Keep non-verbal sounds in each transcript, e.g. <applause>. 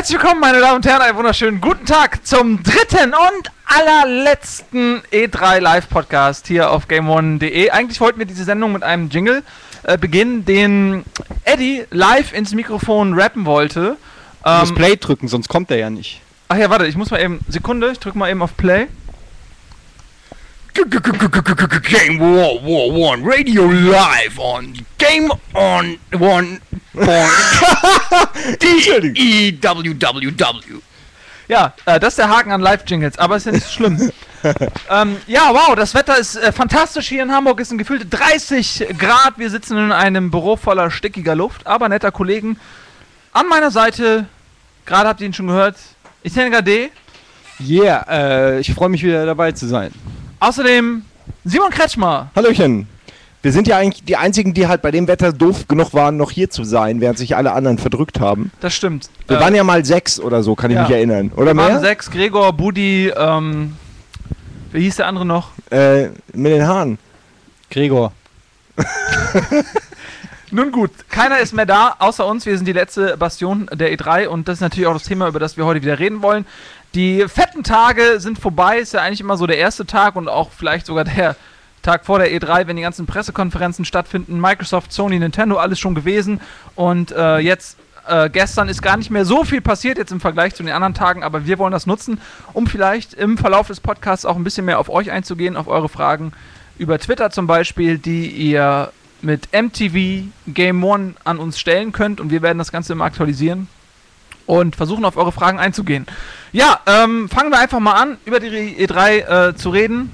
Herzlich willkommen, meine Damen und Herren, einen wunderschönen guten Tag zum dritten und allerletzten E3 Live Podcast hier auf GameOne.de. Eigentlich wollten wir diese Sendung mit einem Jingle äh, beginnen, den Eddie live ins Mikrofon rappen wollte. Du musst Play drücken, sonst kommt er ja nicht. Ach ja, warte, ich muss mal eben, Sekunde, ich drücke mal eben auf Play. Game War War One Radio Live on Game on One <laughs> E DEWWW. Ja, äh, das ist der Haken an Live-Jingles, aber ist ja nicht so schlimm. <laughs> ähm, ja, wow, das Wetter ist äh, fantastisch hier in Hamburg. Es sind gefühlte 30 Grad. Wir sitzen in einem Büro voller stickiger Luft, aber netter Kollegen. An meiner Seite, gerade habt ihr ihn schon gehört, Etienne D. Yeah, äh, ich freue mich wieder dabei zu sein. Außerdem Simon Kretschmer. Hallöchen. Wir sind ja eigentlich die einzigen, die halt bei dem Wetter doof genug waren, noch hier zu sein, während sich alle anderen verdrückt haben. Das stimmt. Wir Äh, waren ja mal sechs oder so, kann ich ja. mich erinnern. Oder wir waren mehr? sechs, Gregor, Budi, ähm, wie hieß der andere noch? Äh, mit den Haaren. Gregor. <laughs> Nun gut, keiner ist mehr da, außer uns. Wir sind die letzte Bastion der E3 und das ist natürlich auch das Thema, über das wir heute wieder reden wollen. Die fetten Tage sind vorbei, ist ja eigentlich immer so der erste Tag und auch vielleicht sogar der Tag vor der E3, wenn die ganzen Pressekonferenzen stattfinden. Microsoft, Sony, Nintendo, alles schon gewesen und äh, jetzt. Äh, gestern ist gar nicht mehr so viel passiert jetzt im Vergleich zu den anderen Tagen, aber wir wollen das nutzen, um vielleicht im Verlauf des Podcasts auch ein bisschen mehr auf euch einzugehen, auf eure Fragen über Twitter zum Beispiel, die ihr mit MTV Game One an uns stellen könnt und wir werden das Ganze immer aktualisieren und versuchen auf eure Fragen einzugehen. Ja, ähm, fangen wir einfach mal an, über die E3 äh, zu reden.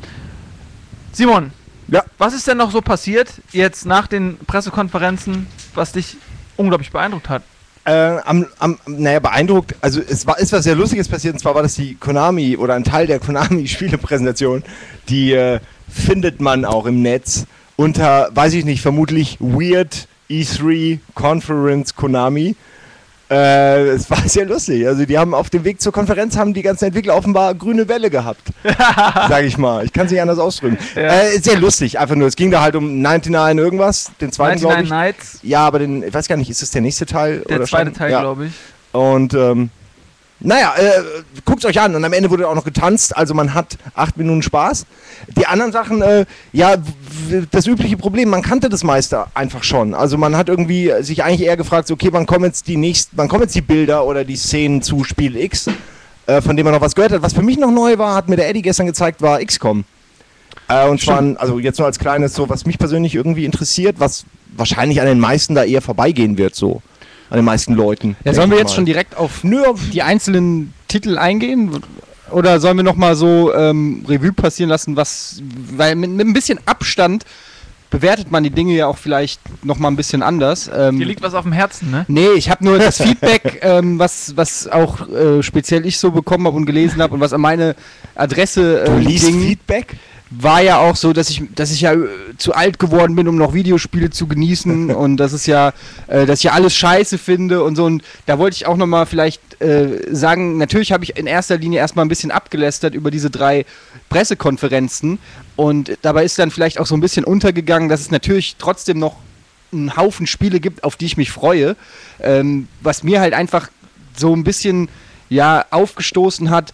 Simon, Ja. was ist denn noch so passiert jetzt nach den Pressekonferenzen, was dich unglaublich beeindruckt hat? Äh, am, am, naja, beeindruckt. Also es war ist was sehr Lustiges passiert, und zwar war das die Konami oder ein Teil der Konami-Spielepräsentation. <laughs> Die äh, findet man auch im Netz unter, weiß ich nicht, vermutlich Weird E3 Conference Konami. Äh, es war sehr lustig. Also die haben auf dem Weg zur Konferenz haben die ganzen Entwickler offenbar grüne Welle gehabt. <laughs> sag ich mal. Ich kann es nicht anders ausdrücken. Ja. Äh, sehr lustig, einfach nur. Es ging da halt um 99 irgendwas, den zweiten, glaube 99 ich. Nights, Ja, aber den, ich weiß gar nicht, ist das der nächste Teil? der zweite schon? Teil, ja. glaube ich. Und ähm, naja, äh, guckt euch an. Und am Ende wurde auch noch getanzt, also man hat acht Minuten Spaß. Die anderen Sachen, äh, ja, das übliche Problem, man kannte das meiste einfach schon. Also man hat irgendwie sich eigentlich eher gefragt, so, okay, wann kommen jetzt die nächsten, wann kommen jetzt die Bilder oder die Szenen zu Spiel X, äh, von dem man noch was gehört hat. Was für mich noch neu war, hat mir der Eddie gestern gezeigt, war XCOM. Äh, und zwar, also jetzt nur als kleines, so was mich persönlich irgendwie interessiert, was wahrscheinlich an den meisten da eher vorbeigehen wird, so. An den meisten Leuten. Ja, sollen wir jetzt mal. schon direkt auf die einzelnen Titel eingehen? Oder sollen wir nochmal so ähm, Revue passieren lassen, was, weil mit, mit ein bisschen Abstand bewertet man die Dinge ja auch vielleicht nochmal ein bisschen anders. Ähm, Dir liegt was auf dem Herzen, ne? Nee, ich habe nur <laughs> das Feedback, ähm, was, was auch äh, speziell ich so bekommen habe und gelesen habe und was an meine Adresse du ähm, liest ging, Feedback? War ja auch so, dass ich, dass ich ja äh, zu alt geworden bin, um noch Videospiele zu genießen <laughs> und das ist ja, äh, dass ich ja alles scheiße finde und so. Und da wollte ich auch nochmal vielleicht äh, sagen, natürlich habe ich in erster Linie erstmal ein bisschen abgelästert über diese drei Pressekonferenzen und dabei ist dann vielleicht auch so ein bisschen untergegangen, dass es natürlich trotzdem noch einen Haufen Spiele gibt, auf die ich mich freue, ähm, was mir halt einfach so ein bisschen ja aufgestoßen hat,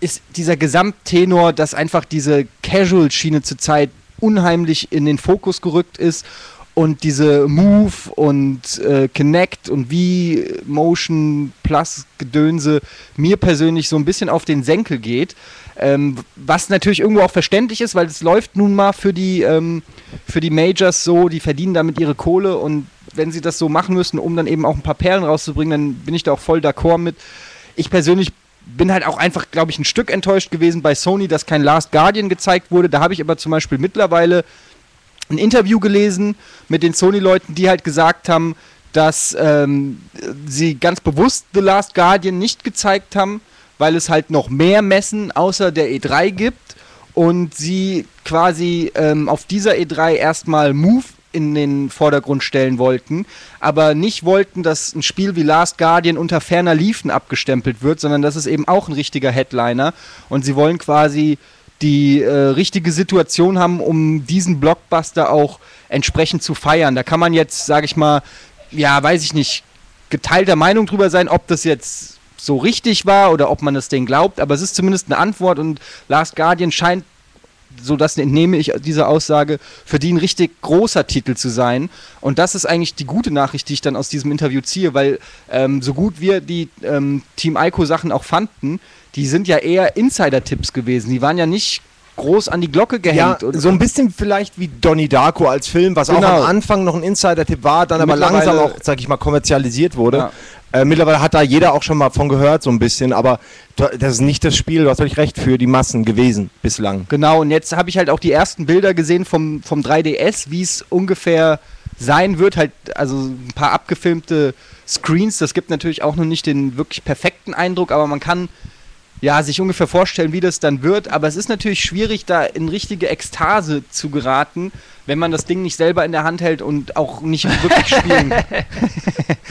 ist dieser Gesamttenor, dass einfach diese Casual-Schiene zurzeit unheimlich in den Fokus gerückt ist und diese Move und äh, Connect und wie Motion Plus Gedönse mir persönlich so ein bisschen auf den Senkel geht. Ähm, was natürlich irgendwo auch verständlich ist, weil es läuft nun mal für die, ähm, für die Majors so, die verdienen damit ihre Kohle und wenn sie das so machen müssen, um dann eben auch ein paar Perlen rauszubringen, dann bin ich da auch voll d'accord mit. Ich persönlich bin halt auch einfach, glaube ich, ein Stück enttäuscht gewesen bei Sony, dass kein Last Guardian gezeigt wurde. Da habe ich aber zum Beispiel mittlerweile ein Interview gelesen mit den Sony-Leuten, die halt gesagt haben, dass ähm, sie ganz bewusst The Last Guardian nicht gezeigt haben, weil es halt noch mehr Messen außer der E3 gibt und sie quasi ähm, auf dieser E3 erstmal Move in den Vordergrund stellen wollten, aber nicht wollten, dass ein Spiel wie Last Guardian unter ferner Liefen abgestempelt wird, sondern das ist eben auch ein richtiger Headliner und sie wollen quasi die äh, richtige Situation haben, um diesen Blockbuster auch entsprechend zu feiern. Da kann man jetzt, sage ich mal, ja, weiß ich nicht, geteilter Meinung drüber sein, ob das jetzt so richtig war oder ob man das Ding glaubt, aber es ist zumindest eine Antwort und Last Guardian scheint, so das entnehme ich dieser Aussage, für die ein richtig großer Titel zu sein. Und das ist eigentlich die gute Nachricht, die ich dann aus diesem Interview ziehe, weil ähm, so gut wir die ähm, Team Ico Sachen auch fanden, die sind ja eher Insider-Tipps gewesen. Die waren ja nicht groß an die Glocke Ja, gehängt. und, so ein bisschen vielleicht wie Donnie Darko als Film, was auch Genau. am Anfang noch ein Insider-Tipp war, dann aber langsam auch, sag ich mal, kommerzialisiert wurde. Ja. Äh, mittlerweile hat da jeder auch schon mal von gehört, so ein bisschen, aber da- das ist nicht das Spiel, du hast völlig recht, für die Massen gewesen bislang. Genau, und jetzt habe ich halt auch die ersten Bilder gesehen vom, vom 3DS, wie es ungefähr sein wird. Halt, also ein paar abgefilmte Screens. Das gibt natürlich auch noch nicht den wirklich perfekten Eindruck, aber man kann ja sich ungefähr vorstellen, wie das dann wird. Aber es ist natürlich schwierig, da in richtige Ekstase zu geraten, wenn man das Ding nicht selber in der Hand hält und auch nicht wirklich spielen kann. <laughs>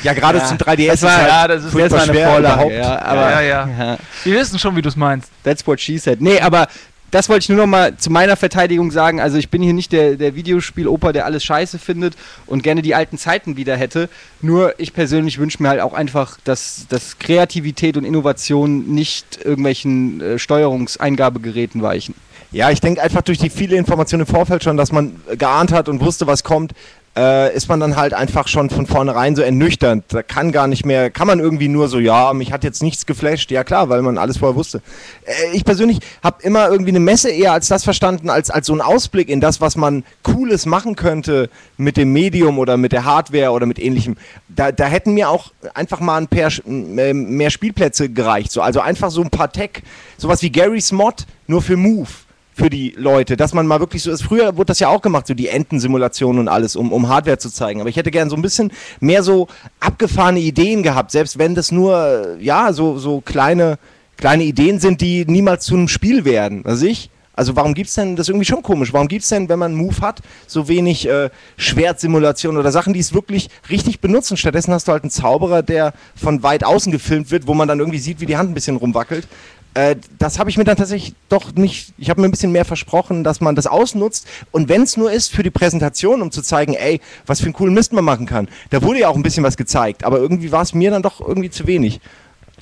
Ja, gerade Ja. zum 3DS Das war- ist halt ja, das ist- furchtbar eine schwer Vorlage, überhaupt. ja, aber- ja, ja. Ja. Wir wissen schon, wie du es meinst. That's what she said. Nee, aber das wollte ich nur noch mal zu meiner Verteidigung sagen. Also ich bin hier nicht der, der Videospieloper, der alles scheiße findet und gerne die alten Zeiten wieder hätte. Nur ich persönlich wünsche mir halt auch einfach, dass, dass Kreativität und Innovation nicht irgendwelchen äh, Steuerungseingabegeräten weichen. Ja, ich denke einfach durch die viele Informationen im Vorfeld schon, dass man geahnt hat und wusste, was kommt, äh, ist man dann halt einfach schon von vornherein so ernüchternd. Da kann gar nicht mehr, kann man irgendwie nur so, ja, mich hat jetzt nichts geflasht. Ja klar, weil man alles vorher wusste. Äh, ich persönlich habe immer irgendwie eine Messe eher als das verstanden, als, als so ein Ausblick in das, was man Cooles machen könnte mit dem Medium oder mit der Hardware oder mit ähnlichem. Da, da hätten mir auch einfach mal ein paar äh, mehr Spielplätze gereicht. So. Also einfach so ein paar Tech, sowas wie Gary's Mod, nur für Move für die Leute, dass man mal wirklich so ist. Früher wurde das ja auch gemacht, so die Entensimulation und alles, um, um Hardware zu zeigen. Aber ich hätte gern so ein bisschen mehr so abgefahrene Ideen gehabt, selbst wenn das nur, ja, so, so kleine, kleine Ideen sind, die niemals zu einem Spiel werden. Also ich. Also warum gibt's denn, das ist irgendwie schon komisch, warum gibt's denn, wenn man einen Move hat, so wenig äh, Schwertsimulation oder Sachen, die es wirklich richtig benutzen? Stattdessen hast du halt einen Zauberer, der von weit außen gefilmt wird, wo man dann irgendwie sieht, wie die Hand ein bisschen rumwackelt. Äh, das habe ich mir dann tatsächlich doch nicht, ich habe mir ein bisschen mehr versprochen, dass man das ausnutzt und wenn es nur ist für die Präsentation, um zu zeigen, ey, was für einen coolen Mist man machen kann. Da wurde ja auch ein bisschen was gezeigt, aber irgendwie war es mir dann doch irgendwie zu wenig.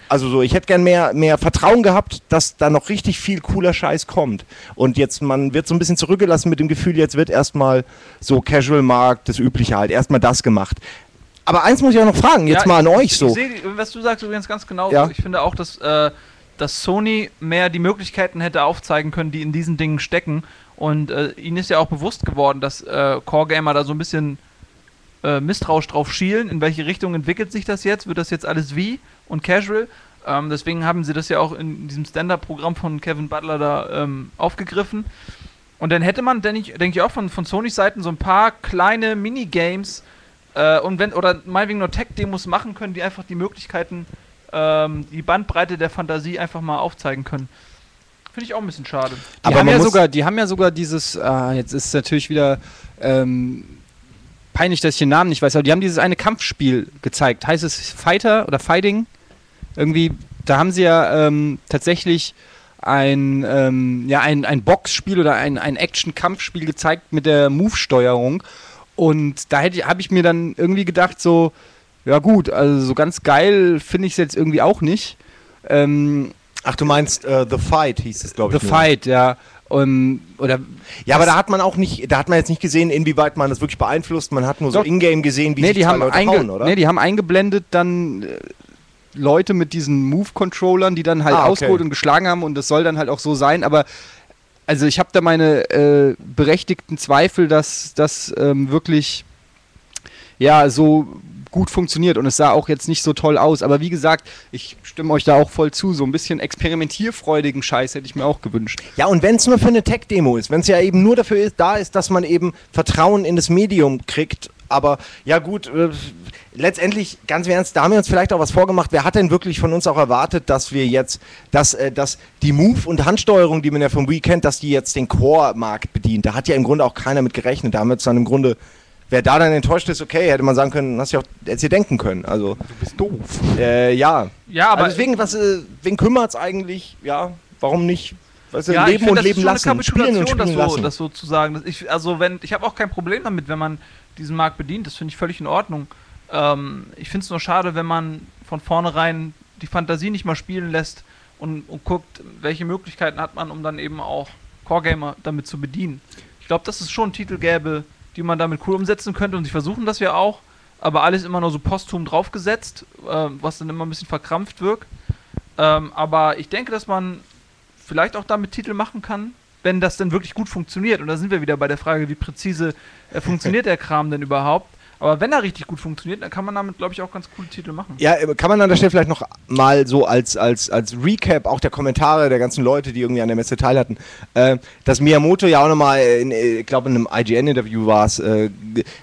Also so, ich hätte gern mehr, mehr Vertrauen gehabt, dass da noch richtig viel cooler Scheiß kommt. Und jetzt, man wird so ein bisschen zurückgelassen mit dem Gefühl, jetzt wird erstmal so Casual-Markt, das Übliche halt, erstmal das gemacht. Aber eins muss ich auch noch fragen, jetzt Ja, mal an ich, euch so. Ich sehe, was du sagst übrigens ganz genau. Ja. Ich finde auch, dass, äh, dass Sony mehr die Möglichkeiten hätte aufzeigen können, die in diesen Dingen stecken. Und äh, ihnen ist ja auch bewusst geworden, dass äh, Core Gamer da so ein bisschen äh, misstrauisch drauf schielen. In welche Richtung entwickelt sich das jetzt? Wird das jetzt alles wie und casual? Ähm, deswegen haben sie das ja auch in diesem Stand-Up-Programm von Kevin Butler da ähm, aufgegriffen. Und dann hätte man, denke ich, denk ich auch von, von Sonys Seiten so ein paar kleine Minigames äh, und wenn, oder meinetwegen nur Tech-Demos machen können, die einfach die Möglichkeiten, ähm, die Bandbreite der Fantasie einfach mal aufzeigen können. Finde ich auch ein bisschen schade. Die Aber haben ja sogar, die haben ja sogar dieses, ah, jetzt ist es natürlich wieder ähm, peinlich, dass ich den Namen nicht weiß, aber die haben dieses eine Kampfspiel gezeigt. Heißt es Fighter oder Fighting? Irgendwie, da haben sie ja ähm, tatsächlich ein, ähm, ja, ein, ein Boxspiel oder ein, ein Action-Kampfspiel gezeigt mit der Move-Steuerung. Und da habe ich mir dann irgendwie gedacht, so, ja gut, also so ganz geil finde ich es jetzt irgendwie auch nicht. Ähm, Ach, du meinst äh, The Fight hieß es, glaube The ich. nur. Fight, ja. Um, oder Ja, aber da hat man auch nicht, da hat man jetzt nicht gesehen, inwieweit man das wirklich beeinflusst. Man hat nur so. Ingame gesehen, wie nee, sich die haben, Leute hauen, oder? nee, die haben eingeblendet dann äh, Leute mit diesen Move-Controllern, die dann halt Ah, okay. ausgeholt und geschlagen haben und das soll dann halt auch so sein, aber also ich habe da meine äh, berechtigten Zweifel, dass das ähm, wirklich ja so gut funktioniert und es sah auch jetzt nicht so toll aus, aber wie gesagt, ich stimme euch da auch voll zu, so ein bisschen experimentierfreudigen Scheiß hätte ich mir auch gewünscht. Ja, und wenn es nur für eine Tech-Demo ist, wenn es ja eben nur dafür ist, da ist, dass man eben Vertrauen in das Medium kriegt, aber ja gut, äh, letztendlich, ganz im ernst, da haben wir uns vielleicht auch was vorgemacht. Wer hat denn wirklich von uns auch erwartet, dass wir jetzt, dass, äh, dass die Move- und Handsteuerung, die man ja vom Wii kennt, dass die jetzt den Core-Markt bedient? Da hat ja im Grunde auch keiner mit gerechnet. Da haben wir uns dann im Grunde, wer da dann enttäuscht ist, okay, hätte man sagen können, hast ja auch jetzt hier denken können. Also, Du bist doof. äh, ja. Ja, aber also deswegen, was, äh, wen kümmert's eigentlich? Ja, warum nicht? Weißt du, ja, ich leben find, und das leben ist lassen. schon eine Spielen und Kapitulation, das, spielen so, lassen. das so zu sagen. Das ich, also wenn, ich habe auch kein Problem damit, wenn man diesen Markt bedient. Das finde ich völlig in Ordnung. Ähm, ich finde es nur schade, wenn man von vornherein die Fantasie nicht mal spielen lässt und, und guckt, welche Möglichkeiten hat man, um dann eben auch Core-Gamer damit zu bedienen. Ich glaube, dass es schon Titel gäbe, die man damit cool umsetzen könnte und sie versuchen das ja auch, aber alles immer nur so posthum draufgesetzt, äh, was dann immer ein bisschen verkrampft wirkt. Ähm, aber ich denke, dass man vielleicht auch damit Titel machen kann, wenn das denn wirklich gut funktioniert. Und da sind wir wieder bei der Frage, wie präzise äh, funktioniert der Kram denn überhaupt. Aber wenn er richtig gut funktioniert, dann kann man damit, glaube ich, auch ganz coole Titel machen. Ja, äh, kann man an der Stelle vielleicht noch mal so als, als, als Recap auch der Kommentare der ganzen Leute, die irgendwie an der Messe teil hatten, äh, dass Miyamoto ja auch nochmal, ich glaube in einem IGN-Interview war es, äh,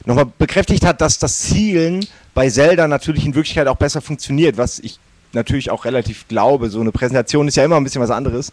nochmal bekräftigt hat, dass das Zielen bei Zelda natürlich in Wirklichkeit auch besser funktioniert, was ich natürlich auch relativ glaube. So eine Präsentation ist ja immer ein bisschen was anderes.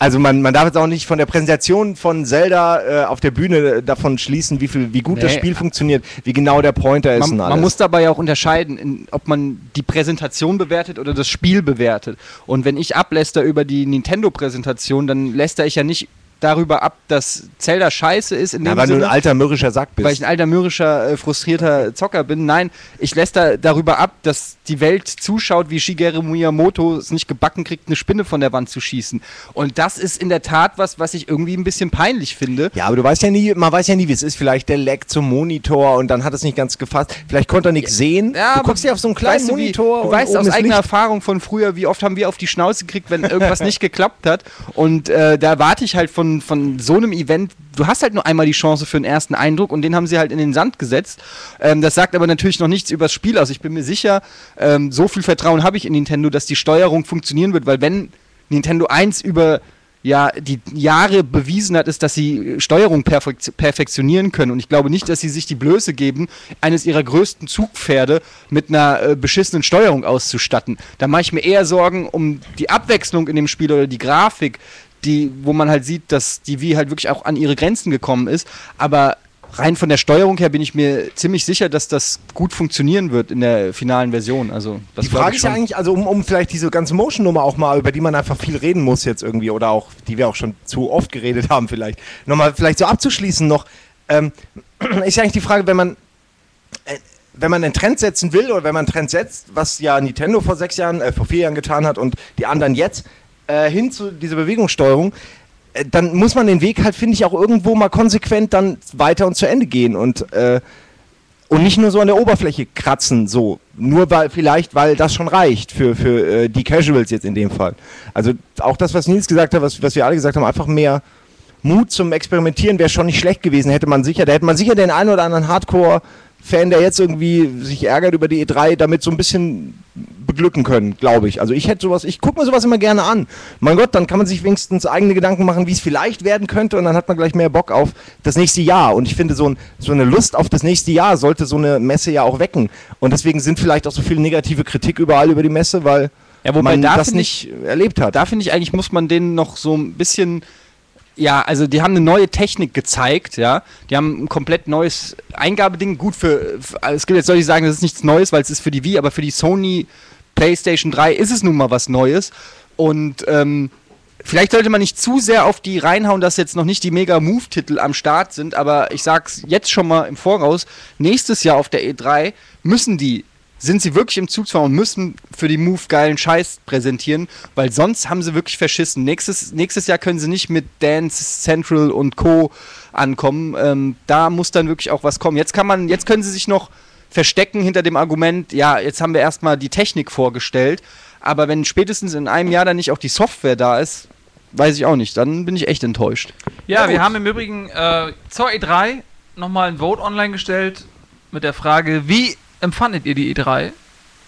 Also man, man darf jetzt auch nicht von der Präsentation von Zelda äh, auf der Bühne äh, davon schließen, wie, viel, wie gut Nee. das Spiel funktioniert, wie genau der Pointer ist Man, und alles. man muss dabei auch unterscheiden, in, ob man die Präsentation bewertet oder das Spiel bewertet. Und wenn ich abläster über die Nintendo-Präsentation, dann läster ich ja nicht darüber ab, dass Zelda scheiße ist, in ja, dem weil du ein Sinne, alter mürrischer Sack bist. weil ich ein alter, mürrischer, äh, frustrierter Zocker bin. Nein, ich läster darüber ab, dass die Welt zuschaut, wie Shigeru Miyamoto es nicht gebacken kriegt, eine Spinne von der Wand zu schießen. Und das ist in der Tat was, was ich irgendwie ein bisschen peinlich finde. Ja, aber du weißt ja nie, man weiß ja nie, wie es ist. Vielleicht der Lag zum Monitor und dann hat es nicht ganz gefasst. Vielleicht konnte er nichts sehen. Ja, du guckst ja auf so einen kleinen weißt du, wie, Monitor du weißt aus eigener Licht. Erfahrung von früher, wie oft haben wir auf die Schnauze gekriegt, wenn irgendwas <laughs> nicht geklappt hat. Und äh, da warte ich halt von, von so einem Event, du hast halt nur einmal die Chance für einen ersten Eindruck und den haben sie halt in den Sand gesetzt. Ähm, das sagt aber natürlich noch nichts über das Spiel aus. Ich bin mir sicher, ähm, so viel Vertrauen habe ich in Nintendo, dass die Steuerung funktionieren wird, weil wenn Nintendo 1 über ja, die Jahre bewiesen hat, ist, dass sie Steuerung perfekt perfektionieren können. Und ich glaube nicht, dass sie sich die Blöße geben, eines ihrer größten Zugpferde mit einer äh, beschissenen Steuerung auszustatten. Da mache ich mir eher Sorgen um die Abwechslung in dem Spiel oder die Grafik, die, wo man halt sieht, dass die Wii halt wirklich auch an ihre Grenzen gekommen ist. Aber rein von der Steuerung her bin ich mir ziemlich sicher, dass das gut funktionieren wird in der finalen Version. Also, das Die Frage ist ja eigentlich, also um, um vielleicht diese ganze Motion-Nummer auch mal, über die man einfach viel reden muss jetzt irgendwie oder auch, die wir auch schon zu oft geredet haben vielleicht, nochmal vielleicht so abzuschließen noch, ähm, <clears throat> ist ja eigentlich die Frage, wenn man, äh, wenn man einen Trend setzen will oder wenn man einen Trend setzt, was ja Nintendo vor sechs Jahren, äh, vor vier Jahren getan hat und die anderen jetzt, äh, hin zu dieser Bewegungssteuerung, äh, dann muss man den Weg halt, finde ich, auch irgendwo mal konsequent dann weiter und zu Ende gehen und äh, und nicht nur so an der Oberfläche kratzen, so. Nur weil, vielleicht, weil das schon reicht für, für äh, die Casuals jetzt in dem Fall. Also auch das, was Nils gesagt hat, was, was wir alle gesagt haben, einfach mehr Mut zum Experimentieren wäre schon nicht schlecht gewesen. Hätte man sicher, da hätte man sicher den einen oder anderen Hardcore-Fan, der jetzt irgendwie sich ärgert über die E3, damit so ein bisschen beglücken können, glaube ich. Also ich hätte sowas, ich gucke mir sowas immer gerne an. Mein Gott, dann kann man sich wenigstens eigene Gedanken machen, wie es vielleicht werden könnte und dann hat man gleich mehr Bock auf das nächste Jahr. Und ich finde, so, ein, so eine Lust auf das nächste Jahr sollte so eine Messe ja auch wecken. Und deswegen sind vielleicht auch so viel negative Kritik überall über die Messe, weil Ja, wobei man da das finde ich- nicht erlebt hat. da finde ich eigentlich, muss man denen noch so ein bisschen. Ja, also die haben eine neue Technik gezeigt, ja. Die haben ein komplett neues Eingabeding. Gut für, für es gibt jetzt soll ich sagen, das ist nichts Neues, weil es ist für die Wii, aber für die Sony PlayStation 3 ist es nun mal was Neues. Und ähm, vielleicht sollte man nicht zu sehr auf die reinhauen, dass jetzt noch nicht die Mega Move-Titel am Start sind, aber ich sag's jetzt schon mal im Voraus, nächstes Jahr auf der E3 müssen die sind sie wirklich im Zugzwang und müssen für die Move geilen Scheiß präsentieren, weil sonst haben sie wirklich verschissen. Nächstes, nächstes Jahr können sie nicht mit Dance Central und Co. ankommen. Ähm, da muss dann wirklich auch was kommen. Jetzt kann man, jetzt können sie sich noch verstecken hinter dem Argument, ja, jetzt haben wir erstmal die Technik vorgestellt, aber wenn spätestens in einem Jahr dann nicht auch die Software da ist, weiß ich auch nicht, dann bin ich echt enttäuscht. Ja, Ja, wir haben im Übrigen äh, zur E3 nochmal ein Vote online gestellt mit der Frage, wie empfandet ihr die E3?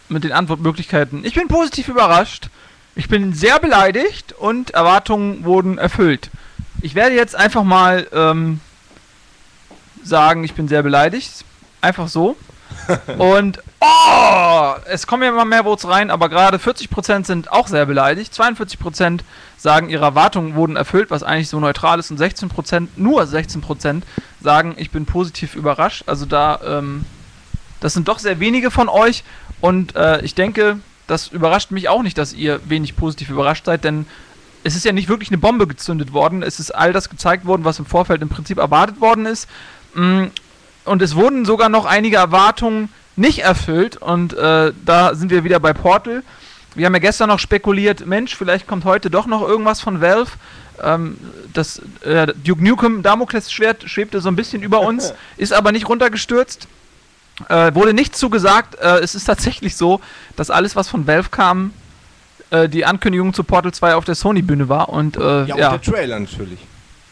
Mit den Antwortmöglichkeiten. Ich bin positiv überrascht, ich bin sehr beleidigt und Erwartungen wurden erfüllt. Ich werde jetzt einfach mal ähm, sagen, ich bin sehr beleidigt. Einfach so. <laughs> Und oh, es kommen ja immer mehr Votes rein, aber gerade 40% sind auch sehr beleidigt. 42% sagen, ihre Erwartungen wurden erfüllt, was eigentlich so neutral ist. Und 16%, nur 16% sagen, ich bin positiv überrascht. Also da, ähm, das sind doch sehr wenige von euch. Und äh, ich denke, das überrascht mich auch nicht, dass ihr wenig positiv überrascht seid, denn es ist ja nicht wirklich eine Bombe gezündet worden. Es ist all das gezeigt worden, was im Vorfeld im Prinzip erwartet worden ist. Mm, Und es wurden sogar noch einige Erwartungen nicht erfüllt. Und äh, da sind wir wieder bei Portal. wir haben ja gestern noch spekuliert, Mensch, vielleicht kommt heute doch noch irgendwas von Valve. Ähm, das äh, Duke Nukem Damoklesschwert schwebte so ein bisschen über uns, <laughs> ist aber nicht runtergestürzt. Äh, wurde nicht zugesagt. Äh, es ist tatsächlich so, dass alles, was von Valve kam, äh, die Ankündigung zu Portal 2 auf der Sony-Bühne war. Und, äh, ja, Ja, und der Trailer natürlich.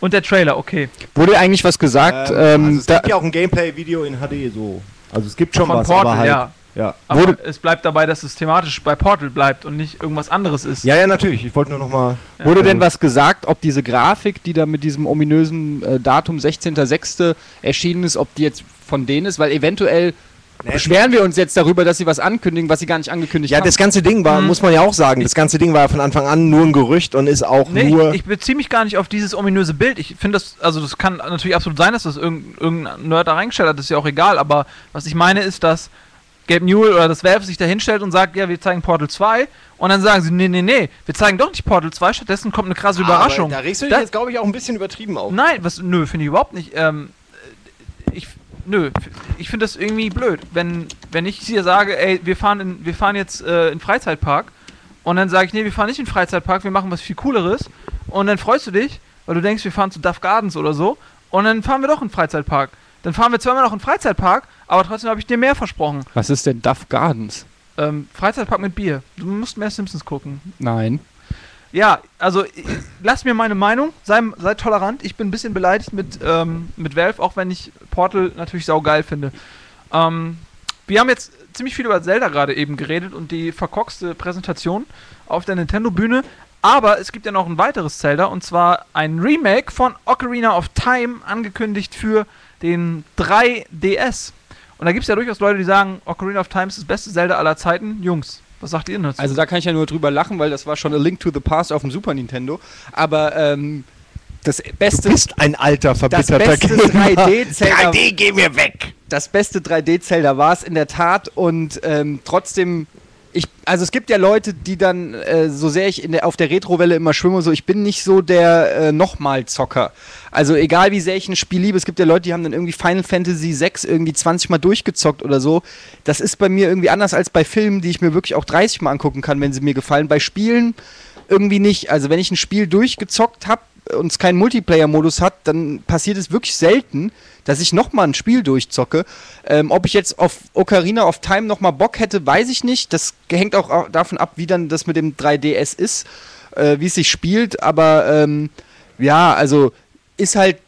und der Trailer, okay. Wurde eigentlich was gesagt? Ähm, Ähm, also es da, gibt ja auch ein Gameplay-Video in HD so. Also es gibt schon Von was, Portal, aber halt. ja. Ja. Aber Wurde- es bleibt dabei, dass es thematisch bei Portal bleibt und nicht irgendwas anderes ist. ja, ja, natürlich. Ich wollte nur noch mal. wurde denn was gesagt, ob diese Grafik, die da mit diesem ominösen äh, Datum 16.06. erschienen ist, ob die jetzt von denen ist? Weil eventuell beschweren wir uns jetzt darüber, dass sie was ankündigen, was sie gar nicht angekündigt Ja, haben. das ganze Ding war, Mhm. muss man ja auch sagen, das ganze Ding war ja von Anfang an nur ein Gerücht und ist auch Nee, nur. ich, ich beziehe mich gar nicht auf dieses ominöse Bild. Ich finde das, also das kann natürlich absolut sein, dass das irgendein, irgendein Nerd da reingestellt hat, das ist ja auch egal, aber was ich meine ist, dass Gabe Newell oder das Valve sich da hinstellt und sagt, ja, wir zeigen Portal 2 und dann sagen sie, nee, nee, nee, wir zeigen doch nicht Portal 2, stattdessen kommt eine krasse Überraschung. Aber da regst du dich Das- jetzt, glaube ich, auch ein bisschen übertrieben auf. Nein, was, nö, finde ich überhaupt nicht. Ähm, ich, nö, ich finde das irgendwie blöd, wenn, wenn ich hier sage, ey, wir fahren, in, wir fahren jetzt äh, in den Freizeitpark und dann sage ich, nee, wir fahren nicht in den Freizeitpark, wir machen was viel Cooleres und dann freust du dich, weil du denkst, wir fahren zu Duff Gardens oder so und dann fahren wir doch in den Freizeitpark. Dann fahren wir zweimal noch in den Freizeitpark, aber trotzdem habe ich dir mehr versprochen. was ist denn Duff Gardens? Ähm, Freizeitpark mit Bier. Du musst mehr Simpsons gucken. Nein. Ja, also ich- lass mir meine Meinung, sei, sei tolerant. Ich bin ein bisschen beleidigt mit, ähm, mit Valve, auch wenn ich Portal natürlich saugeil finde. Ähm, wir haben jetzt ziemlich viel über Zelda gerade eben geredet und die verkorkste Präsentation auf der Nintendo-Bühne. Aber es gibt ja noch ein weiteres Zelda und zwar ein Remake von Ocarina of Time, angekündigt für den 3DS. Und da gibt es ja durchaus Leute, die sagen, Ocarina of Time ist das beste Zelda aller Zeiten. Jungs, was sagt ihr denn dazu? Also da kann ich ja nur drüber lachen, weil das war schon A Link to the Past auf dem Super Nintendo. Aber ähm, das Du beste, bist ein alter, das verbitterter beste Gamer. 3D-Zelda 3D, <laughs> geh mir weg! das beste 3D-Zelda war es in der Tat und ähm, trotzdem, ich, also es gibt ja Leute, die dann, äh, so sehr ich der, auf der Retro-Welle immer schwimme, so ich bin nicht so der äh, Nochmal-Zocker. Also egal wie sehr ich ein Spiel liebe, es gibt ja Leute, die haben dann irgendwie Final Fantasy 6 irgendwie 20 Mal durchgezockt oder so. Das ist bei mir irgendwie anders als bei Filmen, die ich mir wirklich auch 30 Mal angucken kann, wenn sie mir gefallen. Bei Spielen irgendwie nicht. Also wenn ich ein Spiel durchgezockt habe und es keinen Multiplayer-Modus hat, dann passiert es wirklich selten, dass ich nochmal ein Spiel durchzocke. Ähm, ob ich jetzt auf Ocarina of Time nochmal Bock hätte, weiß ich nicht. Das hängt auch au- davon ab, wie dann das mit dem 3DS ist, äh, wie es sich spielt. Aber ähm, ja, also ist halt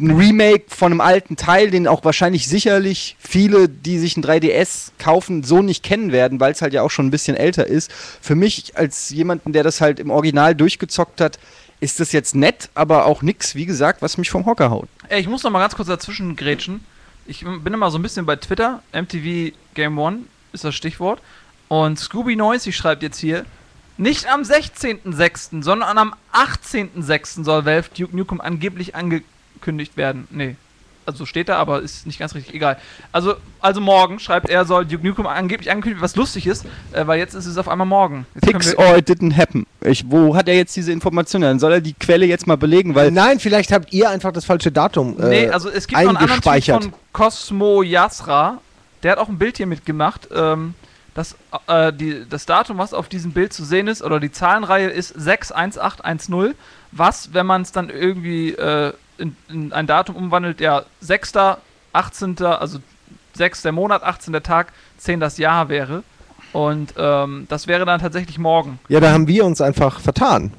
ein Remake von einem alten Teil, den auch wahrscheinlich sicherlich viele, die sich ein 3DS kaufen, so nicht kennen werden, weil es halt ja auch schon ein bisschen älter ist. Für mich als jemanden, der das halt im Original durchgezockt hat, ist das jetzt nett, aber auch nix, wie gesagt, was mich vom Hocker haut. Ey, ich muss noch mal ganz kurz dazwischen grätschen. Ich bin immer so ein bisschen bei Twitter. MTV Game One ist das Stichwort. Und Scooby Noisy schreibt jetzt hier, nicht am 16.06., sondern am 18.06. soll Valve Duke Nukem angeblich angekündigt werden. Nee. Also steht da, aber ist nicht ganz richtig. Egal. Also, also morgen schreibt er, soll Duke Nukem angeblich angekündigt, was lustig ist, äh, weil jetzt ist es auf einmal morgen. Jetzt wir- or it didn't happen. Ich, wo hat er jetzt diese Information? Dann soll er die Quelle jetzt mal belegen, weil Nein, vielleicht habt ihr einfach das falsche Datum. Äh, Nee, also es gibt noch einen anderen Tweet von Cosmo Yasra. Der hat auch ein Bild hier mitgemacht. Ähm, das, äh, die, das Datum, was auf diesem Bild zu sehen ist, oder die Zahlenreihe ist 61810. Was, wenn man es dann irgendwie äh, in, in ein Datum umwandelt, ja, 6., 18., also 6. der Monat, 18. der Tag, 10 das Jahr wäre. Und ähm, das wäre dann tatsächlich morgen. ja, da haben wir uns einfach vertan.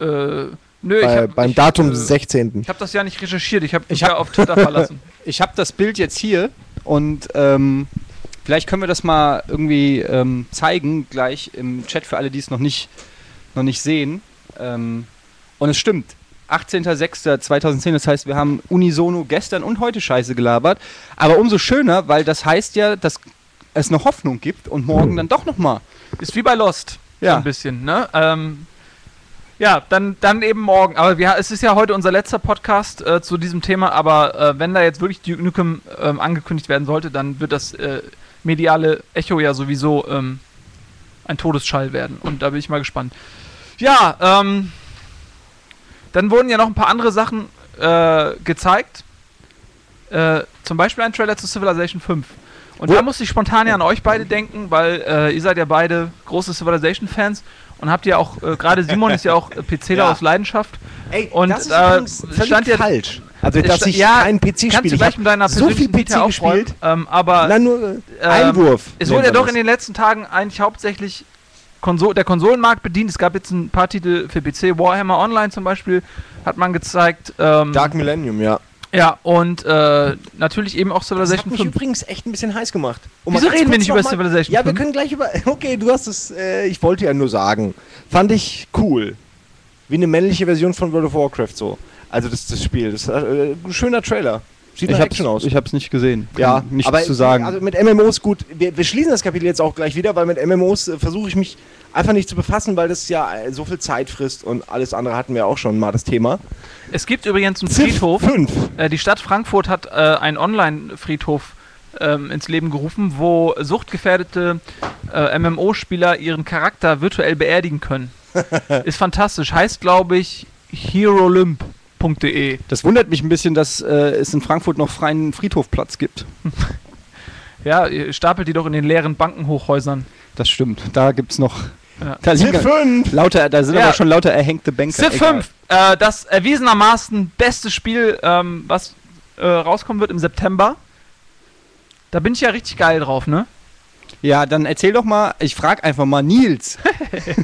Äh, nö, ich Bei, hab, beim ich, Datum äh, 16. Ich habe das ja nicht recherchiert, ich habe mich Ich hab- ja auf Twitter verlassen. <laughs> ich habe das Bild jetzt hier und ähm, vielleicht können wir das mal irgendwie ähm, zeigen, gleich im Chat für alle, die es noch nicht, noch nicht sehen. Ähm, und es stimmt. 18.06.2010, das heißt, wir haben unisono gestern und heute Scheiße gelabert. Aber umso schöner, weil das heißt ja, dass es eine Hoffnung gibt und morgen dann doch nochmal. Ist wie bei Lost. So Ja. ein bisschen, ne? Ähm, ja, dann, dann eben morgen. Aber wir, es ist ja heute unser letzter Podcast äh, zu diesem Thema, aber äh, wenn da jetzt wirklich Duke Nukem ähm, angekündigt werden sollte, dann wird das äh, mediale Echo ja sowieso ähm, ein Todesschall werden. Und da bin ich mal gespannt. Ja, ähm, dann wurden ja noch ein paar andere Sachen äh, gezeigt. Äh, zum Beispiel ein Trailer zu Civilization 5. Und da musste ich spontan ja an euch beide denken, weil äh, ihr seid ja beide große Civilization-Fans und habt ja auch, äh, gerade Simon ist ja auch äh, PCler Ja. aus Leidenschaft. Ey, Und, das ist äh, stand ja- falsch. Also, dass ich ja, keinen PC spiele. Ich mit deiner so viel PC gespielt. Ähm, aber Nein, nur äh, ähm, Einwurf. es wurde ja doch in den letzten Tagen eigentlich hauptsächlich Konso der Konsolenmarkt bedient. Es gab jetzt ein paar Titel für PC, Warhammer Online zum Beispiel, hat man gezeigt. Ähm, Dark Millennium, ja. Ja, und äh, natürlich eben auch Das hat Civilization mich 5. übrigens echt ein bisschen heiß gemacht. Um Wieso reden wir nicht über Civilization Ja, wir 5? können gleich über. <laughs> Okay, du hast es. Äh, ich wollte ja nur sagen. Fand ich cool. Wie eine männliche Version von World of Warcraft so. Also das, das Spiel. Das ist äh, ein schöner Trailer. Sieht Ich Action aus. ich hab's nicht gesehen. Kann ja, nichts aber zu sagen. Also mit MMOs gut. Wir, wir schließen das Kapitel jetzt auch gleich wieder, weil mit MMOs äh, versuche ich mich einfach nicht zu befassen, weil das ja äh, so viel Zeit frisst und alles andere hatten wir auch schon mal das Thema. Es gibt übrigens einen Civ Friedhof. 5. Äh, die Stadt Frankfurt hat äh, einen Online-Friedhof ähm, ins Leben gerufen, wo suchtgefährdete äh, MMO-Spieler ihren Charakter virtuell beerdigen können. <laughs> Ist fantastisch. Heißt, glaube ich, heroolymp.de. das wundert mich ein bisschen, dass äh, es in Frankfurt noch freien Friedhofplatz gibt. <laughs> Ja, stapelt die doch in den leeren Bankenhochhäusern. Das stimmt. Da gibt's noch. Ja. <laughs> Da, 5. lauter, da sind Ja. aber schon lauter erhängte Bänke. Civ Egal. 5, äh, das erwiesenermaßen beste Spiel, ähm, was äh, rauskommen wird im September. Da bin ich ja richtig geil drauf, ne? Ja, dann erzähl doch mal, ich frag einfach mal Nils.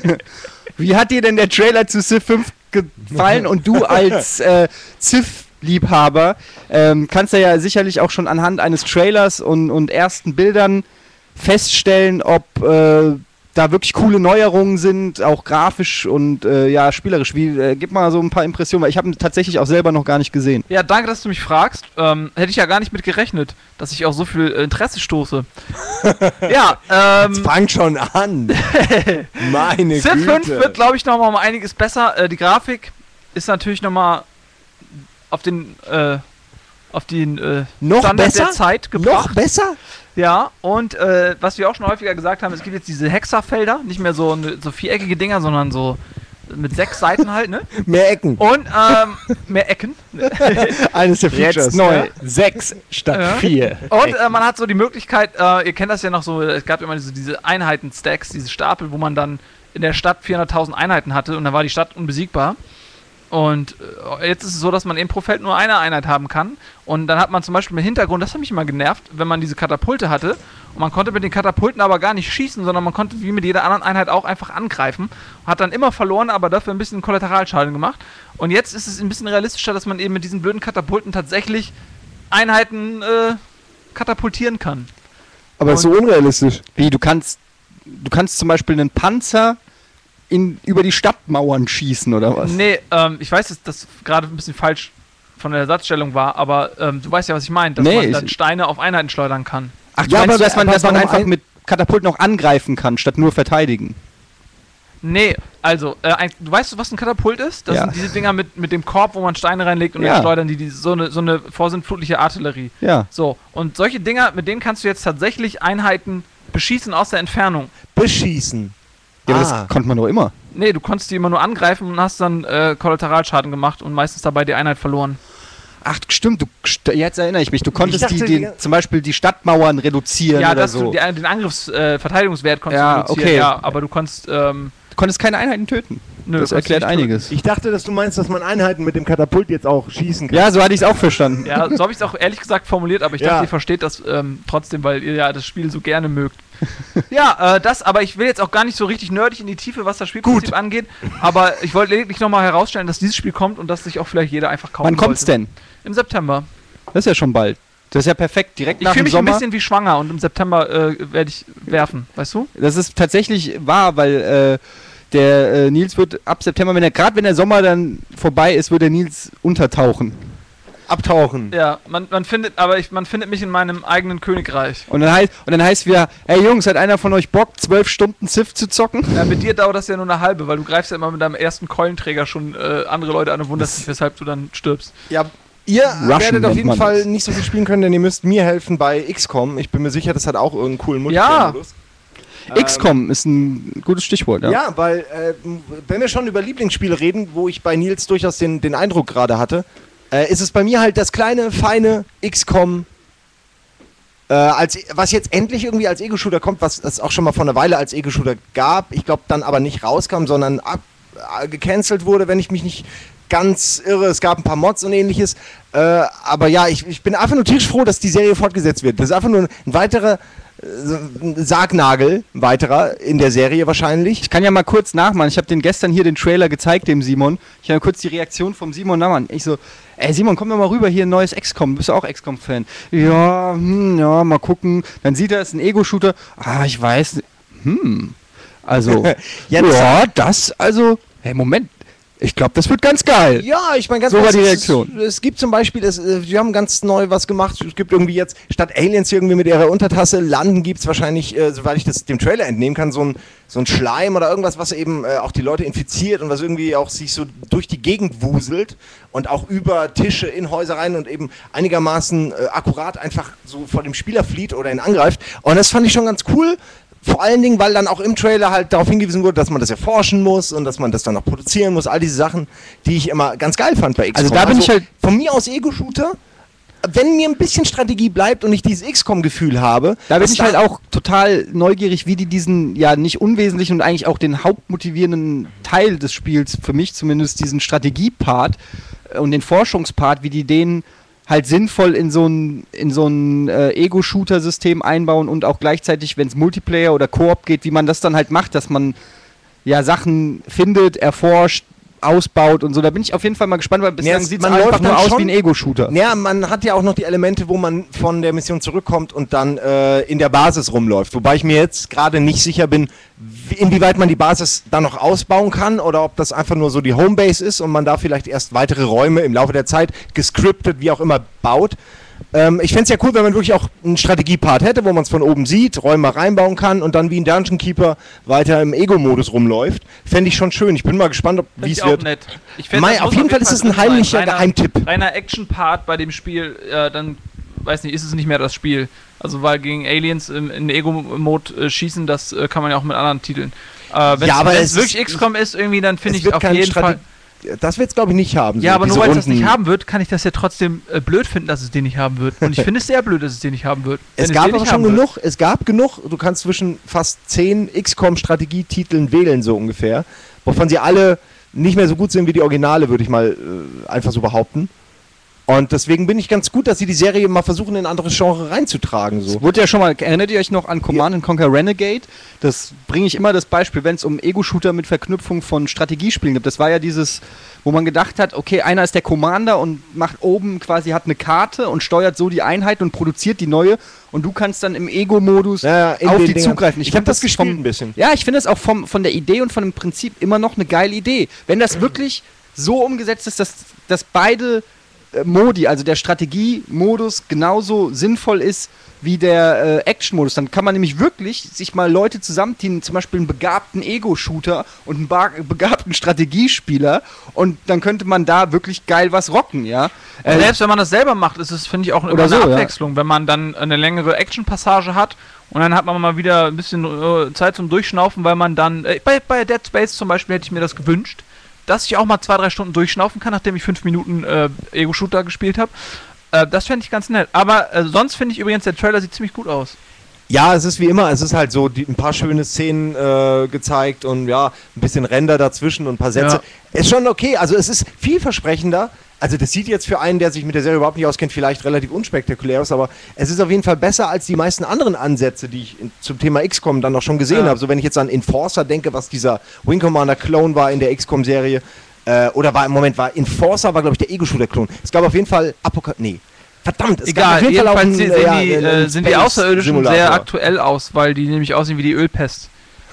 <laughs> Wie hat dir denn der Trailer zu Civ 5 gefallen? Und du als <laughs> äh, Civ-Liebhaber ähm, kannst du ja sicherlich auch schon anhand eines Trailers und, und ersten Bildern feststellen, ob äh, da wirklich coole Neuerungen sind, auch grafisch und äh, ja, spielerisch. Wie, äh, gib mal so ein paar Impressionen, weil ich habe ihn tatsächlich auch selber noch gar nicht gesehen. Ja, danke, dass du mich fragst. Ähm, hätte ich ja gar nicht mit gerechnet, dass ich auf so viel äh, Interesse stoße. <laughs> ja, Jetzt ähm, fang schon an. <laughs> Meine Civ Güte. 5 wird, glaube ich, nochmal um einiges besser. Äh, die Grafik ist natürlich nochmal auf den, äh, auf den äh, Noch Standard besser? der Zeit Noch gebracht. besser? Ja, und äh, was wir auch schon häufiger gesagt haben, es gibt jetzt diese Hexerfelder, nicht mehr so, ne, so viereckige Dinger, sondern so mit sechs Seiten halt, ne? <laughs> Mehr Ecken. Und ähm, mehr Ecken. <laughs> Eines der Jetzt neu. Sechs statt Ja. vier. Und äh, man hat so die Möglichkeit, äh, ihr kennt das ja noch so, es gab immer diese, diese Einheiten-Stacks, diese Stapel, wo man dann in der Stadt 400.000 Einheiten hatte und dann war die Stadt unbesiegbar. Und äh, jetzt ist es so, dass man eben pro Feld nur eine Einheit haben kann. Und dann hat man zum Beispiel im Hintergrund, das hat mich immer genervt, wenn man diese Katapulte hatte. Und man konnte mit den Katapulten aber gar nicht schießen, sondern man konnte wie mit jeder anderen Einheit auch einfach angreifen. Hat dann immer verloren, aber dafür ein bisschen Kollateralschaden gemacht. Und jetzt ist es ein bisschen realistischer, dass man eben mit diesen blöden Katapulten tatsächlich Einheiten äh, katapultieren kann. Aber ist so unrealistisch. Wie, du kannst, du kannst zum Beispiel einen Panzer in, über die Stadtmauern schießen oder was? Nee, ähm, ich weiß, dass das gerade ein bisschen falsch von der Ersatzstellung war, aber ähm, du weißt ja, was ich meine, dass Nee, man dann Steine auf Einheiten schleudern kann. Ach, Ja, aber- du, dass man, aber dass man einfach ein- mit Katapulten auch angreifen kann, statt nur verteidigen? Nee, also, äh, ein, du weißt, was ein Katapult ist? Das Ja. sind diese Dinger mit, mit dem Korb, wo man Steine reinlegt und Ja. dann schleudern die, die so eine, so eine vorsintflutliche Artillerie. Ja. So, und solche Dinger, mit denen kannst du jetzt tatsächlich Einheiten beschießen aus der Entfernung. Beschießen. Ja, aber Ah. das konnte man doch immer. Nee, du konntest die immer nur angreifen und hast dann äh, Kollateralschaden gemacht und meistens dabei die Einheit verloren. Ach, stimmt, du, jetzt erinnere ich mich, du konntest dachte, die, die- zum Beispiel die Stadtmauern reduzieren Ja, oder dass so. du die, den Angriffs-Verteidigungswert konntest Ja, du reduzieren, okay. ja, aber du konntest, ähm, du konntest keine Einheiten töten. Nö, das erklärt einiges. Ich dachte, dass du meinst, dass man Einheiten mit dem Katapult jetzt auch schießen kann. Ja, so hatte ich es auch verstanden. Ja, so habe ich es auch ehrlich gesagt formuliert, aber ich Ja. dachte, ihr versteht das ähm, trotzdem, weil ihr ja das Spiel so gerne mögt. <laughs> ja, äh, das, aber ich will jetzt auch gar nicht so richtig nerdig in die Tiefe, was das Spielprinzip angeht, aber ich wollte lediglich nochmal herausstellen, dass dieses Spiel kommt und dass sich auch vielleicht jeder einfach kaufen Wann kommt's sollte. denn? Im September. Das ist ja schon bald. Das ist ja perfekt, direkt Ich nach fühle dem mich ein Sommer. bisschen wie schwanger und im September äh, werde ich werfen, weißt du? Das ist tatsächlich wahr, weil äh, der äh, Nils wird ab September, wenn er gerade wenn der Sommer dann vorbei ist, wird der Nils untertauchen. Abtauchen. Ja, man, man findet, aber ich, man findet mich in meinem eigenen Königreich. Und dann heißt und dann heißt wieder, hey Jungs, hat einer von euch Bock, zwölf Stunden Civ zu zocken? Ja, mit dir dauert das ja nur eine halbe, weil du greifst ja immer mit deinem ersten Keulenträger schon äh, andere Leute an und wunderst dich, weshalb du dann stirbst. Ja, ihr Russian werdet auf jeden Fall das. nicht so viel spielen können, denn ihr müsst mir helfen bei XCOM. Ich bin mir sicher, das hat auch irgendeinen coolen Multiplayer-Modus. XCOM ist ein gutes Stichwort, ja. Ja, weil, äh, wenn wir schon über Lieblingsspiele reden, wo ich bei Nils durchaus den, den Eindruck gerade hatte, äh, ist es bei mir halt das kleine, feine XCOM Äh, als, was jetzt endlich irgendwie als Ego-Shooter kommt, was es auch schon mal vor einer Weile als Ego-Shooter gab, ich glaube dann aber nicht rauskam, sondern ab, äh, gecancelt wurde, wenn ich mich nicht ganz irre. Es gab ein paar Mods und ähnliches. Äh, aber ja, ich, ich bin einfach nur tierisch froh, dass die Serie fortgesetzt wird. Das ist einfach nur ein weiterer Sargnagel, ein weiterer in der Serie wahrscheinlich. Ich kann ja mal kurz nachmachen. Ich habe den gestern hier den Trailer gezeigt, dem Simon. Ich habe kurz die Reaktion vom Simon nachmachen. Ich so, ey Simon, komm doch mal rüber, hier ein neues XCOM. Bist du auch XCOM-Fan? Ja, hm, ja, mal gucken. Dann sieht er, es ist ein Ego-Shooter. Ah, ich weiß. Hm. Also, <laughs> Ja, ja, das- das, also. Hey, Moment. Ich glaube, das wird ganz geil. Ja, ich meine ganz So war die es- Reaktion. Es, gibt zum Beispiel, es, äh, wir haben ganz neu was gemacht. Es gibt irgendwie jetzt, statt Aliens irgendwie mit ihrer Untertasse landen, gibt es wahrscheinlich, äh, soweit ich das dem Trailer entnehmen kann, so ein, so ein Schleim oder irgendwas, was eben äh, auch die Leute infiziert und was irgendwie auch sich so durch die Gegend wuselt und auch über Tische in Häuser rein und eben einigermaßen äh, akkurat einfach so vor dem Spieler flieht oder ihn angreift. Und das fand ich schon ganz cool. Vor allen Dingen, weil dann auch im Trailer halt darauf hingewiesen wurde, dass man das erforschen muss und dass man das dann auch produzieren muss. All diese Sachen, die ich immer ganz geil fand bei XCOM. Also da bin ich halt- Von mir aus Ego-Shooter. Wenn mir ein bisschen Strategie bleibt und ich dieses XCOM-Gefühl habe. Da bin ich halt auch total neugierig, wie die diesen ja nicht unwesentlichen und eigentlich auch den hauptmotivierenden Teil des Spiels, für mich zumindest diesen Strategiepart und den Forschungspart, wie die den halt sinnvoll in so ein, in so ein äh, Ego-Shooter-System einbauen und auch gleichzeitig, wenn es Multiplayer oder Koop geht, wie man das dann halt macht, dass man ja Sachen findet, erforscht, ausbaut und so. Da bin ich auf jeden Fall mal gespannt, weil bislang es- sieht es man einfach nur aus wie ein Ego-Shooter. Ja, man hat ja auch noch die Elemente, wo man von der Mission zurückkommt und dann äh, in der Basis rumläuft. Wobei ich mir jetzt gerade nicht sicher bin, wie- inwieweit man die Basis dann noch ausbauen kann oder ob das einfach nur so die Homebase ist und man da vielleicht erst weitere Räume im Laufe der Zeit gescriptet, wie auch immer, baut. Ähm, ich fände es ja cool, wenn man wirklich auch einen Strategiepart hätte, wo man es von oben sieht, Räume reinbauen kann und dann wie ein Dungeon Keeper weiter im Ego-Modus rumläuft. Fände ich schon schön. Ich bin mal gespannt, wie es wird. nett. Ich fänd, Mai, auf jeden Fall ist es ein heimlicher Reiner- Geheimtipp. Reiner Action-Part bei dem Spiel, äh, dann, weiß nicht, ist es nicht mehr das Spiel. Also, weil gegen Aliens im, in Ego-Mode äh, schießen, das äh, kann man ja auch mit anderen Titeln. Äh, wenn's, Ja, aber wenn es es wirklich XCOM ist, irgendwie, dann finde Es ich auf jeden Strate- Fall. Das wird es, glaube ich, nicht haben. Ja, so aber nur weil es das nicht haben wird, kann ich das ja trotzdem äh, blöd finden, dass es den nicht haben wird. Und ich <laughs> finde es sehr blöd, dass es den nicht haben wird. Es gab den aber schon haben wird. genug, es gab genug, du kannst zwischen fast zehn XCOM-Strategietiteln wählen, so ungefähr, wovon sie alle nicht mehr so gut sind wie die Originale, würde ich mal äh, einfach so behaupten. Und deswegen bin ich ganz gut, dass sie die Serie mal versuchen, in ein anderes Genre reinzutragen. So. Es wurde ja schon mal, erinnert ihr euch noch an Command and Conquer Renegade? Das bringe ich immer das Beispiel, wenn es um Ego-Shooter mit Verknüpfung von Strategiespielen gibt. Das war ja dieses, wo man gedacht hat, okay, einer ist der Commander und macht oben quasi, hat eine Karte und steuert so die Einheit und produziert die neue und du kannst dann im Ego-Modus Ja, auf die Dingern. zugreifen. Ich find hab das gespielt vom- ein bisschen. Ja, ich finde es auch vom, von der Idee und von dem Prinzip immer noch eine geile Idee. Wenn das wirklich so umgesetzt ist, dass, dass beide Modi, also der Strategiemodus genauso sinnvoll ist wie der äh, Action-Modus. Dann kann man nämlich wirklich sich mal Leute zusammenziehen, zum Beispiel einen begabten Ego-Shooter und einen <laughs> begabten Strategiespieler und dann könnte man da wirklich geil was rocken, ja. Äh, selbst wenn man das selber macht, ist es, finde ich, auch immer Oder eine so, ja. Abwechslung, wenn man dann eine längere Action-Passage hat und dann hat man mal wieder ein bisschen äh, Zeit zum Durchschnaufen, weil man dann, äh, bei, bei Dead Space zum Beispiel hätte ich mir das gewünscht, dass ich auch mal zwei, drei Stunden durchschnaufen kann, nachdem ich fünf Minuten äh, Ego-Shooter gespielt habe. Äh, das fände ich ganz nett. Aber äh, sonst finde ich übrigens, der Trailer sieht ziemlich gut aus. Ja, es ist wie immer, es ist halt so die, ein paar schöne Szenen äh, gezeigt und ja, ein bisschen Ränder dazwischen und ein paar Sätze. Ist schon okay, also es ist vielversprechender. Also das sieht jetzt für einen, der sich mit der Serie überhaupt nicht auskennt, vielleicht relativ unspektakulär aus, aber es ist auf jeden Fall besser als die meisten anderen Ansätze, die ich in, zum Thema XCOM dann auch schon gesehen Ja. habe. So wenn ich jetzt an Enforcer denke, was dieser Wing Commander Clone war in der XCOM-Serie, äh, oder war im Moment war Enforcer war glaube ich der Ego-Shooter-Klon. Es gab auf jeden Fall Apoka nee. Verdammt, es gab Egal, auf jeden Fall auch einen, sehen, ja, die, äh, sind die Außerirdischen sehr Simulator. aktuell aus, weil die nämlich aussehen wie die Ölpest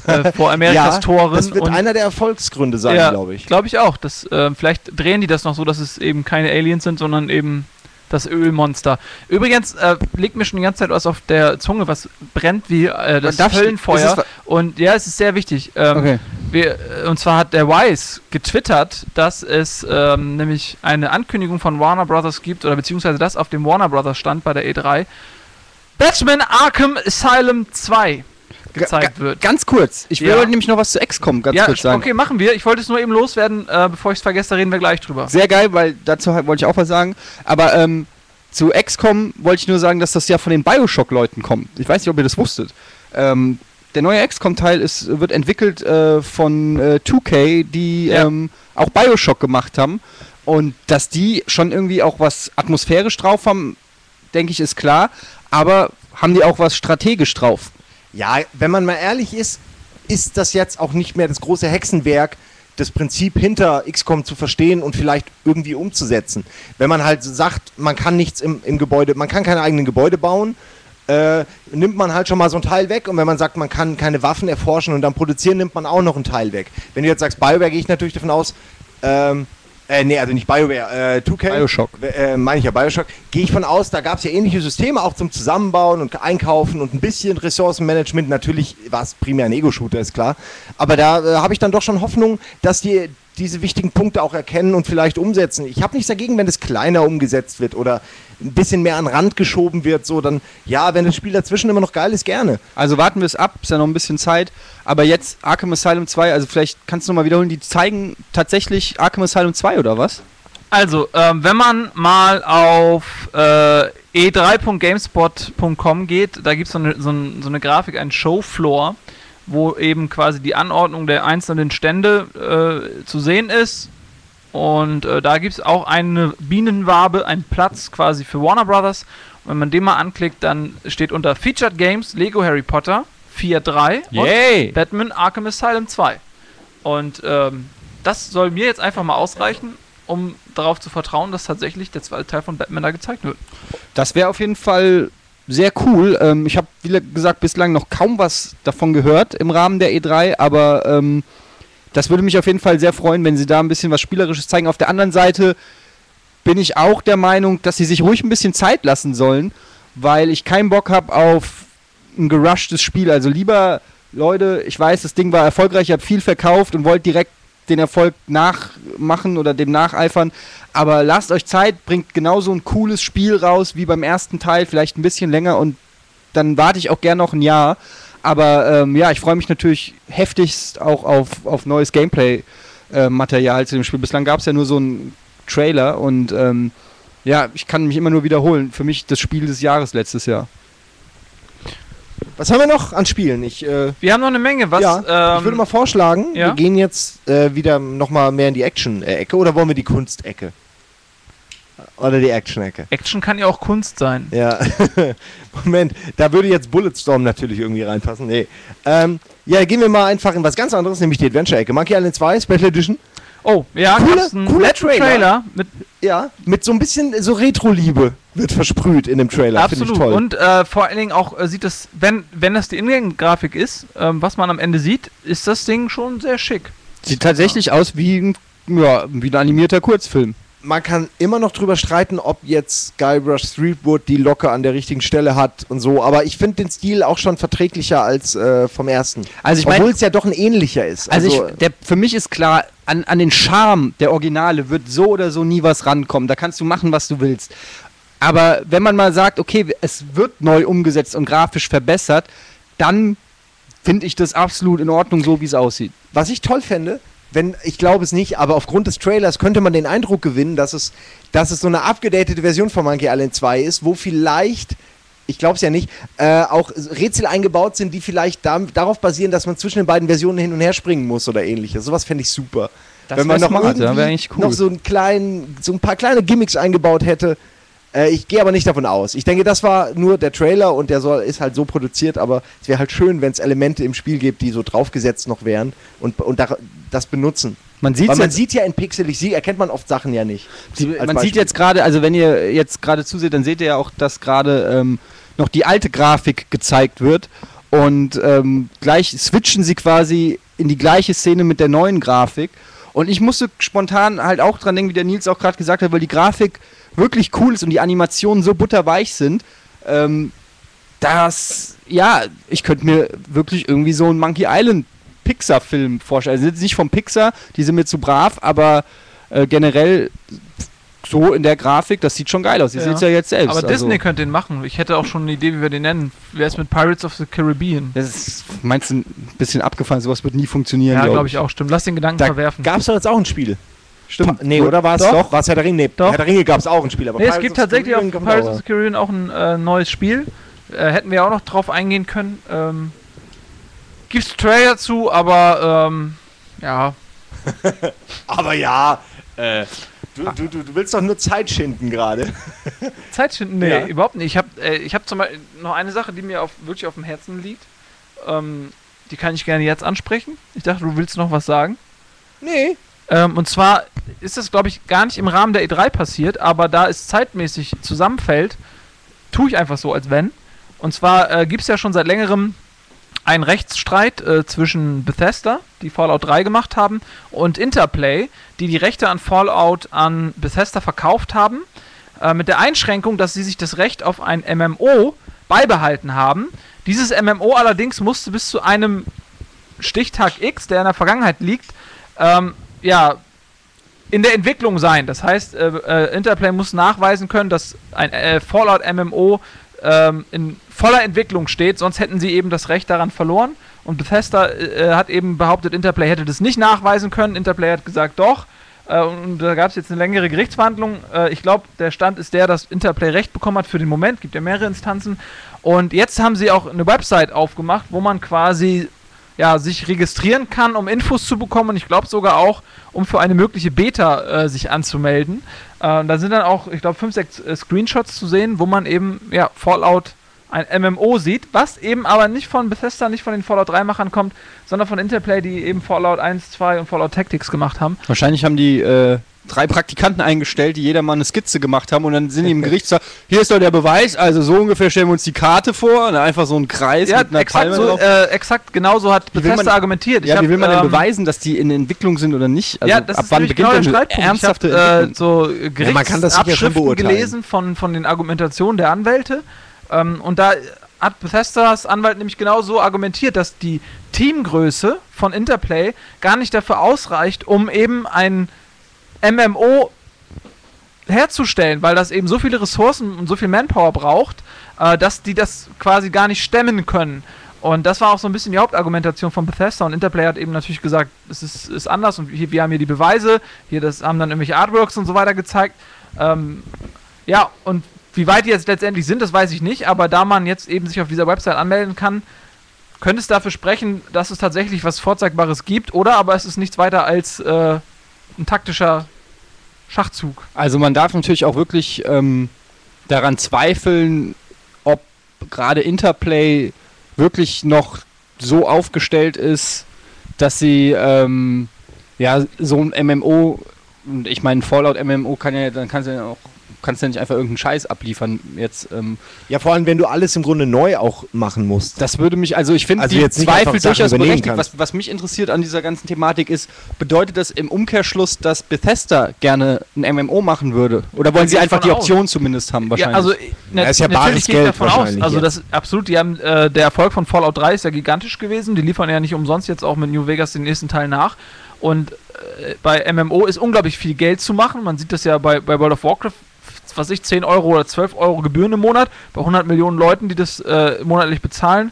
äh, vor Amerikas Toren. Das wird einer der Erfolgsgründe sein, ja, glaube ich. Glaube ich auch. Das, äh, vielleicht drehen die das noch so, dass es eben keine Aliens sind, sondern eben das Ölmonster. Übrigens äh, liegt mir schon die ganze Zeit was auf der Zunge, was brennt wie äh, das Höllenfeuer. Und ja, es ist sehr wichtig. Ähm, Okay. wir, äh, und zwar hat der Wise getwittert, dass es ähm, nämlich eine Ankündigung von Warner Brothers gibt, oder beziehungsweise das auf dem Warner Brothers stand bei der E3. Batman Arkham Asylum 2 gezeigt Ga- wird. Ganz kurz. Ich Ja. wollte nämlich noch was zu XCOM ganz Ja, kurz sagen. okay, machen wir. Ich wollte es nur eben loswerden, äh, bevor ich es vergesse, da reden wir gleich drüber. Sehr geil, weil dazu halt wollte ich auch was sagen. Aber ähm, zu XCOM wollte ich nur sagen, dass das ja von den Bioshock-Leuten kommt. Ich weiß nicht, ob ihr das wusstet. Ähm, der neue XCOM-Teil wird entwickelt äh, von äh, 2K, die Ja. ähm, auch Bioshock gemacht haben. Und dass die schon irgendwie auch was atmosphärisch drauf haben, denke ich, ist klar. Aber haben die auch was strategisch drauf? Ja, wenn man mal ehrlich ist, ist das jetzt auch nicht mehr das große Hexenwerk, das Prinzip hinter XCOM zu verstehen und vielleicht irgendwie umzusetzen. Wenn man halt sagt, man kann nichts im, im Gebäude, man kann keine eigenen Gebäude bauen, äh, nimmt man halt schon mal so ein Teil weg und wenn man sagt, man kann keine Waffen erforschen und dann produzieren, nimmt man auch noch ein Teil weg. Wenn du jetzt sagst BioWare, gehe ich natürlich davon aus, ähm, äh, nee, also nicht BioWare, äh, 2K. Bioshock. Äh, meine ich ja Bioshock. Gehe ich von aus, da gab es ja ähnliche Systeme auch zum Zusammenbauen und Einkaufen und ein bisschen Ressourcenmanagement. Natürlich war es primär ein Ego-Shooter, ist klar. Aber da äh, habe ich dann doch schon Hoffnung, dass die diese wichtigen Punkte auch erkennen und vielleicht umsetzen. Ich habe nichts dagegen, wenn es kleiner umgesetzt wird oder ein bisschen mehr an den Rand geschoben wird. So, dann, ja, wenn das Spiel dazwischen immer noch geil ist, gerne. Also warten wir es ab, ist ja noch ein bisschen Zeit. Aber jetzt Arkham Asylum 2, also vielleicht kannst du nochmal wiederholen, die zeigen tatsächlich Arkham Asylum 2 oder was? Also, ähm, wenn man mal auf äh, e3.gamespot.com geht, da gibt so es so, so eine Grafik, ein Showfloor, wo eben quasi die Anordnung der einzelnen Stände äh, zu sehen ist. Und äh, da gibt es auch eine Bienenwabe, einen Platz quasi für Warner Brothers. Und wenn man den mal anklickt, dann steht unter Featured Games Lego Harry Potter 4.3 Yay! und Batman Arkham Asylum 2. Und ähm, das soll mir jetzt einfach mal ausreichen, um darauf zu vertrauen, dass tatsächlich der zweite Teil von Batman da gezeigt wird. Das wäre auf jeden Fall sehr cool. Ähm, ich habe, wie gesagt, bislang noch kaum was davon gehört im Rahmen der E3, aber ähm, das würde mich auf jeden Fall sehr freuen, wenn sie da ein bisschen was Spielerisches zeigen. Auf der anderen Seite bin ich auch der Meinung, dass sie sich ruhig ein bisschen Zeit lassen sollen, weil ich keinen Bock habe auf ein gerushtes Spiel. Also lieber, Leute, ich weiß, das Ding war erfolgreich, ihr habt viel verkauft und wollt direkt den Erfolg nachmachen oder dem nacheifern. Aber lasst euch Zeit, bringt genauso ein cooles Spiel raus wie beim ersten Teil, vielleicht ein bisschen länger und dann warte ich auch gern noch ein Jahr. Aber ähm, ja, ich freue mich natürlich heftigst auch auf, auf neues Gameplay-Material zu dem Spiel. Bislang gab es ja nur so einen Trailer und ähm, ja, ich kann mich immer nur wiederholen. Für mich das Spiel des Jahres letztes Jahr. Was haben wir noch an Spielen? Ich, äh, Wir haben noch eine Menge. Was, ja, ähm, ich würde mal vorschlagen, ja? wir gehen jetzt äh, wieder nochmal mehr in die Action-Ecke oder wollen wir die Kunstecke? Oder die Action-Ecke? Action kann ja auch Kunst sein. Ja, <laughs> Moment, da würde jetzt Bulletstorm natürlich irgendwie reinpassen. Nee. Ähm, ja, gehen wir mal einfach in was ganz anderes, nämlich die Adventure-Ecke. Monkey Island 2, Special Edition. Oh, ja, Cooler- einen cooler netten Trailer. mit Ja, mit so ein bisschen so Retro-Liebe wird versprüht in dem Trailer. Finde ich Absolut. toll. Und äh, vor allen Dingen auch äh, sieht es, wenn, wenn das die Ingame-Grafik ist, ähm, was man am Ende sieht, ist das Ding schon sehr schick. Sieht tatsächlich aus wie ein, ja, wie ein animierter Kurzfilm. man kann immer noch drüber streiten, ob jetzt Guybrush Threepwood die Locke an der richtigen Stelle hat und so, aber ich finde den Stil auch schon verträglicher als äh, vom ersten. Also ich mein- Obwohl es ja doch ein ähnlicher ist. Also, ich, der, für mich ist klar, an, an den Charme der Originale wird so oder so nie was rankommen. Da kannst du machen, was du willst. Aber wenn man mal sagt, okay, es wird neu umgesetzt und grafisch verbessert, dann finde ich das absolut in Ordnung, so wie es aussieht. was ich toll fände, wenn, ich glaube es nicht, aber aufgrund des Trailers könnte man den Eindruck gewinnen, dass es, dass es so eine abgedatete Version von Monkey Island 2 ist, wo vielleicht, ich glaube es ja nicht, äh, auch Rätsel eingebaut sind, die vielleicht da, darauf basieren, dass man zwischen den beiden Versionen hin und her springen muss oder ähnliches. Sowas fände ich super. Das wenn man noch eigentlich cool. noch so, einen kleinen, so ein paar kleine Gimmicks eingebaut hätte. Äh, ich gehe aber nicht davon aus. Ich denke, das war nur der Trailer und der soll, ist halt so produziert, aber es wäre halt schön, wenn es Elemente im Spiel gibt, die so draufgesetzt noch wären und, und da, das benutzen. Man sieht Weil man sieht ja in pixelig, sie erkennt man oft Sachen ja nicht. Man sieht Beispiel. jetzt gerade, also wenn ihr jetzt gerade zuseht, dann seht ihr ja auch, dass gerade ähm, noch die alte Grafik gezeigt wird und ähm, gleich switchen sie quasi in die gleiche Szene mit der neuen Grafik. Und ich musste spontan halt auch dran denken, wie der Nils auch gerade gesagt hat, weil die Grafik wirklich cool ist und die Animationen so butterweich sind, ähm, dass, ja, ich könnte mir wirklich irgendwie so einen Monkey Island Pixar-Film vorstellen. Also nicht vom Pixar, die sind mir zu brav, aber äh, generell so in der Grafik, das sieht schon geil aus. Ihr Ja. seht es ja jetzt selbst. Aber also, Disney könnte den machen. Ich hätte auch schon eine Idee, wie wir den nennen. Wer ist mit Pirates of the Caribbean? Das ist, meinst du, ein bisschen abgefallen, sowas wird nie funktionieren. Ja, glaub glaube ich auch. Stimmt. Lass den Gedanken Da verwerfen. gab es doch jetzt auch ein Spiel. Stimmt. Nee, oder war es Doch. doch? War es Herr der Ringe? Nee, Doch. Herr der Ringe gab es auch ein Spiel. Aber Nee, es gibt tatsächlich auf Pirates auch. of the Caribbean auch ein äh, neues Spiel. Äh, hätten wir auch noch drauf eingehen können. Ähm, gibt's Trailer zu, aber ähm, ja. <laughs> Aber ja, äh, du, du, du, willst doch nur Zeit schinden gerade. <laughs> Zeit schinden? Nee, Ja. überhaupt nicht. Ich habe äh, ich hab zum Beispiel noch eine Sache, die mir auf, wirklich auf dem Herzen liegt. Ähm, die kann ich gerne jetzt ansprechen. Ich dachte, du willst noch was sagen. Nee. Ähm, und zwar ist das, glaube ich, gar nicht im Rahmen der E3 passiert, aber da es zeitmäßig zusammenfällt, tue ich einfach so, als wenn. Und zwar äh, gibt es ja schon seit längerem einen Rechtsstreit äh, zwischen Bethesda, die Fallout 3 gemacht haben, und Interplay, die die Rechte an Fallout an Bethesda verkauft haben, äh, mit der Einschränkung, dass sie sich das Recht auf ein MMO beibehalten haben. Dieses MMO allerdings musste bis zu einem Stichtag X, der in der Vergangenheit liegt, ähm, ja, in der Entwicklung sein. Das heißt, äh, äh, Interplay muss nachweisen können, dass ein äh, Fallout MMO ähm, in voller Entwicklung steht, sonst hätten sie eben das Recht daran verloren. Und Bethesda äh, hat eben behauptet, Interplay hätte das nicht nachweisen können. Interplay hat gesagt, doch. Äh, und da gab es jetzt eine längere Gerichtsverhandlung. Äh, ich glaube, der Stand ist der, dass Interplay Recht bekommen hat für den Moment. Gibt ja mehrere Instanzen. Und jetzt haben sie auch eine Website aufgemacht, wo man quasi ja, sich registrieren kann, um Infos zu bekommen und ich glaube sogar auch, um für eine mögliche Beta äh, sich anzumelden. Äh, da sind dann auch, ich glaube, fünf, sechs äh, Screenshots zu sehen, wo man eben ja, Fallout ein MMO sieht, was eben aber nicht von Bethesda, nicht von den Fallout 3-Machern kommt, sondern von Interplay, die eben Fallout 1, 2 und Fallout Tactics gemacht haben. Wahrscheinlich haben die äh, drei Praktikanten eingestellt, die jeder mal eine Skizze gemacht haben und dann sind die im Gericht gesagt, hier ist doch der Beweis, also so ungefähr stellen wir uns die Karte vor und dann einfach so ein Kreis Ja, mit einer exakt, Palme so, drauf. äh, exakt genau so hat Bethesda man- argumentiert. Ich ja, hab, wie will man denn ähm, beweisen, dass die in Entwicklung sind oder nicht? Also ja, das ab ist wann beginnt genau der Streitpunkt. ernsthafte hab, äh, so Ja, man kann das sicher schon Gerichtsabschriften beurteilen. gelesen von, von den Argumentationen der Anwälte. Ähm, und da hat Bethesdas Anwalt nämlich genau so argumentiert, dass die Teamgröße von Interplay gar nicht dafür ausreicht, um eben ein MMO herzustellen, weil das eben so viele Ressourcen und so viel Manpower braucht, äh, dass die das quasi gar nicht stemmen können. Und das war auch so ein bisschen die Hauptargumentation von Bethesda und Interplay hat eben natürlich gesagt, es ist, ist anders und hier, wir haben hier die Beweise, hier das haben dann irgendwelche Artworks und so weiter gezeigt. Ähm, ja, und wie weit die jetzt letztendlich sind, das weiß ich nicht, aber da man jetzt eben sich auf dieser Website anmelden kann, könnte es dafür sprechen, dass es tatsächlich was Vorzeigbares gibt, oder aber es ist nichts weiter als äh, ein taktischer Schachzug. Also man darf natürlich auch wirklich ähm, daran zweifeln, ob gerade Interplay wirklich noch so aufgestellt ist, dass sie ähm, ja so ein MMO, ich meine Fallout MMO kann ja, dann kannst du ja auch kannst ja nicht einfach irgendeinen Scheiß abliefern. Jetzt, ähm, Ja, vor allem, wenn du alles im Grunde neu auch machen musst. das würde mich, also ich finde Also die jetzt nicht Zweifel durchaus berechtigt. Was, was mich interessiert an dieser ganzen Thematik ist, bedeutet das im Umkehrschluss, dass Bethesda gerne ein MMO machen würde? Oder wollen sie einfach die aus. Option zumindest haben wahrscheinlich? Ja, also na, Ja, ist ja natürlich bares Geld davon aus. Also jetzt. das absolut, die haben äh, der Erfolg von Fallout 3 ist ja gigantisch gewesen. Die liefern ja nicht umsonst jetzt auch mit New Vegas den nächsten Teil nach. Und äh, bei MMO ist unglaublich viel Geld zu machen. Man sieht das ja bei, bei World of Warcraft, was ich, 10 Euro oder 12 Euro Gebühren im Monat, bei 100 Millionen Leuten, die das äh, monatlich bezahlen.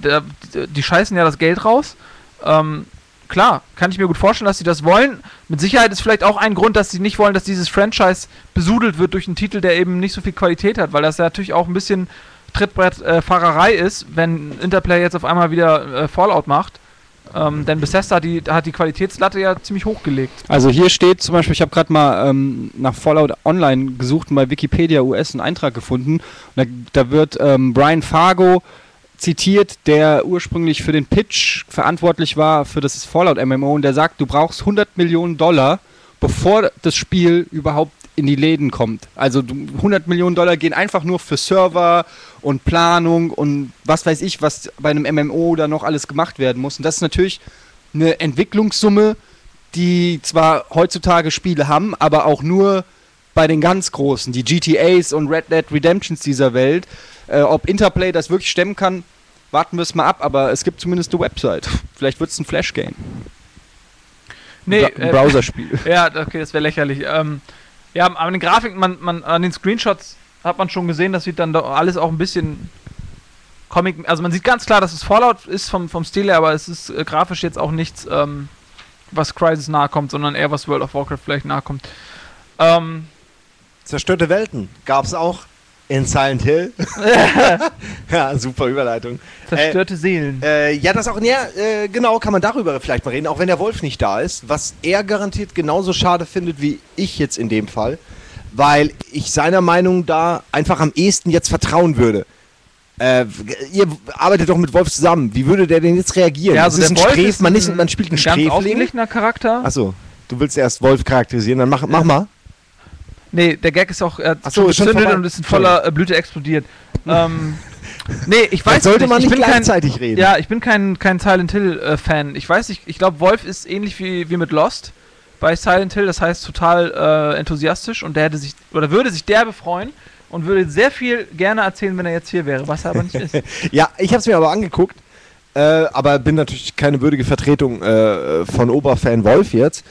Da, die, scheißen ja das Geld raus. Ähm, klar, kann ich mir gut vorstellen, dass sie das wollen. Mit Sicherheit ist vielleicht auch ein Grund, dass sie nicht wollen, dass dieses Franchise besudelt wird durch einen Titel, der eben nicht so viel Qualität hat, weil das ja natürlich auch ein bisschen Trittbrettfahrerei ist, wenn Interplay jetzt auf einmal wieder äh, Fallout macht. Ähm, denn Bethesda hat die, hat die Qualitätslatte ja ziemlich hochgelegt. Also hier steht zum Beispiel, ich habe gerade mal ähm, nach Fallout Online gesucht und bei Wikipedia US einen Eintrag gefunden. Und da, da wird ähm, Brian Fargo zitiert, der ursprünglich für den Pitch verantwortlich war für das Fallout MMO und der sagt, du brauchst 100 Millionen Dollar, bevor das Spiel überhaupt in die Läden kommt. Also du, 100 Millionen Dollar gehen einfach nur für Server und Planung und was weiß ich, was bei einem MMO da noch alles gemacht werden muss. Und das ist natürlich eine Entwicklungssumme, die zwar heutzutage Spiele haben, aber auch nur bei den ganz Großen, die GTAs und Red Dead Redemptions dieser Welt. Äh, ob Interplay das wirklich stemmen kann, warten wir es mal ab, aber es gibt zumindest eine Website. <laughs> Vielleicht wird es ein Flash-Game. Nee, ein äh, Browserspiel. <laughs> Ja, okay, das wäre lächerlich. Ähm, ja, aber an den Grafiken, man, man, an den Screenshots hat man schon gesehen, das sieht dann doch alles auch ein bisschen Comic. Also man sieht ganz klar, dass es Fallout ist vom, vom Stil her, aber es ist äh, grafisch jetzt auch nichts, ähm, was Crisis nahe kommt, sondern eher was World of Warcraft vielleicht nahe kommt. Ähm, Zerstörte Welten gab es auch in Silent Hill. <laughs> ja, super Überleitung. zerstörte Seelen. Äh, ja, das auch, ja, äh, genau, kann man darüber vielleicht mal reden, auch wenn der Wolf nicht da ist, was er garantiert genauso schade findet wie ich jetzt in dem Fall, weil ich seiner Meinung da einfach am ehesten jetzt vertrauen würde. Äh, ihr arbeitet doch mit Wolf zusammen. Wie würde der denn jetzt reagieren? Ja, also Das ist der ein Wolf ist man, ein ist, man spielt einen ganz Sträfling. ausgeglichener Charakter. Achso, du willst erst Wolf charakterisieren, dann mach, mach mal. Nee, der Gag ist auch, er hat so, gezündet und ist in voller äh, Blüte explodiert. ähm, nee, ich weiß sollte man ich nicht bin kein, gleichzeitig reden. Ja, ich bin kein, kein Silent Hill-Fan. ich weiß nicht, ich glaube, Wolf ist ähnlich wie, wie mit Lost bei Silent Hill, das heißt total äh, enthusiastisch und der hätte sich, oder würde sich derbe freuen und würde sehr viel gerne erzählen, wenn er jetzt hier wäre, was er aber nicht ist. <laughs> Ja, ich habe es mir aber angeguckt, äh, aber bin natürlich keine würdige Vertretung äh, von Oberfan Wolf jetzt.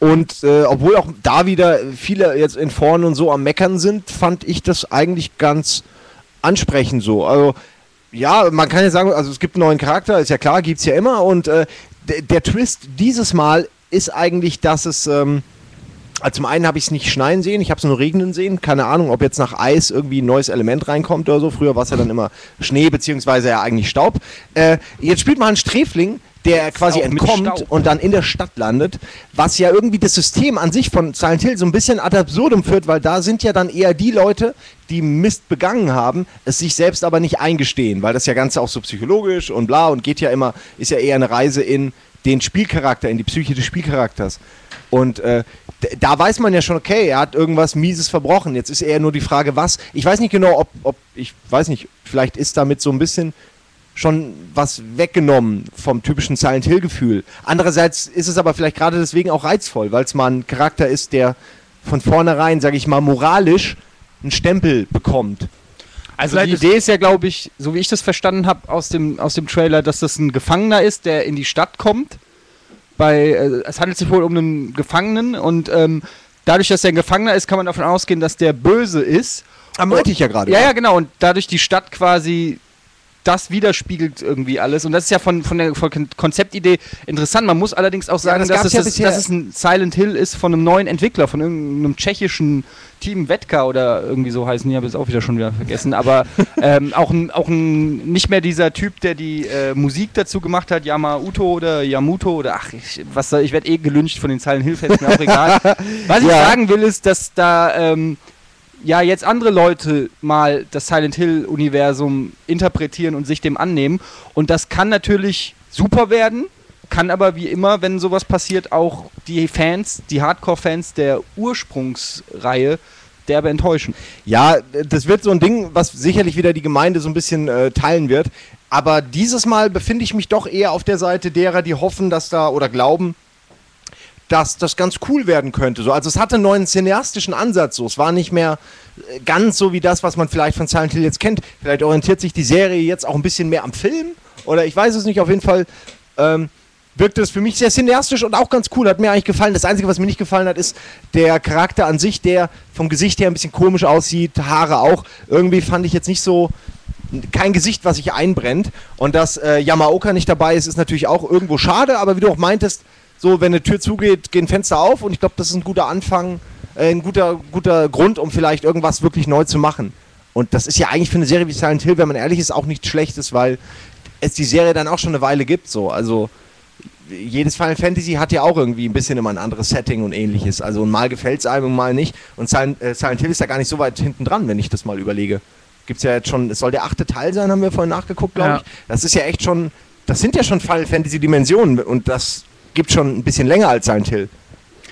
Und äh, obwohl auch da wieder viele jetzt in Foren und so am Meckern sind, fand ich das eigentlich ganz ansprechend so. Also ja, man kann ja sagen, also es gibt einen neuen Charakter, ist ja klar, gibt's ja immer. Und äh, der, der Twist dieses Mal ist eigentlich, dass es ähm, also zum einen habe ich es nicht schneien sehen, ich habe es nur regnen sehen. Keine Ahnung, ob jetzt nach Eis irgendwie ein neues Element reinkommt oder so. Früher war es ja dann immer Schnee, beziehungsweise ja eigentlich Staub. Äh, jetzt spielt man einen Sträfling, der quasi entkommt und dann in der Stadt landet, was ja irgendwie das System an sich von Silent Hill so ein bisschen ad absurdum führt, weil da sind ja dann eher die Leute, die Mist begangen haben, es sich selbst aber nicht eingestehen, weil das ja Ganze auch so psychologisch und bla und geht ja immer, ist ja eher eine Reise in den Spielcharakter, in die Psyche des Spielcharakters. Und äh, da weiß man ja schon, okay, er hat irgendwas Mieses verbrochen. Jetzt ist eher nur die Frage, was. Ich weiß nicht genau, ob, ob ich weiß nicht, vielleicht ist damit so ein bisschen schon was weggenommen vom typischen Silent Hill-Gefühl. Andererseits ist es aber vielleicht gerade deswegen auch reizvoll, weil es mal ein Charakter ist, der von vornherein, sage ich mal, moralisch einen Stempel bekommt. Also Vielleicht die Idee ist ja, glaube ich, so wie ich das verstanden habe aus dem, aus dem Trailer, dass das ein Gefangener ist, der in die Stadt kommt. Bei, äh, es handelt sich wohl um einen Gefangenen und ähm, dadurch, dass er ein Gefangener ist, kann man davon ausgehen, dass der böse ist. Ah, meinte ich ja gerade. Ja, ja, genau. Und dadurch die Stadt quasi das widerspiegelt irgendwie alles. Und das ist ja von, von der von Kon- Konzeptidee interessant. Man muss allerdings auch sagen, das dass, es, ja dass es ein Silent Hill ist von einem neuen Entwickler, von irgendeinem tschechischen Team Wetka oder irgendwie so heißen die, habe ich jetzt auch wieder schon wieder vergessen. Aber <laughs> ähm, auch, ein, auch ein, nicht mehr dieser Typ, der die äh, Musik dazu gemacht hat, Yamauto oder Yamuto oder ach, ich, was ich werde eh gelünscht von den Silent Hill-Fans, mir auch egal. <laughs> Was ich Ja. sagen will, ist, dass da ähm, ja jetzt andere Leute mal das Silent Hill-Universum interpretieren und sich dem annehmen. Und das kann natürlich super werden, kann aber wie immer, wenn sowas passiert, auch die Fans, die Hardcore-Fans der Ursprungsreihe derbe enttäuschen. Ja, das wird so ein Ding, was sicherlich wieder die Gemeinde so ein bisschen äh, teilen wird. Aber dieses Mal befinde ich mich doch eher auf der Seite derer, die hoffen, dass da oder glauben, dass das ganz cool werden könnte. So, also es hatte einen neuen cineastischen Ansatz. So, es war nicht mehr äh, ganz so wie das, was man vielleicht von Silent Hill jetzt kennt. Vielleicht orientiert sich die Serie jetzt auch ein bisschen mehr am Film oder ich weiß es nicht. Auf jeden Fall ähm, wirkte es für mich sehr cineastisch und auch ganz cool. Hat mir eigentlich gefallen. Das Einzige, was mir nicht gefallen hat, ist der Charakter an sich, der vom Gesicht her ein bisschen komisch aussieht, Haare auch. Irgendwie fand ich jetzt nicht so kein Gesicht, was sich einbrennt. Und dass äh, Yamaoka nicht dabei ist, ist natürlich auch irgendwo schade. Aber wie du auch meintest, so wenn eine Tür zugeht, gehen Fenster auf. Und ich glaube, das ist ein guter Anfang, äh, ein guter, guter Grund, um vielleicht irgendwas wirklich neu zu machen. Und das ist ja eigentlich für eine Serie wie Silent Hill, wenn man ehrlich ist, auch nichts Schlechtes, weil es die Serie dann auch schon eine Weile gibt. So, also jedes Final Fantasy hat ja auch irgendwie ein bisschen immer ein anderes Setting und ähnliches. Also mal gefällt es einem und mal nicht. Und Silent, äh, Silent Hill ist ja gar nicht so weit hinten dran, wenn ich das mal überlege. Gibt's ja jetzt schon, es soll der achte Teil sein, haben wir vorhin nachgeguckt, glaube Ja. ich. Das ist ja echt schon, das sind ja schon Final Fantasy Dimensionen und das gibt schon ein bisschen länger als Silent Hill.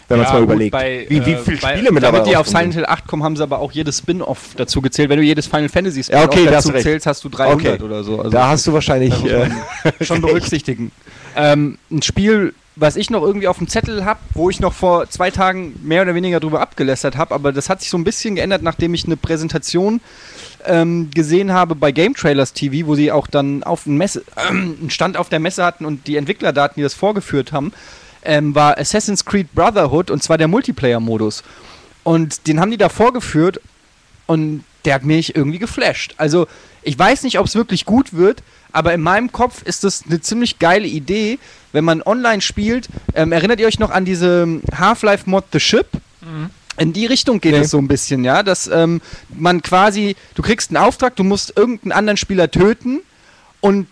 Wenn man es mal gut, überlegt. bei, wie, wie äh, viele bei- Spiele mittlerweile Damit die auf Silent Hill 8 kommen, haben sie aber auch jedes Spin-off dazu gezählt. Wenn du jedes Final Fantasy Ja, Spin-off okay, da hast dazu zählst, hast du 300 Okay. oder so. Also. Da hast du wahrscheinlich. Äh, schon <laughs> berücksichtigen. ähm, ein Spiel, was ich noch irgendwie auf dem Zettel habe, wo ich noch vor zwei Tagen mehr oder weniger drüber abgelästert habe, aber das hat sich so ein bisschen geändert, nachdem ich eine Präsentation ähm, gesehen habe bei Game Trailers TV, wo sie auch dann auf ein Messe, einen Stand auf der Messe hatten und die Entwicklerdaten, die das vorgeführt haben, ähm, war Assassin's Creed Brotherhood und zwar der Multiplayer-Modus. Und den haben die da vorgeführt und der hat mich irgendwie geflasht. Also ich weiß nicht, ob es wirklich gut wird, aber in meinem Kopf ist das eine ziemlich geile Idee, wenn man online spielt. Ähm, erinnert ihr euch noch an diese Half-Life-Mod The Ship? In die Richtung geht Nee. es so ein bisschen, ja, dass ähm, man quasi, du kriegst einen Auftrag, du musst irgendeinen anderen Spieler töten und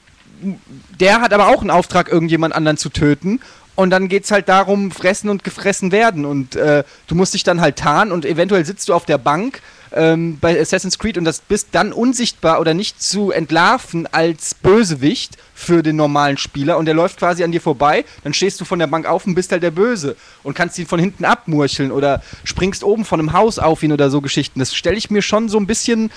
der hat aber auch einen Auftrag, irgendjemand anderen zu töten. Und dann geht es halt darum, fressen und gefressen werden. Und äh, du musst dich dann halt tarnen und eventuell sitzt du auf der Bank ähm, bei Assassin's Creed und das bist dann unsichtbar oder nicht zu entlarven als Bösewicht für den normalen Spieler. Und der läuft quasi an dir vorbei, dann stehst du von der Bank auf und bist halt der Böse und kannst ihn von hinten abmurcheln oder springst oben von einem Haus auf ihn oder so Geschichten. Das stelle ich mir schon so ein bisschen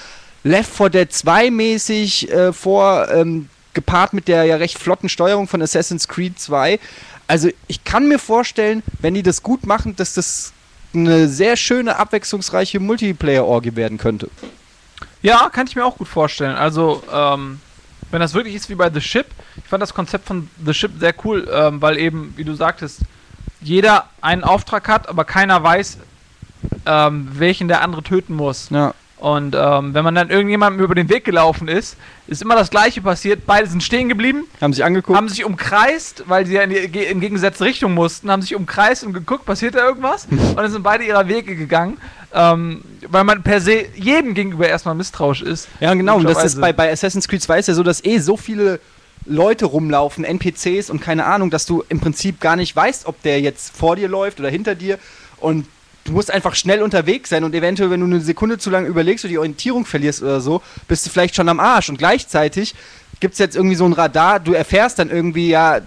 Left 4 Dead 2 mäßig äh, vor, ähm, gepaart mit der ja recht flotten Steuerung von Assassin's Creed 2. Also ich kann mir vorstellen, wenn die das gut machen, dass das eine sehr schöne, abwechslungsreiche Multiplayer-Orgie werden könnte. Ja, kann ich mir auch gut vorstellen. Also, ähm, wenn das wirklich ist wie bei The Ship, ich fand das Konzept von The Ship sehr cool, ähm, weil eben, wie du sagtest, jeder einen Auftrag hat, aber keiner weiß, ähm, welchen der andere töten muss. Ja. Und ähm, wenn man dann irgendjemandem über den Weg gelaufen ist, ist immer das Gleiche passiert. Beide sind stehen geblieben, Haben sich angeguckt. haben sich umkreist, weil sie ja in die in gegengesetzte Richtung mussten, haben sich umkreist und geguckt, passiert da irgendwas? und dann sind beide ihrer Wege gegangen, ähm, weil man per se jedem gegenüber erstmal misstrauisch ist. Ja, genau. Und das ist bei, bei Assassin's Creed 2 ist ja so, dass eh so viele Leute rumlaufen, NPCs und keine Ahnung, dass du im Prinzip gar nicht weißt, ob der jetzt vor dir läuft oder hinter dir. Und du musst einfach schnell unterwegs sein und eventuell, wenn du eine Sekunde zu lange überlegst oder die Orientierung verlierst oder so, bist du vielleicht schon am Arsch. Und gleichzeitig gibt es jetzt irgendwie so ein Radar, du erfährst dann irgendwie, ja,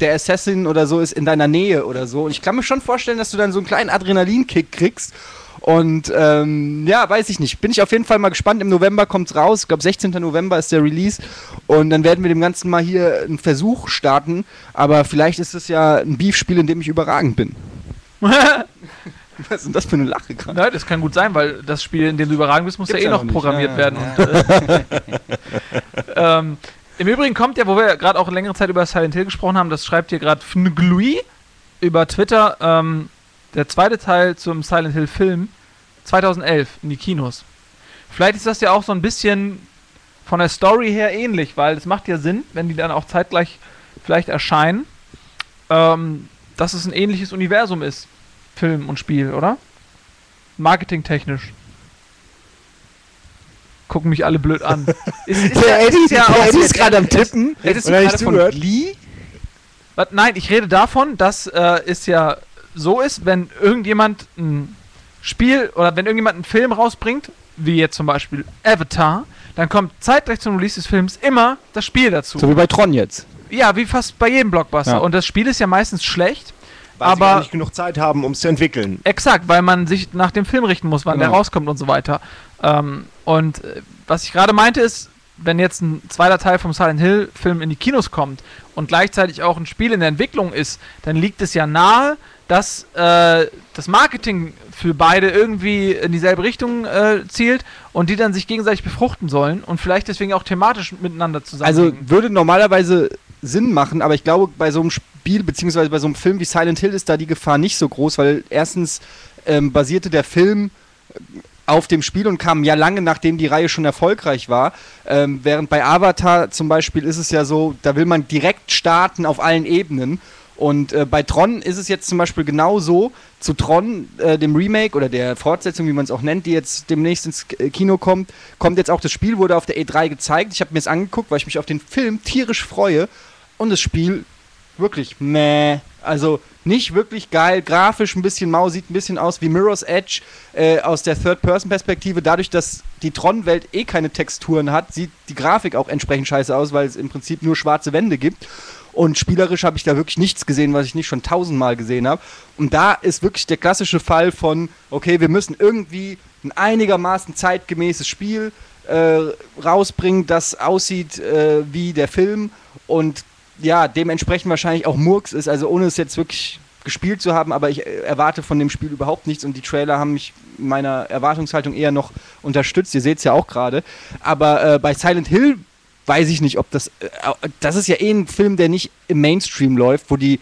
der Assassin oder so ist in deiner Nähe oder so. Und ich kann mir schon vorstellen, dass du dann so einen kleinen Adrenalinkick kriegst. Und ähm, ja, weiß ich nicht. Bin ich auf jeden Fall mal gespannt. Im November kommt's raus. Ich glaube, 16. November ist der Release. Und dann werden wir dem Ganzen mal hier einen Versuch starten. Aber vielleicht ist es ja ein Beef-Spiel, in dem ich überragend bin. <laughs> <laughs> Was ist denn das für eine Lache gerade? Nein, das kann gut sein, weil das Spiel, in dem du überragend bist, muss Gibt's ja eh noch noch programmiert Ja, werden. ja. Und, äh, <laughs> ähm, Im Übrigen kommt ja, wo wir gerade auch längere Zeit über Silent Hill gesprochen haben, das schreibt hier gerade Fnglui über Twitter, ähm, der zweite Teil zum Silent Hill Film 2011 in die Kinos. Vielleicht ist das ja auch so ein bisschen von der Story her ähnlich, weil es macht ja Sinn, wenn die dann auch zeitgleich vielleicht erscheinen, ähm, dass es ein ähnliches Universum ist, Film und Spiel, oder? Marketingtechnisch. Gucken mich alle blöd an. <laughs> ist, ist, ja, ist ja Eddie ist gerade am Tippen. Hättest du gerade von gehört? Glee? Was, nein, ich rede davon, dass äh, es ja so ist, wenn irgendjemand ein Spiel oder wenn irgendjemand einen Film rausbringt, wie jetzt zum Beispiel Avatar, dann kommt zeitgleich zum Release des Films immer das Spiel dazu. So wie bei Tron jetzt. ja, wie fast bei jedem Blockbuster. Ja. Und das Spiel ist ja meistens schlecht. Weil sie aber gar nicht genug Zeit haben, um es zu entwickeln. Exakt, weil man sich nach dem Film richten muss, wann Genau. der rauskommt und so weiter. Ähm, und äh, was ich gerade meinte ist, wenn jetzt ein zweiter Teil vom Silent Hill Film in die Kinos kommt und gleichzeitig auch ein Spiel in der Entwicklung ist, dann liegt es ja nahe, dass äh, das Marketing für beide irgendwie in dieselbe Richtung äh, zielt und die dann sich gegenseitig befruchten sollen und vielleicht deswegen auch thematisch miteinander Also zusammenhängen. würde normalerweise Sinn machen, aber ich glaube, bei so einem Spiel, beziehungsweise bei so einem Film wie Silent Hill ist da die Gefahr nicht so groß, weil erstens ähm, basierte der Film äh, auf dem Spiel und kam ja lange nachdem die Reihe schon erfolgreich war. Ähm, während bei Avatar zum Beispiel ist es ja so, da will man direkt starten auf allen Ebenen. Und äh, bei Tron ist es jetzt zum Beispiel genauso, zu Tron, äh, dem Remake oder der Fortsetzung, wie man es auch nennt, die jetzt demnächst ins äh, Kino kommt, kommt jetzt auch das Spiel, wurde auf der E3 gezeigt. Ich habe mir es angeguckt, weil ich mich auf den Film tierisch freue. Und das Spiel wirklich meh. Also nicht wirklich geil, grafisch ein bisschen mau, sieht ein bisschen aus wie Mirror's Edge äh, aus der Third-Person-Perspektive. Dadurch, dass die Tron-Welt eh keine Texturen hat, sieht die Grafik auch entsprechend scheiße aus, weil es im Prinzip nur schwarze Wände gibt. Und spielerisch habe ich da wirklich nichts gesehen, was ich nicht schon tausendmal gesehen habe. Und da ist wirklich der klassische Fall von, okay, wir müssen irgendwie ein einigermaßen zeitgemäßes Spiel äh, rausbringen, das aussieht äh, wie der Film und ja, dementsprechend wahrscheinlich auch Murks ist, also ohne es jetzt wirklich gespielt zu haben, aber ich äh, erwarte von dem Spiel überhaupt nichts und die Trailer haben mich in meiner Erwartungshaltung eher noch unterstützt. Ihr seht es ja auch gerade. Aber äh, bei Silent Hill weiß ich nicht, ob das. Äh, das ist ja eh ein Film, der nicht im Mainstream läuft, wo die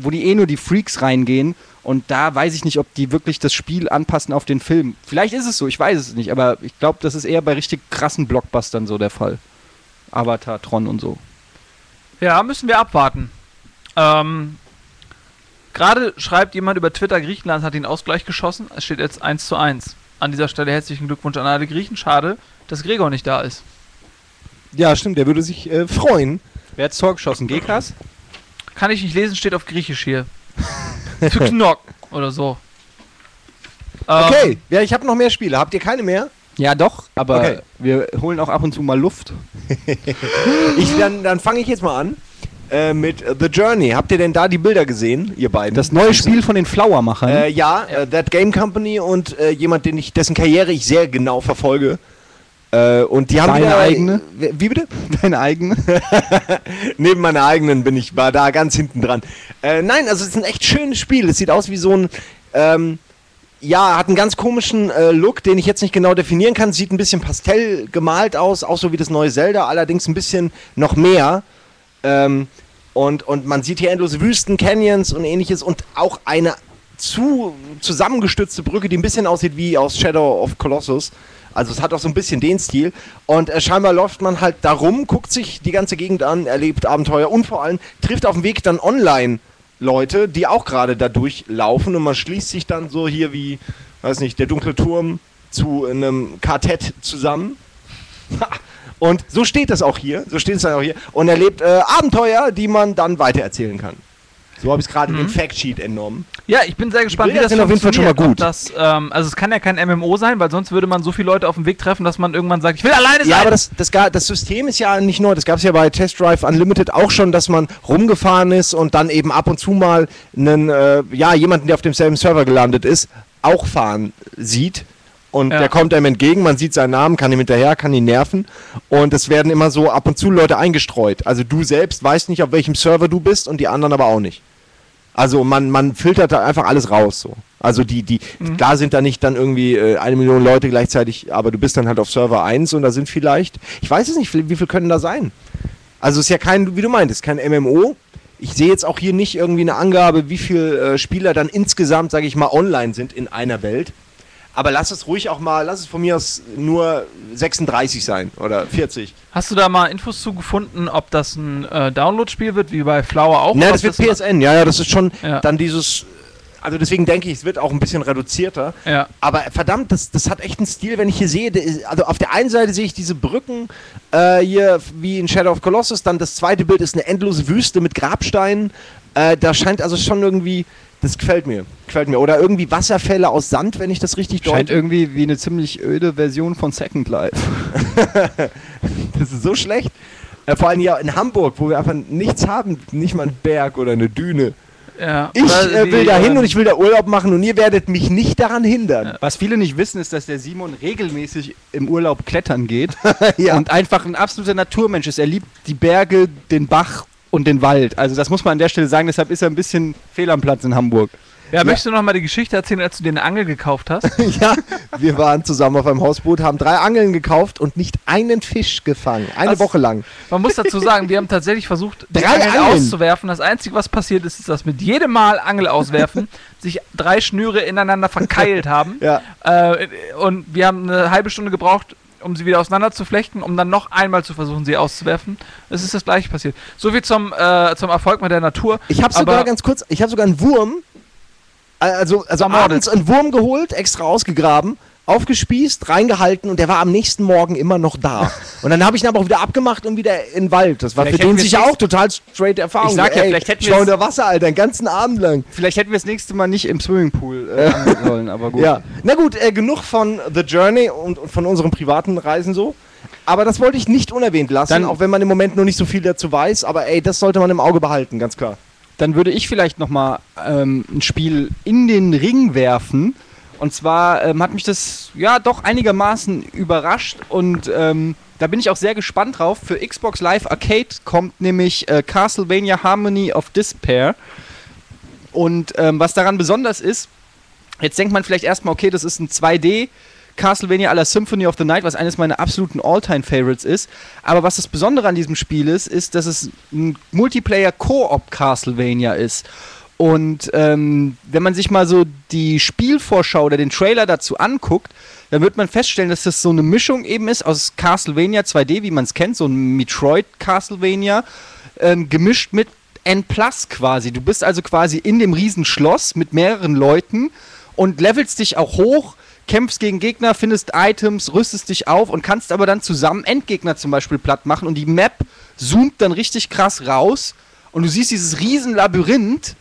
wo die eh nur die Freaks reingehen. Und da weiß ich nicht, ob die wirklich das Spiel anpassen auf den Film. Vielleicht ist es so, ich weiß es nicht, aber ich glaube, das ist eher bei richtig krassen Blockbustern so der Fall. Avatar, Tron und so. Ja, müssen wir abwarten. Ähm, Gerade schreibt jemand über Twitter, Griechenland hat den Ausgleich geschossen. Es steht jetzt 1 zu 1. An dieser Stelle herzlichen Glückwunsch an alle Griechen. Schade, dass Gregor nicht da ist. Ja, stimmt, der würde sich äh, freuen. Wer hat's Tor geschossen? Gekas? Kann ich nicht lesen, steht auf Griechisch hier. Für Knock oder so. <laughs> Ähm, Okay, ja, ich habe noch mehr Spiele. Habt ihr keine mehr? Ja, doch, aber Okay. wir holen auch ab und zu mal Luft. <laughs> Ich, dann dann fange ich jetzt mal an äh, mit The Journey. Habt ihr denn da die Bilder gesehen, ihr beiden? Das neue Spiel von den Flower-Machern. Äh, ja, Äh, That Game Company und äh, jemand, den ich, dessen Karriere ich sehr genau verfolge. Äh, und die haben Deine wieder, eigene? Wie wie bitte? <laughs> Deine eigene? <laughs> Neben meiner eigenen bin ich war da ganz hinten dran. Äh, nein, also es ist ein echt schönes Spiel. Es sieht aus wie so ein, ähm, ja, hat einen ganz komischen äh, Look, den ich jetzt nicht genau definieren kann. Sieht ein bisschen pastell gemalt aus, auch so wie das neue Zelda, allerdings ein bisschen noch mehr. Ähm, und, und man sieht hier endlose Wüsten, Canyons und ähnliches und auch eine zu zusammengestützte Brücke, die ein bisschen aussieht wie aus Shadow of Colossus. Also es hat auch so ein bisschen den Stil. Und äh, scheinbar läuft man halt darum, guckt sich die ganze Gegend an, erlebt Abenteuer und vor allem trifft auf dem Weg dann online Leute, die auch gerade da durchlaufen und man schließt sich dann so hier wie, weiß nicht, der dunkle Turm zu einem Quartett zusammen. <laughs> Und so steht es auch hier, so steht es dann auch hier und erlebt äh, Abenteuer, die man dann weitererzählen kann. So habe ich es gerade in den Factsheet entnommen. Ja, ich bin sehr gespannt, wie das auf jeden Fall schon mal gut. Das, ähm, also es kann ja kein MMO sein, weil sonst würde man so viele Leute auf dem Weg treffen, dass man irgendwann sagt, ich will alleine sein. Ja, aber das, das, das System ist ja nicht neu. Das gab es ja bei Test Drive Unlimited auch schon, dass man rumgefahren ist und dann eben ab und zu mal einen, äh, ja, jemanden, der auf demselben Server gelandet ist, auch fahren sieht. Und Ja. der kommt einem entgegen, man sieht seinen Namen, kann ihm hinterher, kann ihn nerven. Und es werden immer so ab und zu Leute eingestreut. Also du selbst weißt nicht, auf welchem Server du bist und die anderen aber auch nicht. Also man, man filtert da einfach alles raus so. Also die, die, klar sind da nicht dann irgendwie äh, eine Million Leute gleichzeitig, aber du bist dann halt auf Server 1 und da sind vielleicht, ich weiß es nicht, wie viel können da sein? Also es ist ja kein, wie du meintest, kein MMO. Ich sehe jetzt auch hier nicht irgendwie eine Angabe, wie viele äh, Spieler dann insgesamt, sage ich mal, online sind in einer Welt. Aber lass es ruhig auch mal, lass es von mir aus nur 36 sein oder 40. Hast du da mal Infos zu gefunden, ob das ein äh, Download-Spiel wird, wie bei Flower auch? Ob das wird PSN, ja, ja, das ist schon Ja. dann dieses, also deswegen denke ich, es wird auch ein bisschen reduzierter. Ja. Aber verdammt, das, das hat echt einen Stil, wenn ich hier sehe. Also auf der einen Seite sehe ich diese Brücken äh, hier wie in Shadow of Colossus, dann das zweite Bild ist eine endlose Wüste mit Grabsteinen. Äh, da scheint also schon irgendwie, das gefällt mir, gefällt mir. Oder irgendwie Wasserfälle aus Sand, wenn ich das richtig Scheint deute. irgendwie wie eine ziemlich öde Version von Second Life. <laughs> Das ist so schlecht. Äh, vor allem ja in Hamburg, wo wir einfach nichts haben, nicht mal einen Berg oder eine Düne. ja. Ich äh, die, will da hin ähm, und ich will da Urlaub machen und ihr werdet mich nicht daran hindern. Was viele nicht wissen, ist, dass der Simon regelmäßig im Urlaub klettern geht <laughs> Ja. und einfach ein absoluter Naturmensch ist. Er liebt die Berge, den Bach und den Wald. Also das muss man an der Stelle sagen, deshalb ist er ein bisschen fehl am Platz in Hamburg. Ja, möchtest du noch mal die Geschichte erzählen, als du dir eine Angel gekauft hast? <laughs> ja, wir waren zusammen auf einem Hausboot, haben drei Angeln gekauft und nicht einen Fisch gefangen. Eine Was? Woche lang. Man muss dazu sagen, wir haben tatsächlich versucht, <laughs> Drei Angel Angeln? auszuwerfen. Das Einzige, was passiert ist, ist, dass mit jedem Mal Angel auswerfen <laughs> sich drei Schnüre ineinander verkeilt haben. Ja. Äh, und wir haben eine halbe Stunde gebraucht, um sie wieder auseinander zu flechten, um dann noch einmal zu versuchen, sie auszuwerfen. Es ist das gleiche passiert. So viel zum, äh, zum Erfolg mit der Natur. Ich habe sogar ganz kurz, ich habe sogar einen Wurm, äh, also, also Ermordet. abends einen Wurm geholt, extra ausgegraben, aufgespießt, reingehalten und der war am nächsten Morgen immer noch da. <laughs> Und dann habe ich ihn aber auch wieder abgemacht und wieder in den Wald. Das war Vielleicht für den sicher jetzt auch total straight Erfahrung. Ich sag ja, Ey, vielleicht hätten ich wir unter Wasser, Alter, den ganzen Abend lang. Vielleicht hätten wir das nächste Mal nicht im Swimmingpool äh, <laughs> sollen, aber gut. Ja, na gut, äh, genug von The Journey und, und von unseren privaten Reisen so. Aber das wollte ich nicht unerwähnt lassen, Dann- auch wenn man im Moment noch nicht so viel dazu weiß. Aber ey, das sollte man im Auge behalten, ganz klar. Dann würde ich vielleicht noch mal ähm, ein Spiel in den Ring werfen. Und zwar ähm, hat mich das ja doch einigermaßen überrascht und ähm, da bin ich auch sehr gespannt drauf. Für Xbox Live Arcade kommt nämlich äh, Castlevania Harmony of Despair. Und ähm, was daran besonders ist, jetzt denkt man vielleicht erstmal, okay, das ist ein 2D Castlevania aller Symphony of the Night, was eines meiner absoluten All-Time-Favorites ist. Aber was das Besondere an diesem Spiel ist, ist, dass es ein Multiplayer-Koop-Castlevania ist. Und ähm, wenn man sich mal so die Spielvorschau oder den Trailer dazu anguckt, dann wird man feststellen, dass das so eine Mischung eben ist aus Castlevania 2D, wie man es kennt, so ein Metroid Castlevania, ähm, gemischt mit N Plus quasi. Du bist also quasi in dem Riesenschloss mit mehreren Leuten und levelst dich auch hoch, kämpfst gegen Gegner, findest Items, rüstest dich auf und kannst aber dann zusammen Endgegner zum Beispiel platt machen und die Map zoomt dann richtig krass raus und du siehst dieses Riesenlabyrinth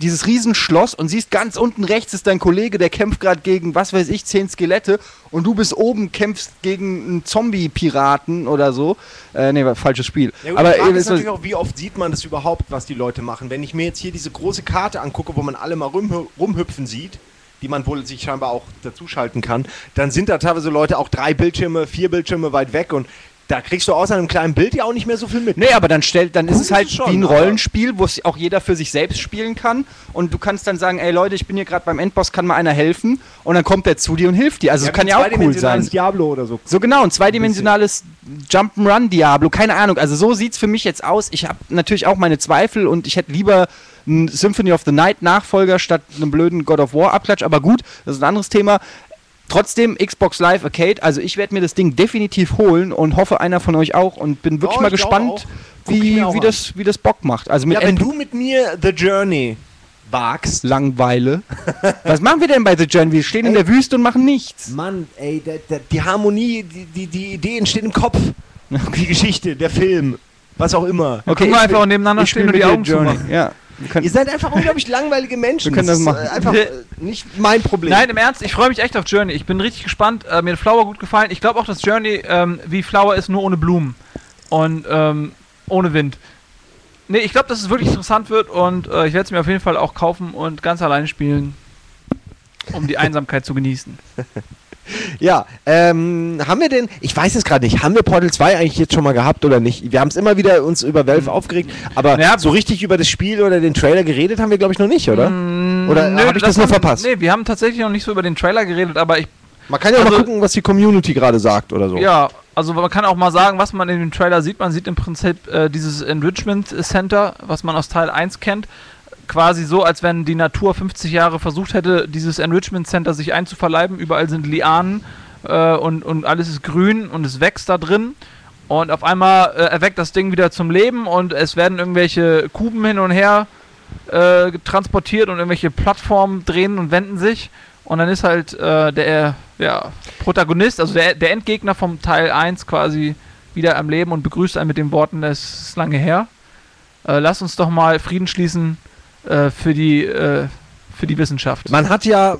dieses Riesenschloss und siehst ganz unten rechts ist dein Kollege, der kämpft gerade gegen, was weiß ich, zehn Skelette und du bist oben, kämpfst gegen einen Zombie-Piraten oder so. Äh, nee, falsches Spiel. Ja, gut, Aber die Frage ist natürlich auch, wie oft sieht man das überhaupt, was die Leute machen. Wenn ich mir jetzt hier diese große Karte angucke, wo man alle mal rumhü- rumhüpfen sieht, die man wohl sich scheinbar auch dazuschalten kann, dann sind da teilweise Leute auch drei Bildschirme, vier Bildschirme weit weg und da kriegst du außer einem kleinen Bild ja auch nicht mehr so viel mit. Nee, aber dann stellt, dann ist es halt es schon, wie ein Rollenspiel, wo es auch jeder für sich selbst spielen kann. Und du kannst dann sagen, ey Leute, ich bin hier gerade beim Endboss, kann mal einer helfen? Und dann kommt der zu dir und hilft dir. Also Ja, es kann ja auch cool zweidimensionales sein. Diablo oder so. So genau, ein zweidimensionales Jump'n'Run Diablo, keine Ahnung. Also so sieht's für mich jetzt aus. Ich habe natürlich auch meine Zweifel und ich hätte lieber einen Symphony of the Night Nachfolger statt einem blöden God of War Abklatsch. Aber gut, das ist ein anderes Thema. Trotzdem Xbox Live Arcade, also ich werde mir das Ding definitiv holen und hoffe einer von euch auch und bin wirklich Ja, mal gespannt, auch. Wie, wie, das, wie das Bock macht. Also mit Ja, wenn End- du mit mir The Journey wagst. Langweile. <laughs> Was machen wir denn bei The Journey? Wir stehen in der Wüste und machen nichts. Mann, ey, der, der, die Harmonie, die, die, die Idee entsteht im Kopf. <laughs> Die Geschichte, der Film, was auch immer. Okay, wir ich einfach nebeneinander ich stehen und die Augen zumachen. Ja. Ihr seid einfach unglaublich langweilige Menschen. Wir können das ist, machen. Äh, einfach äh, nicht mein Problem. Nein, im Ernst, ich freue mich echt auf Journey. Ich bin richtig gespannt. Äh, mir hat Flower gut gefallen. Ich glaube auch, dass Journey ähm, wie Flower ist, nur ohne Blumen. Und ähm, ohne Wind. Nee, ich glaube, dass es wirklich interessant wird und äh, ich werde es mir auf jeden Fall auch kaufen und ganz alleine spielen, um die Einsamkeit zu genießen. <laughs> Ja, ähm, haben wir denn, ich weiß es gerade nicht, haben wir Portal 2 eigentlich jetzt schon mal gehabt oder nicht? Wir haben es immer wieder uns über Valve aufgeregt, aber Hm. Ja. so richtig über das Spiel oder den Trailer geredet haben wir, glaube ich, noch nicht, oder? Mm, Oder nö, hab ich das nur haben- verpasst? Nee, wir haben tatsächlich noch nicht so über den Trailer geredet, aber ich Man kann ja auch Also- mal gucken, was die Community gerade sagt oder so. Ja, also man kann auch mal sagen, was man in dem Trailer sieht. Man sieht im Prinzip äh, dieses Enrichment Center, was man aus Teil 1 kennt. Quasi so, als wenn die Natur 50 Jahre versucht hätte, dieses Enrichment Center sich einzuverleiben. Überall sind Lianen äh, und, und alles ist grün und es wächst da drin. Und auf einmal äh, erweckt das Ding wieder zum Leben und es werden irgendwelche Kuben hin und her äh, transportiert und irgendwelche Plattformen drehen und wenden sich. Und dann ist halt äh, der ja, Protagonist, also der, der Endgegner vom Teil 1 quasi wieder am Leben und begrüßt einen mit den Worten, es ist lange her. Äh, lass uns doch mal Frieden schließen äh, für, die, äh, für die Wissenschaft. Man hat ja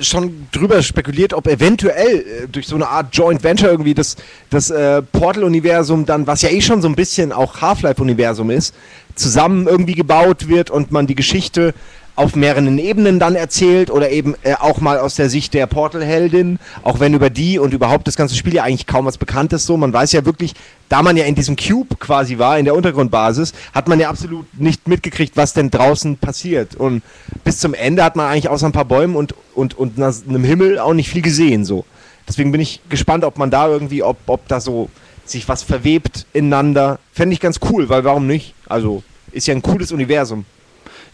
schon drüber spekuliert, ob eventuell äh, durch so eine Art Joint Venture irgendwie das, das äh, Portal-Universum dann, was ja eh schon so ein bisschen auch Half-Life-Universum ist, zusammen irgendwie gebaut wird und man die Geschichte auf mehreren Ebenen dann erzählt oder eben äh, auch mal aus der Sicht der Portal-Heldin, auch wenn über die und überhaupt das ganze Spiel ja eigentlich kaum was bekannt ist so. Man weiß ja wirklich, da man ja in diesem Cube quasi war, in der Untergrundbasis, hat man ja absolut nicht mitgekriegt, was denn draußen passiert. Und bis zum Ende hat man eigentlich außer ein paar Bäumen und, und, und einem Himmel auch nicht viel gesehen so. Deswegen bin ich gespannt, ob man da irgendwie, ob, ob da so sich was verwebt ineinander. Fände ich ganz cool, weil warum nicht? Also, ist ja ein cooles Universum.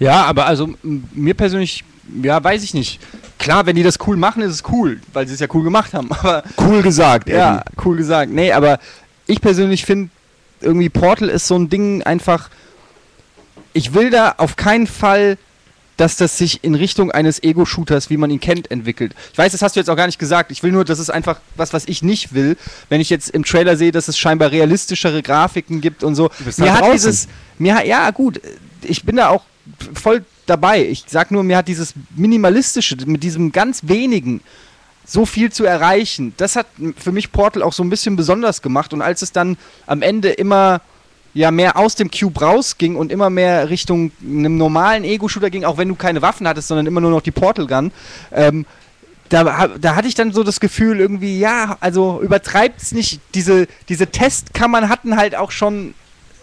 Ja, aber also mir persönlich, ja, weiß ich nicht. Klar, wenn die das cool machen, ist es cool, weil sie es ja cool gemacht haben. <laughs> Aber Cool gesagt, ja, Eddie. cool gesagt. Nee, aber ich persönlich finde, irgendwie Portal ist so ein Ding einfach. Ich will da auf keinen Fall, dass das sich in Richtung eines Ego-Shooters, wie man ihn kennt, entwickelt. Ich weiß, das hast du jetzt auch gar nicht gesagt. Ich will nur, das ist einfach was, was ich nicht will. Wenn ich jetzt im Trailer sehe, dass es scheinbar realistischere Grafiken gibt und so. bist Mir halt hat dieses, mir hat, ja gut, ich bin da auch voll dabei. Ich sag nur, mir hat dieses minimalistische, mit diesem ganz wenigen, so viel zu erreichen, das hat für mich Portal auch so ein bisschen besonders gemacht. Und als es dann am Ende immer ja mehr aus dem Cube rausging und immer mehr Richtung einem normalen Ego-Shooter ging, auch wenn du keine Waffen hattest, sondern immer nur noch die Portal Gun, ähm, da, da hatte ich dann so das Gefühl, irgendwie, ja, also übertreibt es nicht. Diese, diese Testkammern hatten halt auch schon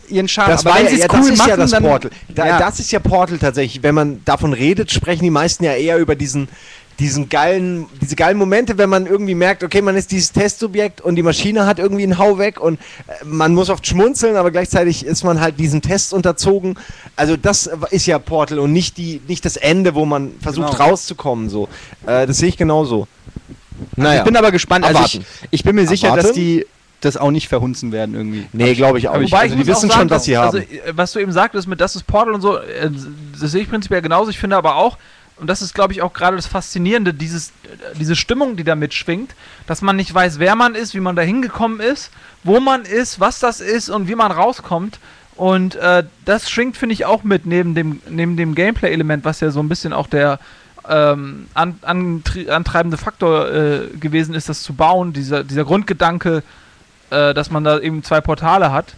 ihren Charme. Das aber wenn ja, sie es ja, cool das ist machen, ja das dann, Portal. Da, ja. Das ist ja Portal tatsächlich. Wenn man davon redet, sprechen die meisten ja eher über diesen, diesen geilen, diese geilen Momente, wenn man irgendwie merkt, okay, man ist dieses Testsubjekt und die Maschine hat irgendwie einen Hau weg und äh, man muss oft schmunzeln, aber gleichzeitig ist man halt diesen Test unterzogen. Also das ist ja Portal und nicht die, nicht das Ende, wo man versucht Genau. rauszukommen. So, äh, das sehe ich genauso. Ich bin aber gespannt. Also ich, ich bin mir sicher, dass Abwarten. die das auch nicht verhunzen werden irgendwie. Nee, glaube ich auch nicht. ich- Also die wissen schon, was sie also, haben. äh, was du eben sagtest mit das ist Portal und so, äh, das sehe ich prinzipiell genauso. Ich finde aber auch, und das ist, glaube ich, auch gerade das Faszinierende, dieses, äh, diese Stimmung, die da mitschwingt, dass man nicht weiß, wer man ist, wie man da hingekommen ist, wo man ist, was das ist und wie man rauskommt. Und äh, das schwingt, finde ich, auch mit neben dem, neben dem Gameplay-Element, was ja so ein bisschen auch der ähm, an, antreibende Faktor äh, gewesen ist, das zu bauen, dieser, dieser Grundgedanke, äh, dass man da eben zwei Portale hat.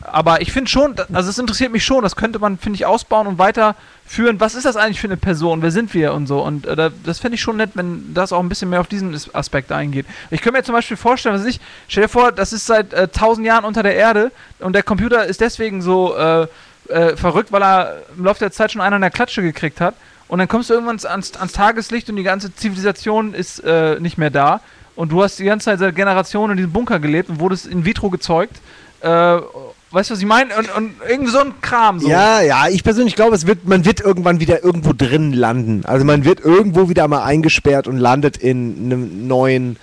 Aber ich finde schon, also es interessiert mich schon, das könnte man, finde ich, ausbauen und weiterführen. Was ist das eigentlich für eine Person? Wer sind wir und so? Und äh, da, das fände ich schon nett, wenn das auch ein bisschen mehr auf diesen As- Aspekt eingeht. Ich könnte mir zum Beispiel vorstellen, was ich, stell dir vor, das ist seit äh, tausend Jahren unter der Erde und der Computer ist deswegen so äh, äh, verrückt, weil er im Laufe der Zeit schon einen an der Klatsche gekriegt hat. Und dann kommst du irgendwann ans, ans Tageslicht und die ganze Zivilisation ist äh, nicht mehr da. Und du hast die ganze Zeit seit Generationen in diesem Bunker gelebt und wurdest in vitro gezeugt. Äh, weißt du, was ich meine? Und, und irgendwie so ein Kram. So. Ja, ja, ich persönlich glaube, es wird, man wird irgendwann wieder irgendwo drin landen. Also man wird irgendwo wieder mal eingesperrt und landet in einem neuen,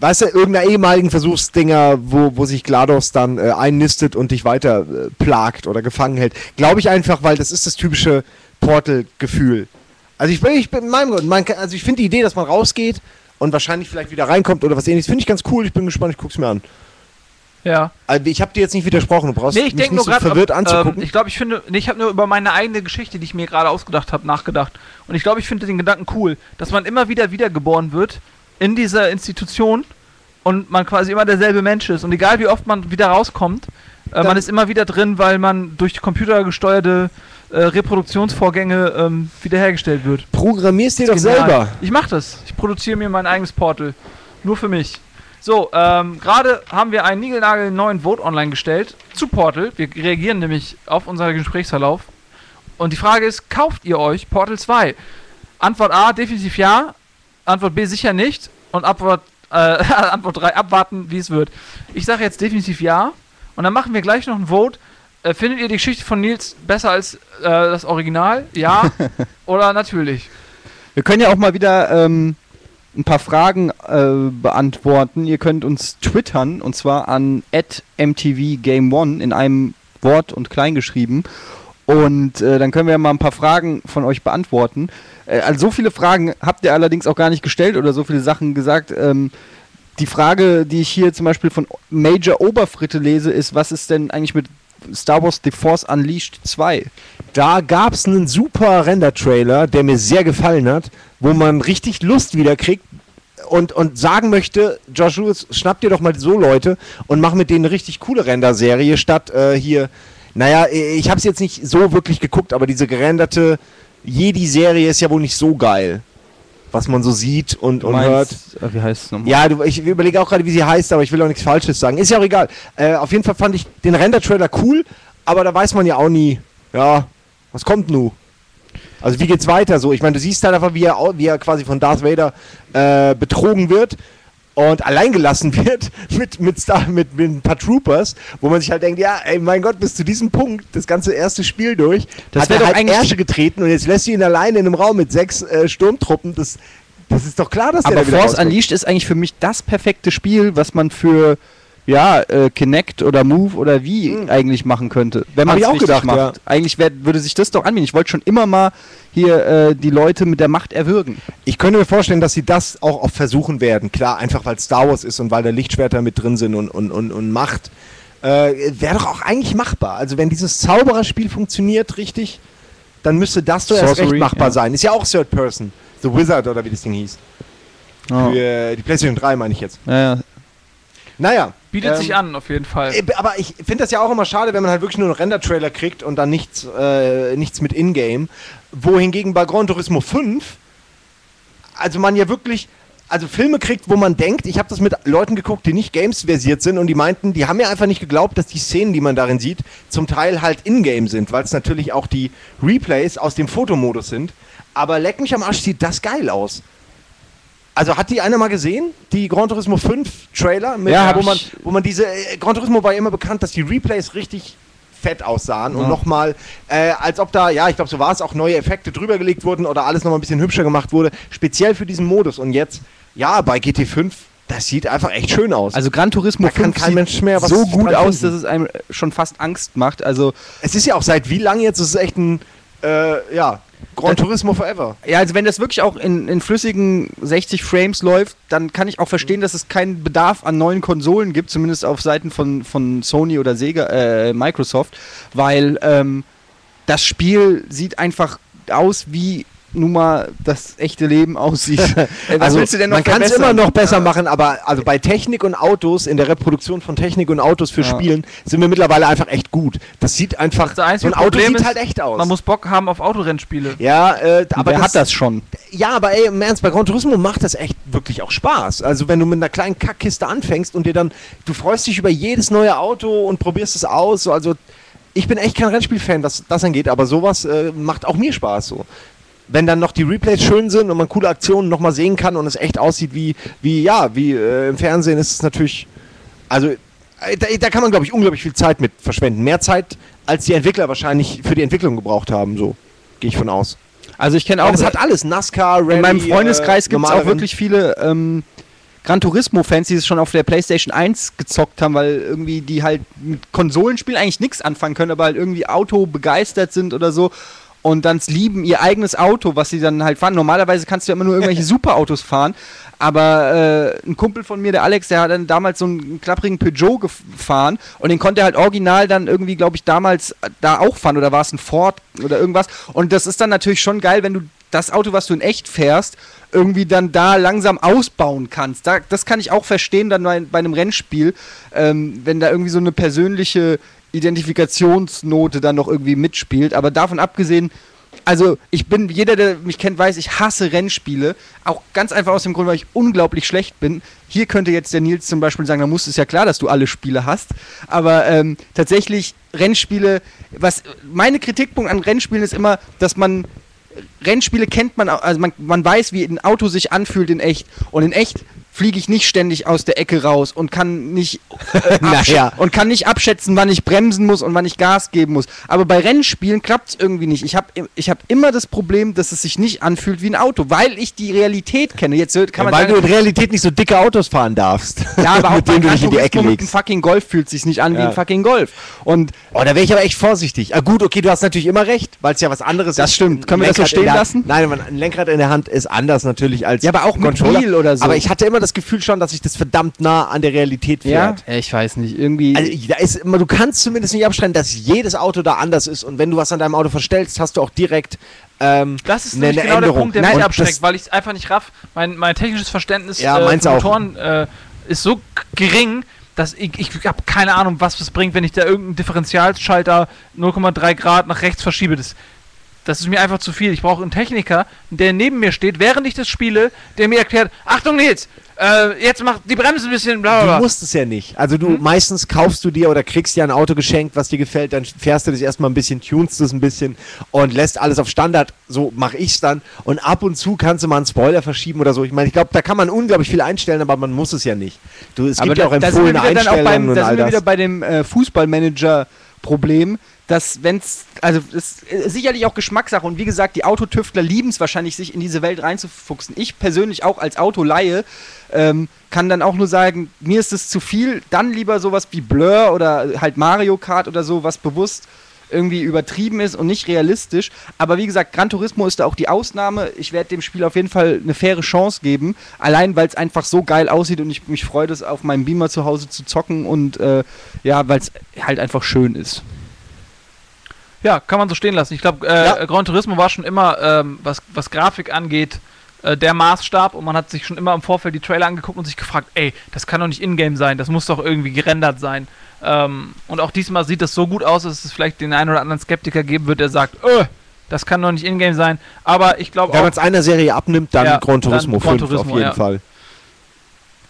weißt du, irgendeiner ehemaligen Versuchsdinger, wo, wo sich GLaDOS dann äh, einnistet und dich weiter äh, plagt oder gefangen hält. Glaube ich einfach, weil das ist das typische Portal-Gefühl. Also ich bin, ich bin in meinem Grund, also ich finde die Idee, dass man rausgeht und wahrscheinlich vielleicht wieder reinkommt oder was ähnliches, finde ich ganz cool. Ich bin gespannt, ich guck's mir an. ja. Also ich habe dir jetzt nicht widersprochen, du brauchst Nee, ich mich nicht nur so verwirrt ähm, anzugucken. ich glaube, ich finde. Nee, ich habe nur über meine eigene Geschichte, die ich mir gerade ausgedacht habe, nachgedacht. Und ich glaube, ich finde den Gedanken cool, dass man immer wieder wiedergeboren wird in dieser Institution und man quasi immer derselbe Mensch ist. Und egal wie oft man wieder rauskommt, äh, man ist immer wieder drin, weil man durch computergesteuerte äh, Reproduktionsvorgänge ähm, wiederhergestellt wird. Programmierst dir doch Genial. selber. Ich mache das. Ich produziere mir mein eigenes Portal. Nur für mich. So, ähm, gerade haben wir einen Nigelnagel neuen Vote online gestellt zu Portal. Wir reagieren nämlich auf unseren Gesprächsverlauf. Und die Frage ist, kauft ihr euch Portal 2? Antwort A, definitiv ja. Antwort B, sicher nicht. Und <laughs> Antwort, äh, Antwort 3, abwarten, wie es wird. Ich sage jetzt definitiv ja. Und dann machen wir gleich noch ein Vote. Äh, findet ihr die Geschichte von Nils besser als äh, das Original? Ja <laughs> oder natürlich? Wir können ja auch mal wieder ähm, ein paar Fragen äh, beantworten. Ihr könnt uns twittern und zwar an mtvgame1 in einem Wort und klein geschrieben. Und äh, dann können wir mal ein paar Fragen von euch beantworten. Äh, also so viele Fragen habt ihr allerdings auch gar nicht gestellt oder so viele Sachen gesagt. Ähm, die Frage, die ich hier zum Beispiel von Major Oberfritte lese, ist, was ist denn eigentlich mit Star Wars The Force Unleashed 2? Da gab es einen super Render-Trailer, der mir sehr gefallen hat, wo man richtig Lust wieder kriegt und, und sagen möchte, Josh schnapp dir doch mal so Leute und mach mit denen eine richtig coole Render-Serie, statt äh, hier, naja, ich habe es jetzt nicht so wirklich geguckt, aber diese gerenderte Jedi-Serie ist ja wohl nicht so geil, was man so sieht und, und hört. äh, wie heißt es nochmal? Ja, du, ich überlege auch gerade, wie sie heißt, aber ich will auch nichts Falsches sagen. Ist ja auch egal. Äh, auf jeden Fall fand ich den Render-Trailer cool, aber da weiß man ja auch nie, ja, was kommt nu? Also wie geht's weiter so? Ich meine, du siehst halt einfach, wie er, wie er quasi von Darth Vader äh, betrogen wird und alleingelassen <laughs> wird mit, mit, Star, mit, mit ein paar Troopers, wo man sich halt denkt, ja, ey, mein Gott, bis zu diesem Punkt, das ganze erste Spiel durch, Das hat er doch halt eigentlich- Ärsche getreten und jetzt lässt du ihn alleine in einem Raum mit sechs äh, Sturmtruppen. Das, das ist doch klar, dass der Aber da wieder Force rauskommt. Unleashed ist eigentlich für mich das perfekte Spiel, was man für ja, äh, Kinect oder Move oder wie Mhm. eigentlich machen könnte. Wenn Hab man ich es auch richtig gedacht, macht. ja. Eigentlich wär, würde sich das doch anbieten. Ich wollte schon immer mal hier äh, die Leute mit der Macht erwürgen. Ich könnte mir vorstellen, dass sie das auch oft versuchen werden. Klar, einfach weil Star Wars ist und weil da Lichtschwerter mit drin sind und, und, und, und Macht. Äh, Wäre doch auch eigentlich machbar. Also wenn dieses Zaubererspiel funktioniert richtig, dann müsste das doch erst recht Sorcery, machbar ja. sein. Ist ja auch Third Person. The Wizard oder wie das Ding hieß. Ja. Für die PlayStation 3 meine ich jetzt. Ja, ja. Naja. Bietet ähm, sich an, auf jeden Fall. äh, Aber ich finde das ja auch immer schade, wenn man halt wirklich nur einen Render-Trailer kriegt und dann nichts, äh, nichts mit Ingame. Wohingegen bei Gran Turismo 5, also man ja wirklich, also Filme kriegt, wo man denkt, ich habe das mit Leuten geguckt, die nicht Games-versiert sind und die meinten, die haben mir einfach nicht geglaubt, dass die Szenen, die man darin sieht, zum Teil halt Ingame sind, weil es natürlich auch die Replays aus dem Fotomodus sind. Aber leck mich am Arsch, sieht das geil aus. Also hat die einer mal gesehen? Die Gran Turismo 5 Trailer? Mit, Ja, wo, man, wo man diese. Äh, Gran Turismo war ja immer bekannt, dass die Replays richtig fett aussahen und Ja. nochmal, äh, als ob da, ja, ich glaube, so war es, auch neue Effekte drüber gelegt wurden oder alles nochmal ein bisschen hübscher gemacht wurde, speziell für diesen Modus. Und jetzt, ja, bei GT5, das sieht einfach echt schön aus. Also Gran Turismo Da kann 5 kein sieht Mensch mehr was so gut aus, dass es einem schon fast Angst macht. Also es ist ja auch seit wie lange jetzt? Es ist echt ein, äh, ja, Gran Turismo Forever. Ja, also wenn das wirklich auch in, in flüssigen 60 Frames läuft, dann kann ich auch verstehen, dass es keinen Bedarf an neuen Konsolen gibt, zumindest auf Seiten von, von Sony oder Sega, äh, Microsoft, weil ähm, das Spiel sieht einfach aus, wie nun mal das echte Leben aussieht. <laughs> Was also willst du denn noch man kann es immer noch besser machen, aber also bei Technik und Autos, in der Reproduktion von Technik und Autos für Ja. Spielen, sind wir mittlerweile einfach echt gut. Das sieht einfach, Das einzige so ein Auto Problem sieht ist, halt echt aus. Man muss Bock haben auf Autorennspiele. ja, äh, aber wer hat das schon? Ja, aber ey, im Ernst, bei Gran Turismo macht das echt wirklich auch Spaß. Also wenn du mit einer kleinen Kackkiste anfängst und dir dann, du freust dich über jedes neue Auto und probierst es aus. So, also ich bin echt kein Rennspielfan, was das angeht, aber sowas äh, macht auch mir Spaß so. Wenn dann noch die Replays schön sind und man coole Aktionen nochmal sehen kann und es echt aussieht wie, wie ja, wie äh, im Fernsehen, ist es natürlich, also äh, da, da kann man, glaube ich, unglaublich viel Zeit mit verschwenden. Mehr Zeit, als die Entwickler wahrscheinlich für die Entwicklung gebraucht haben, so gehe ich von aus. Also ich kenne auch, es hat alles, NASCAR, Rallye, in meinem Freundeskreis äh, gibt es auch wirklich viele ähm, Gran Turismo-Fans, die es schon auf der PlayStation 1 gezockt haben, weil irgendwie die halt mit Konsolenspielen eigentlich nichts anfangen können, aber halt irgendwie Auto begeistert sind oder so und dann lieben ihr eigenes Auto, was sie dann halt fahren. Normalerweise kannst du ja immer nur irgendwelche <laughs> Superautos fahren, aber äh, ein Kumpel von mir, der Alex, der hat dann damals so einen klapprigen Peugeot gefahren und den konnte er halt original dann irgendwie, glaube ich, damals da auch fahren oder war es ein Ford oder irgendwas und das ist dann natürlich schon geil, wenn du das Auto, was du in echt fährst, irgendwie dann da langsam ausbauen kannst. Da, das kann ich auch verstehen dann bei, bei einem Rennspiel, ähm, wenn da irgendwie so eine persönliche Identifikationsnote dann noch irgendwie mitspielt. Aber davon abgesehen, also ich bin, jeder, der mich kennt, weiß, ich hasse Rennspiele. Auch ganz einfach aus dem Grund, weil ich unglaublich schlecht bin. Hier könnte jetzt der Nils zum Beispiel sagen, da muss es ja klar, dass du alle Spiele hast. Aber ähm, tatsächlich Rennspiele, was meine Kritikpunkt an Rennspielen ist immer, dass man Rennspiele kennt man, also man, man weiß, wie ein Auto sich anfühlt in echt. Und in echt fliege ich nicht ständig aus der Ecke raus und kann nicht äh, <laughs> Naja. und kann nicht abschätzen, wann ich bremsen muss und wann ich Gas geben muss. Aber bei Rennspielen klappt es irgendwie nicht. Ich habe ich hab immer das Problem, dass es sich nicht anfühlt wie ein Auto, weil ich die Realität kenne. Jetzt kann man Weil sagen, du in Realität nicht so dicke Autos fahren darfst. ja, aber <laughs> mit denen du dich in die Ecke Turismo mit einem legst. fucking Golf fühlt sich nicht an wie Ja. ein fucking Golf. Und Oh, da wäre ich aber echt vorsichtig. Ah, gut, okay, du hast natürlich immer recht, weil es ja was anderes Das ist. stimmt. Ein Können wir das so Lenkrad in stehen der- lassen? Nein, man- ein Lenkrad in der Hand ist anders natürlich als Ja, aber auch mit Controller. Wheel oder so. Aber ich hatte immer das Gefühl schon, dass sich das verdammt nah an der Realität fährt. ich weiß nicht, irgendwie. Also, da ist immer, du kannst zumindest nicht abstreiten, dass jedes Auto da anders ist und wenn du was an deinem Auto verstellst, hast du auch direkt ähm, Das ist eine genau der Änderung. Punkt, der Nein, mich abschreckt, weil ich es einfach nicht raff. Mein, mein technisches Verständnis Ja, äh, von. Motoren äh, ist so gering, dass ich, ich habe keine Ahnung, was das bringt, wenn ich da irgendeinen Differentialschalter 0,3 Grad nach rechts verschiebe. Das, das ist mir einfach zu viel. Ich brauche einen Techniker, der neben mir steht, während ich das spiele, der mir erklärt, Achtung Nils, äh, jetzt macht die Bremse ein bisschen bla bla Du bla. musst es ja nicht. Also du Hm? meistens kaufst du dir oder kriegst dir ein Auto geschenkt, was dir gefällt, dann fährst du das erstmal ein bisschen, tunst es ein bisschen und lässt alles auf Standard. So mache ich's dann. Und ab und zu kannst du mal einen Spoiler verschieben oder so. Ich meine, ich glaube, da kann man unglaublich viel einstellen, aber man muss es ja nicht. Du, es gibt ja auch da, da sind wir empfohlene wieder dann auch beim, Einstellungen da sind wir wieder bei dem äh, Fußballmanager-Problem, dass also es ist sicherlich auch Geschmackssache und wie gesagt, die Autotüftler lieben es wahrscheinlich, sich in diese Welt reinzufuchsen. Ich persönlich auch als Autolaie ähm, kann dann auch nur sagen, mir ist es zu viel, dann lieber sowas wie Blur oder halt Mario Kart oder so, was bewusst irgendwie übertrieben ist und nicht realistisch. Aber wie gesagt, Gran Turismo ist da auch die Ausnahme. Ich werde dem Spiel auf jeden Fall eine faire Chance geben. Allein, weil es einfach so geil aussieht und ich mich freue, das auf meinem Beamer zu Hause zu zocken und äh, ja, weil es halt einfach schön ist. Ja, kann man so stehen lassen. Ich glaube, äh, Ja. Gran Turismo war schon immer, ähm, was, was Grafik angeht, äh, der Maßstab und man hat sich schon immer im Vorfeld die Trailer angeguckt und sich gefragt, ey, das kann doch nicht Ingame sein, das muss doch irgendwie gerendert sein. Ähm, und auch diesmal sieht das so gut aus, dass es vielleicht den einen oder anderen Skeptiker geben wird, der sagt, öh, das kann doch nicht Ingame sein. Aber ich glaube Wenn auch, man es einer Serie abnimmt, dann Ja, Gran Turismo dann Gran 5 Turismo, auf jeden ja. Fall.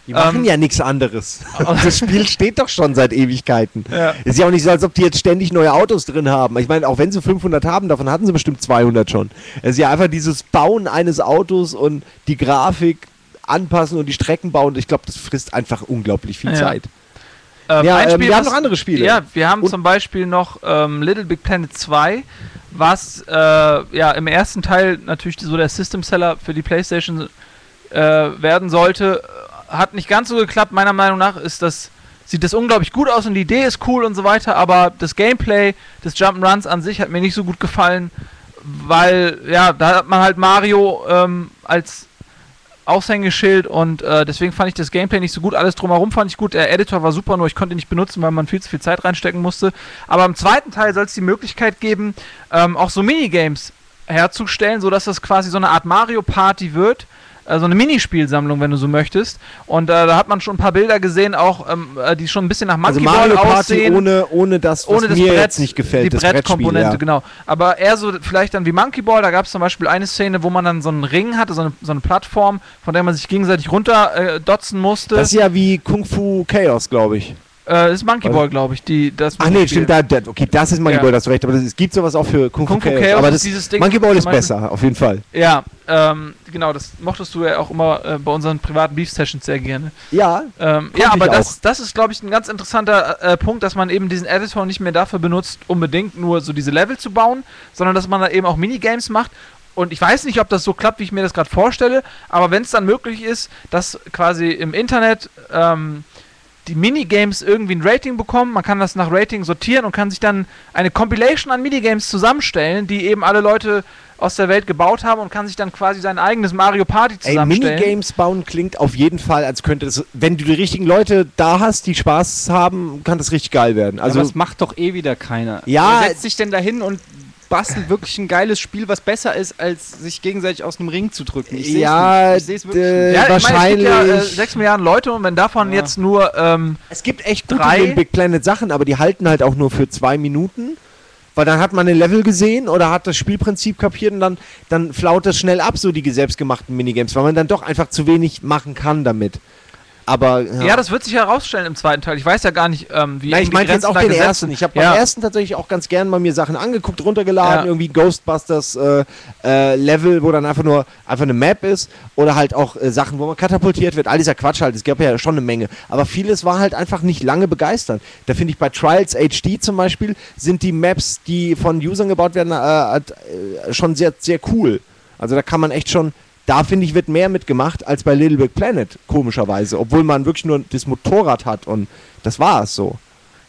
Die machen Ähm, ja nichts anderes. <laughs> das Spiel steht doch schon seit Ewigkeiten. Ja. Ist ja auch nicht so, als ob die jetzt ständig neue Autos drin haben. Ich meine, auch wenn sie 500 haben, davon hatten sie bestimmt 200 schon. Es ist ja einfach dieses Bauen eines Autos und die Grafik anpassen und die Strecken bauen. Ich glaube, das frisst einfach unglaublich viel Ja. Zeit. Ähm, Ja, ähm, wir haben was- noch andere Spiele. Ja, wir haben Und- zum Beispiel noch ähm, Little Big Planet 2, was äh, ja im ersten Teil natürlich so der System Seller für die PlayStation äh, werden sollte. Hat nicht ganz so geklappt, meiner Meinung nach ist das sieht das unglaublich gut aus und die Idee ist cool und so weiter, aber das Gameplay des Jump'n'Runs an sich hat mir nicht so gut gefallen, weil ja, da hat man halt Mario ähm, als Aushängeschild und äh, deswegen fand ich das Gameplay nicht so gut. Alles drumherum fand ich gut. Der Editor war super, nur ich konnte ihn nicht benutzen, weil man viel zu viel Zeit reinstecken musste. Aber im zweiten Teil soll es die Möglichkeit geben, ähm, auch so Minigames herzustellen, sodass das quasi so eine Art Mario Party wird. Äh, so eine Minispielsammlung, wenn du so möchtest. Und äh, da hat man schon ein paar Bilder gesehen, auch ähm, äh, die schon ein bisschen nach Also Monkey Mario Ball Party aussehen ohne, ohne das, was ohne das mir Brett, jetzt nicht gefällt. die Brettkomponente, Brettspiel, genau. Aber eher so vielleicht dann wie Monkey Ball, da gab es zum Beispiel eine Szene, wo man dann so einen Ring hatte, so eine, so eine Plattform, von der man sich gegenseitig runter äh, musste. Das ist ja wie Kung Fu Chaos, glaube ich. Äh, das ist Monkey Was? Ball, glaube ich. Die, das Ach nee, stimmt, da, da, okay, das ist Monkey Ja. Ball, da hast du recht, aber es gibt sowas auch für Kung, Kung Fu Chaos. Chaos aber ist das, dieses Ding Monkey Ball ist besser, auf jeden Fall. Ja, ähm, genau, das mochtest du ja auch immer äh, bei unseren privaten Beef-Sessions sehr gerne. Ja, Ähm, ja, aber das, das ist, glaube ich, ein ganz interessanter äh, Punkt, dass man eben diesen Editor nicht mehr dafür benutzt, unbedingt nur so diese Level zu bauen, sondern dass man da eben auch Minigames macht. Und ich weiß nicht, ob das so klappt, wie ich mir das gerade vorstelle, aber wenn es dann möglich ist, dass quasi im Internet ähm, die Minigames irgendwie ein Rating bekommen, man kann das nach Rating sortieren und kann sich dann eine Compilation an Minigames zusammenstellen, die eben alle Leute aus der Welt gebaut haben und kann sich dann quasi sein eigenes Mario Party ey, zusammenstellen. Minigames bauen klingt auf jeden Fall, als könnte das, wenn du die richtigen Leute da hast, die Spaß haben, kann das richtig geil werden. Also Also, das macht doch eh wieder keiner. Ja, Wer setzt sich denn dahin und bastelt wirklich ein geiles Spiel, was besser ist, als sich gegenseitig aus einem Ring zu drücken? Ich Ja. Ich seh's wirklich äh. Ja, ich meine, es gibt ja äh, wahrscheinlich- 6 Milliarden Leute und wenn davon Ja. jetzt nur ähm, es gibt echt drei- Big Planet Sachen, aber die halten halt auch nur für zwei Minuten. Weil dann hat man ein Level gesehen oder hat das Spielprinzip kapiert und dann, dann flaut das schnell ab, so die selbstgemachten Minigames, weil man dann doch einfach zu wenig machen kann damit. Aber Ja, das wird sich herausstellen im zweiten Teil. Ich weiß ja gar nicht, ähm, wie Nein, ich meine jetzt auch den gesetzt ersten. Ich habe ja. beim ersten tatsächlich auch ganz gern mal mir Sachen angeguckt, runtergeladen, Ja. irgendwie Ghostbusters äh, äh, Level, wo dann einfach nur einfach eine Map ist oder halt auch äh, Sachen, wo man katapultiert wird. All dieser Quatsch halt. Es gab ja schon eine Menge. Aber vieles war halt einfach nicht lange begeisternd. Da finde ich bei Trials HD zum Beispiel sind die Maps, die von Usern gebaut werden, äh, äh, schon sehr, sehr cool. Also da kann man echt schon. Da finde ich, wird mehr mitgemacht als bei Little Big Planet, komischerweise. Obwohl man wirklich nur das Motorrad hat und das war es so.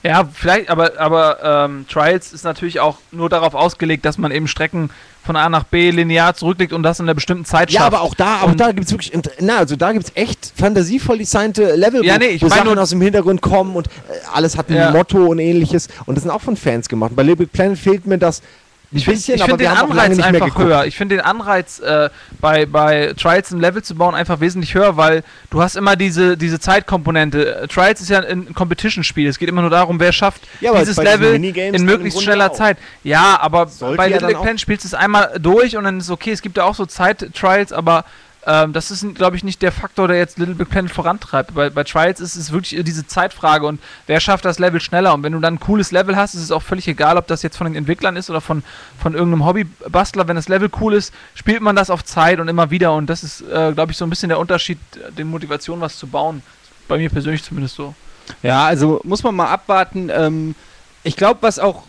Ja, vielleicht, aber, aber ähm, Trials ist natürlich auch nur darauf ausgelegt, dass man eben Strecken von A nach B linear zurücklegt und das in einer bestimmten Zeit Ja, schafft. aber auch da, auch Und- da gibt es wirklich, na, also da gibt es echt fantasievoll designte Level, Ja, nee, ich wo mein Sachen nur- aus dem Hintergrund kommen und äh, alles hat ein Ja. Motto und ähnliches. Und das sind auch von Fans gemacht. Bei Little Big Planet fehlt mir das Ich finde find den Anreiz einfach höher. Ich finde den Anreiz äh, bei, bei Trials ein Level zu bauen einfach wesentlich höher, weil du hast immer diese, diese Zeitkomponente. Äh, Trials ist ja ein, Competition-Spiel. Es geht immer nur darum, wer schafft Ja, dieses Level in möglichst schneller auch. Zeit. Ja, aber Sollte bei ja Little Big Planet spielst du es einmal durch und dann ist es okay. Es gibt ja auch so Zeit-Trials, aber ähm, das ist, glaube ich, nicht der Faktor, der jetzt Little Big Planet vorantreibt. Bei, bei Trials ist es wirklich diese Zeitfrage und wer schafft das Level schneller. Und wenn du dann ein cooles Level hast, ist es auch völlig egal, ob das jetzt von den Entwicklern ist oder von, von irgendeinem Hobbybastler. Wenn das Level cool ist, spielt man das auf Zeit und immer wieder. Und das ist, äh, glaube ich, so ein bisschen der Unterschied, die Motivation, was zu bauen. Bei mir persönlich zumindest so. Ja, also muss man mal abwarten. Ähm, ich glaube, was auch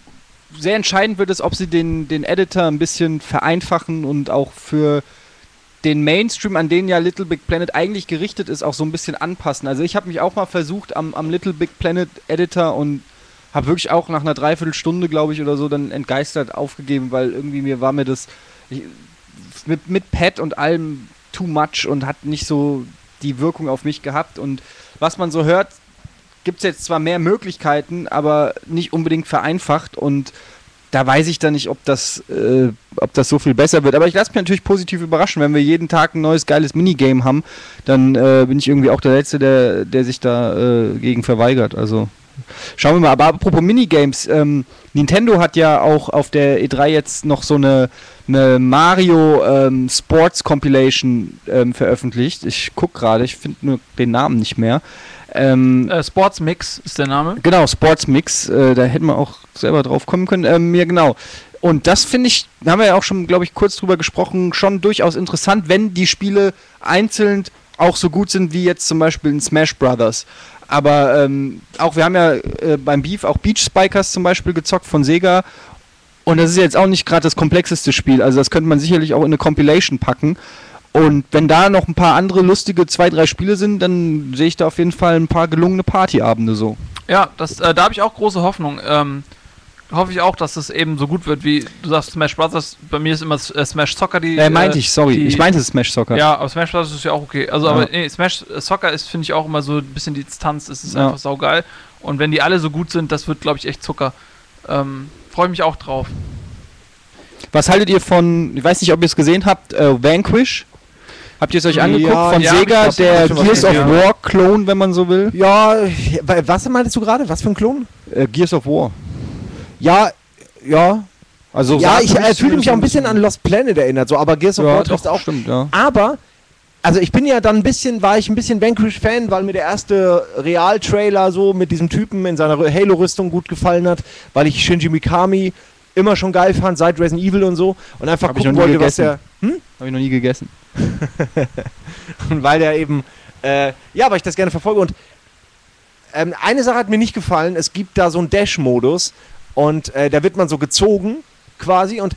sehr entscheidend wird, ist, ob sie den, den Editor ein bisschen vereinfachen und auch für den Mainstream, an den ja Little Big Planet eigentlich gerichtet ist, auch so ein bisschen anpassen. Also ich habe mich auch mal versucht am, am Little Big Planet Editor und habe wirklich auch nach einer Dreiviertelstunde, glaube ich, oder so dann entgeistert aufgegeben, weil irgendwie mir war mir das ich, mit, mit Pad und allem too much und hat nicht so die Wirkung auf mich gehabt. Und was man so hört, gibt es jetzt zwar mehr Möglichkeiten, aber nicht unbedingt vereinfacht und da weiß ich dann nicht, ob das, äh, ob das so viel besser wird. Aber ich lasse mich natürlich positiv überraschen. Wenn wir jeden Tag ein neues geiles Minigame haben, dann äh, bin ich irgendwie auch der Letzte, der, der sich da äh, gegen verweigert. Also schauen wir mal. Aber apropos Minigames, ähm, Nintendo hat ja auch auf der E3 jetzt noch so eine, eine Mario ähm, Sports Compilation ähm, veröffentlicht. Ich gucke gerade, ich finde nur den Namen nicht mehr. Ähm, Äh, Sports Mix ist der Name. Genau, Sportsmix, äh, da hätten wir auch selber drauf kommen können. Ähm, ja, genau. Und das finde ich, da haben wir ja auch schon, glaube ich, kurz drüber gesprochen, schon durchaus interessant, wenn die Spiele einzeln auch so gut sind wie jetzt zum Beispiel in Smash Brothers. Aber ähm, auch wir haben ja äh, beim Beef auch Beach Spikers zum Beispiel gezockt von Sega. Und das ist jetzt auch nicht gerade das komplexeste Spiel. Also das könnte man sicherlich auch in eine Compilation packen. Und wenn da noch ein paar andere lustige zwei, drei Spiele sind, dann sehe ich da auf jeden Fall ein paar gelungene Partyabende so. Ja, das, äh, da habe ich auch große Hoffnung. Ähm, hoffe ich auch, dass es eben so gut wird, wie du sagst, Smash Brothers. Bei mir ist immer äh, Smash Soccer die. Äh, meinte ich, sorry. die- ich meinte Smash Soccer. Ja, aber Smash Brothers ist ja auch okay. Also, Ja. aber nee, Smash äh, Soccer ist, finde ich, auch immer so ein bisschen die Distanz. Es ist Ja. einfach saugeil. Und wenn die alle so gut sind, das wird, glaube ich, echt Zucker. Ähm, Freue ich mich auch drauf. Was haltet ihr von, ich weiß nicht, ob ihr es gesehen habt, äh, Vanquish? Habt ihr es euch Ja, angeguckt? von ja, Sega, der Gears of War Clone, wenn man so will. Ja, wa- was meintest du gerade? Was für ein Klon? Äh, Gears of War. Ja, ja. Also ja, ich äh, fühle mich auch ein bisschen an Lost Planet erinnert, so, aber Gears of Ja, War trifft auch. stimmt, ja. Aber, also ich bin ja dann ein bisschen, war ich ein bisschen Vanquish-Fan, weil mir der erste Real-Trailer so mit diesem Typen in seiner Halo-Rüstung gut gefallen hat, weil ich Shinji Mikami immer schon geil fand, seit Resident Evil und so. Und einfach Hab ich gucken wollte, was der. gegessen. Habe ich noch nie gegessen. <laughs> Und weil der eben, äh, ja, weil ich das gerne verfolge. Und ähm, eine Sache hat mir nicht gefallen: es gibt da so einen Dash-Modus und äh, da wird man so gezogen quasi. Und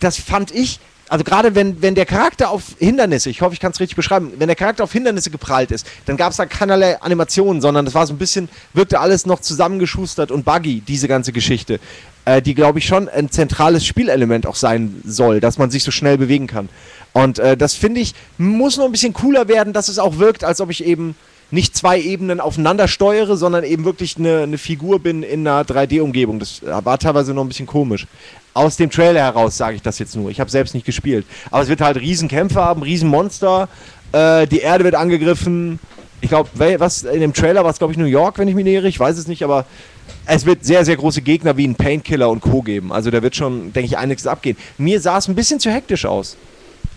das fand ich, also gerade wenn, wenn der Charakter auf Hindernisse, ich hoffe, ich kann es richtig beschreiben, wenn der Charakter auf Hindernisse geprallt ist, dann gab es da keinerlei Animationen, sondern das war so ein bisschen, wirkte alles noch zusammengeschustert und buggy, diese ganze Geschichte. Äh, die, glaube ich, schon ein zentrales Spielelement auch sein soll, dass man sich so schnell bewegen kann. Und äh, das finde ich, muss noch ein bisschen cooler werden, dass es auch wirkt, als ob ich eben nicht zwei Ebenen aufeinander steuere, sondern eben wirklich eine, eine Figur bin in einer 3D-Umgebung. Das war teilweise noch ein bisschen komisch. Aus dem Trailer heraus sage ich das jetzt nur. Ich habe selbst nicht gespielt. Aber es wird halt Riesenkämpfe haben, Riesenmonster. Äh, die Erde wird angegriffen. Ich glaube, was in dem Trailer war es, glaube ich, New York, wenn ich mich nähere. Ich weiß es nicht, aber es wird sehr, sehr große Gegner wie ein Painkiller und Co. geben. Also da wird schon, denke ich, einiges abgehen. Mir sah es ein bisschen zu hektisch aus.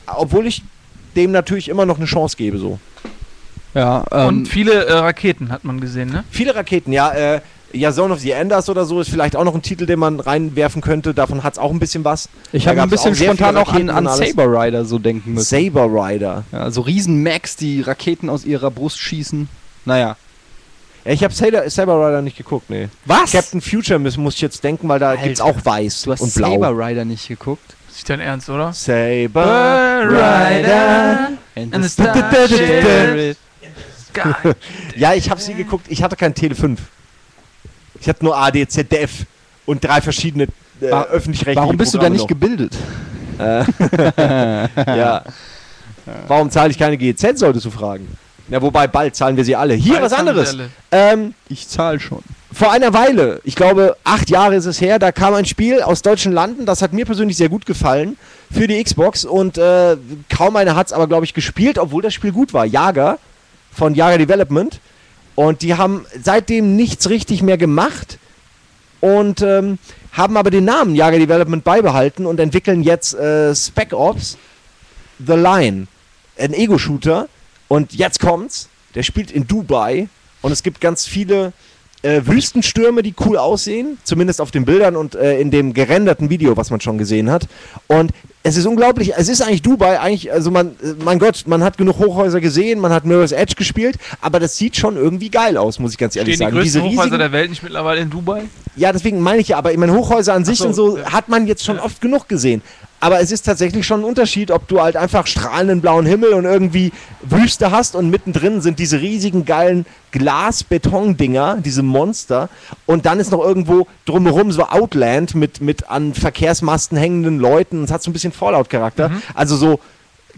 Obwohl ich dem natürlich immer noch eine Chance gebe, so. Ja, ähm, Und viele äh, Raketen hat man gesehen, ne? Viele Raketen, ja. Äh, ja, Zone of the Enders oder so ist vielleicht auch noch ein Titel, den man reinwerfen könnte. Davon hat es auch ein bisschen was. ich habe ein bisschen auch spontan auch an, an. Saber Rider so denken müssen. Saber Rider. Ja, also riesen Max, die Raketen aus ihrer Brust schießen. Naja. Ja, ich habe Saber, Saber Rider nicht geguckt, nee. Was? Captain Future muss, muss ich jetzt denken, weil da Alter. gibt's auch weiß du hast und blau. Saber Rider nicht geguckt? Das ist nicht dein Ernst, oder? Saber Rider. And And the Starship. <laughs> Geil. <laughs> Ja, ich habe sie geguckt. Ich hatte kein Tele 5. Ich hatte nur AD, ZDF und drei verschiedene äh, öffentlich-rechtliche Warum bist du da Programme nicht gebildet? noch. <laughs> ja. Warum zahle ich keine GEZ, solltest du fragen. Ja, wobei bald zahlen wir sie alle. Hier Bald was anderes. Ähm, Ich zahle schon. vor einer Weile, ich glaube acht Jahre ist es her, da kam ein Spiel aus deutschen Landen, das hat mir persönlich sehr gut gefallen für die Xbox und äh, kaum einer hat es aber, glaube ich, gespielt, obwohl das Spiel gut war. Jager von Jager Development und die haben seitdem nichts richtig mehr gemacht und ähm, haben aber den Namen Jager Development beibehalten und entwickeln jetzt äh, Spec Ops The Line, ein Ego-Shooter und jetzt kommt's, der spielt in Dubai und es gibt ganz viele äh, Wüstenstürme, die cool aussehen, zumindest auf den Bildern und äh, in dem gerenderten Video, was man schon gesehen hat. Und es ist unglaublich, es ist eigentlich Dubai, eigentlich, also man, äh, mein Gott, man hat genug Hochhäuser gesehen, man hat Mirror's Edge gespielt, aber das sieht schon irgendwie geil aus, muss ich ganz ehrlich Stehen die sagen. größten Hochhäuser riesigen- der Welt nicht mittlerweile in Dubai? ja, deswegen meine ich ja, aber ich meine, Hochhäuser an sich so, und so ja. hat man jetzt schon Ja. oft genug gesehen. Aber es ist tatsächlich schon ein Unterschied, ob du halt einfach strahlenden blauen Himmel und irgendwie Wüste hast und mittendrin sind diese riesigen geilen Glas-Beton-Dinger, diese Monster. Und dann ist noch irgendwo drumherum so Outland mit, mit an Verkehrsmasten hängenden Leuten. Es hat so ein bisschen Fallout-Charakter. Also so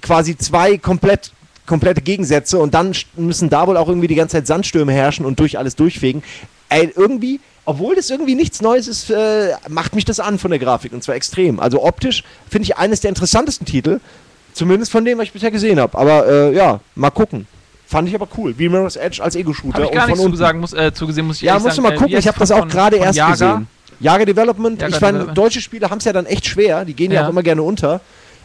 quasi zwei komplett komplette Gegensätze und dann müssen da wohl auch irgendwie die ganze Zeit Sandstürme herrschen und durch alles durchfegen. Ey, irgendwie, obwohl das irgendwie nichts Neues ist, äh, macht mich das an von der Grafik und zwar extrem. Also optisch finde ich eines der interessantesten Titel, zumindest von dem, was ich bisher gesehen habe. Aber äh, ja, mal gucken. Fand ich aber cool. Wie Mirror's Edge als Ego-Shooter. Habe ich gar nichts zu sagen, muss, äh, zugesehen, muss ich Ja, musst du sagen. mal gucken. wie ich habe das auch gerade erst Jager? gesehen. Jager Development. Jager ich meine, deutsche Spiele haben es ja dann echt schwer. Die gehen ja, Ja. auch immer gerne unter.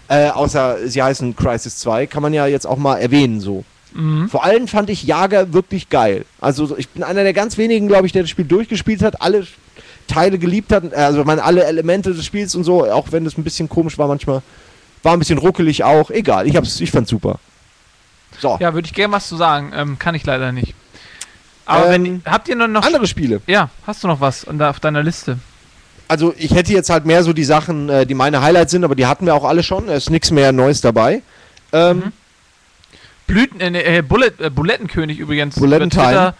Äh, außer sie heißen Crisis 2. Kann man ja jetzt auch mal erwähnen so. Mhm. Vor allem fand ich Jager wirklich geil. Also so- ich bin einer der ganz wenigen, glaube ich, der das Spiel durchgespielt hat, alle Teile geliebt hat, also ich meine alle Elemente des Spiels und so, auch wenn es ein bisschen komisch war manchmal. War ein bisschen ruckelig auch, egal, ich, hab's, ich fand's super. So, Ja, würde ich gerne was zu sagen. Ähm, kann ich leider nicht. Aber Ähm, wenn, habt ihr noch, andere Spiele. Ja, hast du noch was auf deiner Liste? Also ich hätte jetzt halt mehr so die Sachen, äh, die meine Highlights sind, aber die hatten wir auch alle schon. Es ist nichts mehr Neues dabei. Ähm, Mhm. Blüten, äh, äh, Bullet, äh, Bulettenkönig übrigens. Bullettentime.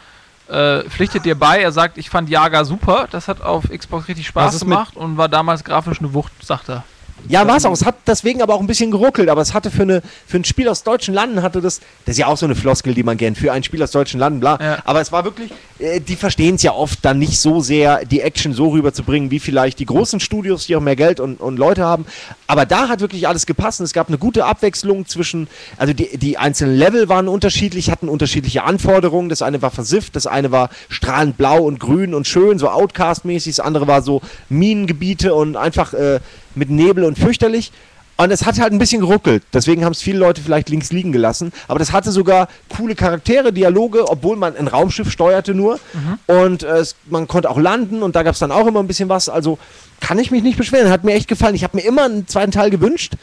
Äh, pflichtet dir bei, er sagt, ich fand Jaga super, das hat auf Xbox richtig Spaß gemacht und war damals grafisch eine Wucht, sagt er. Ja, war es auch. Es hat deswegen aber auch ein bisschen geruckelt, aber es hatte für, eine, für ein Spiel aus deutschen Landen hatte das, das ist ja auch so eine Floskel, die man kennt, für ein Spiel aus deutschen Landen, bla. Ja. Aber es war wirklich, äh, die verstehen es ja oft dann nicht so sehr, die Action so rüberzubringen, wie vielleicht die großen Studios, die auch mehr Geld und, und Leute haben. Aber da hat wirklich alles gepasst es gab eine gute Abwechslung zwischen, also die, die einzelnen Level waren unterschiedlich, hatten unterschiedliche Anforderungen. Das eine war versifft, das eine war strahlend blau und grün und schön, so Outcast-mäßig, das andere war so Minengebiete und einfach äh, mit Nebel und fürchterlich. Und es hat halt ein bisschen geruckelt. Deswegen haben es viele Leute vielleicht links liegen gelassen. Aber das hatte sogar coole Charaktere, Dialoge, obwohl man ein Raumschiff steuerte nur. Und äh, es, man konnte auch landen und da gab es dann auch immer ein bisschen was. Also kann ich mich nicht beschweren. Hat mir echt gefallen. Ich habe mir immer einen zweiten Teil gewünscht.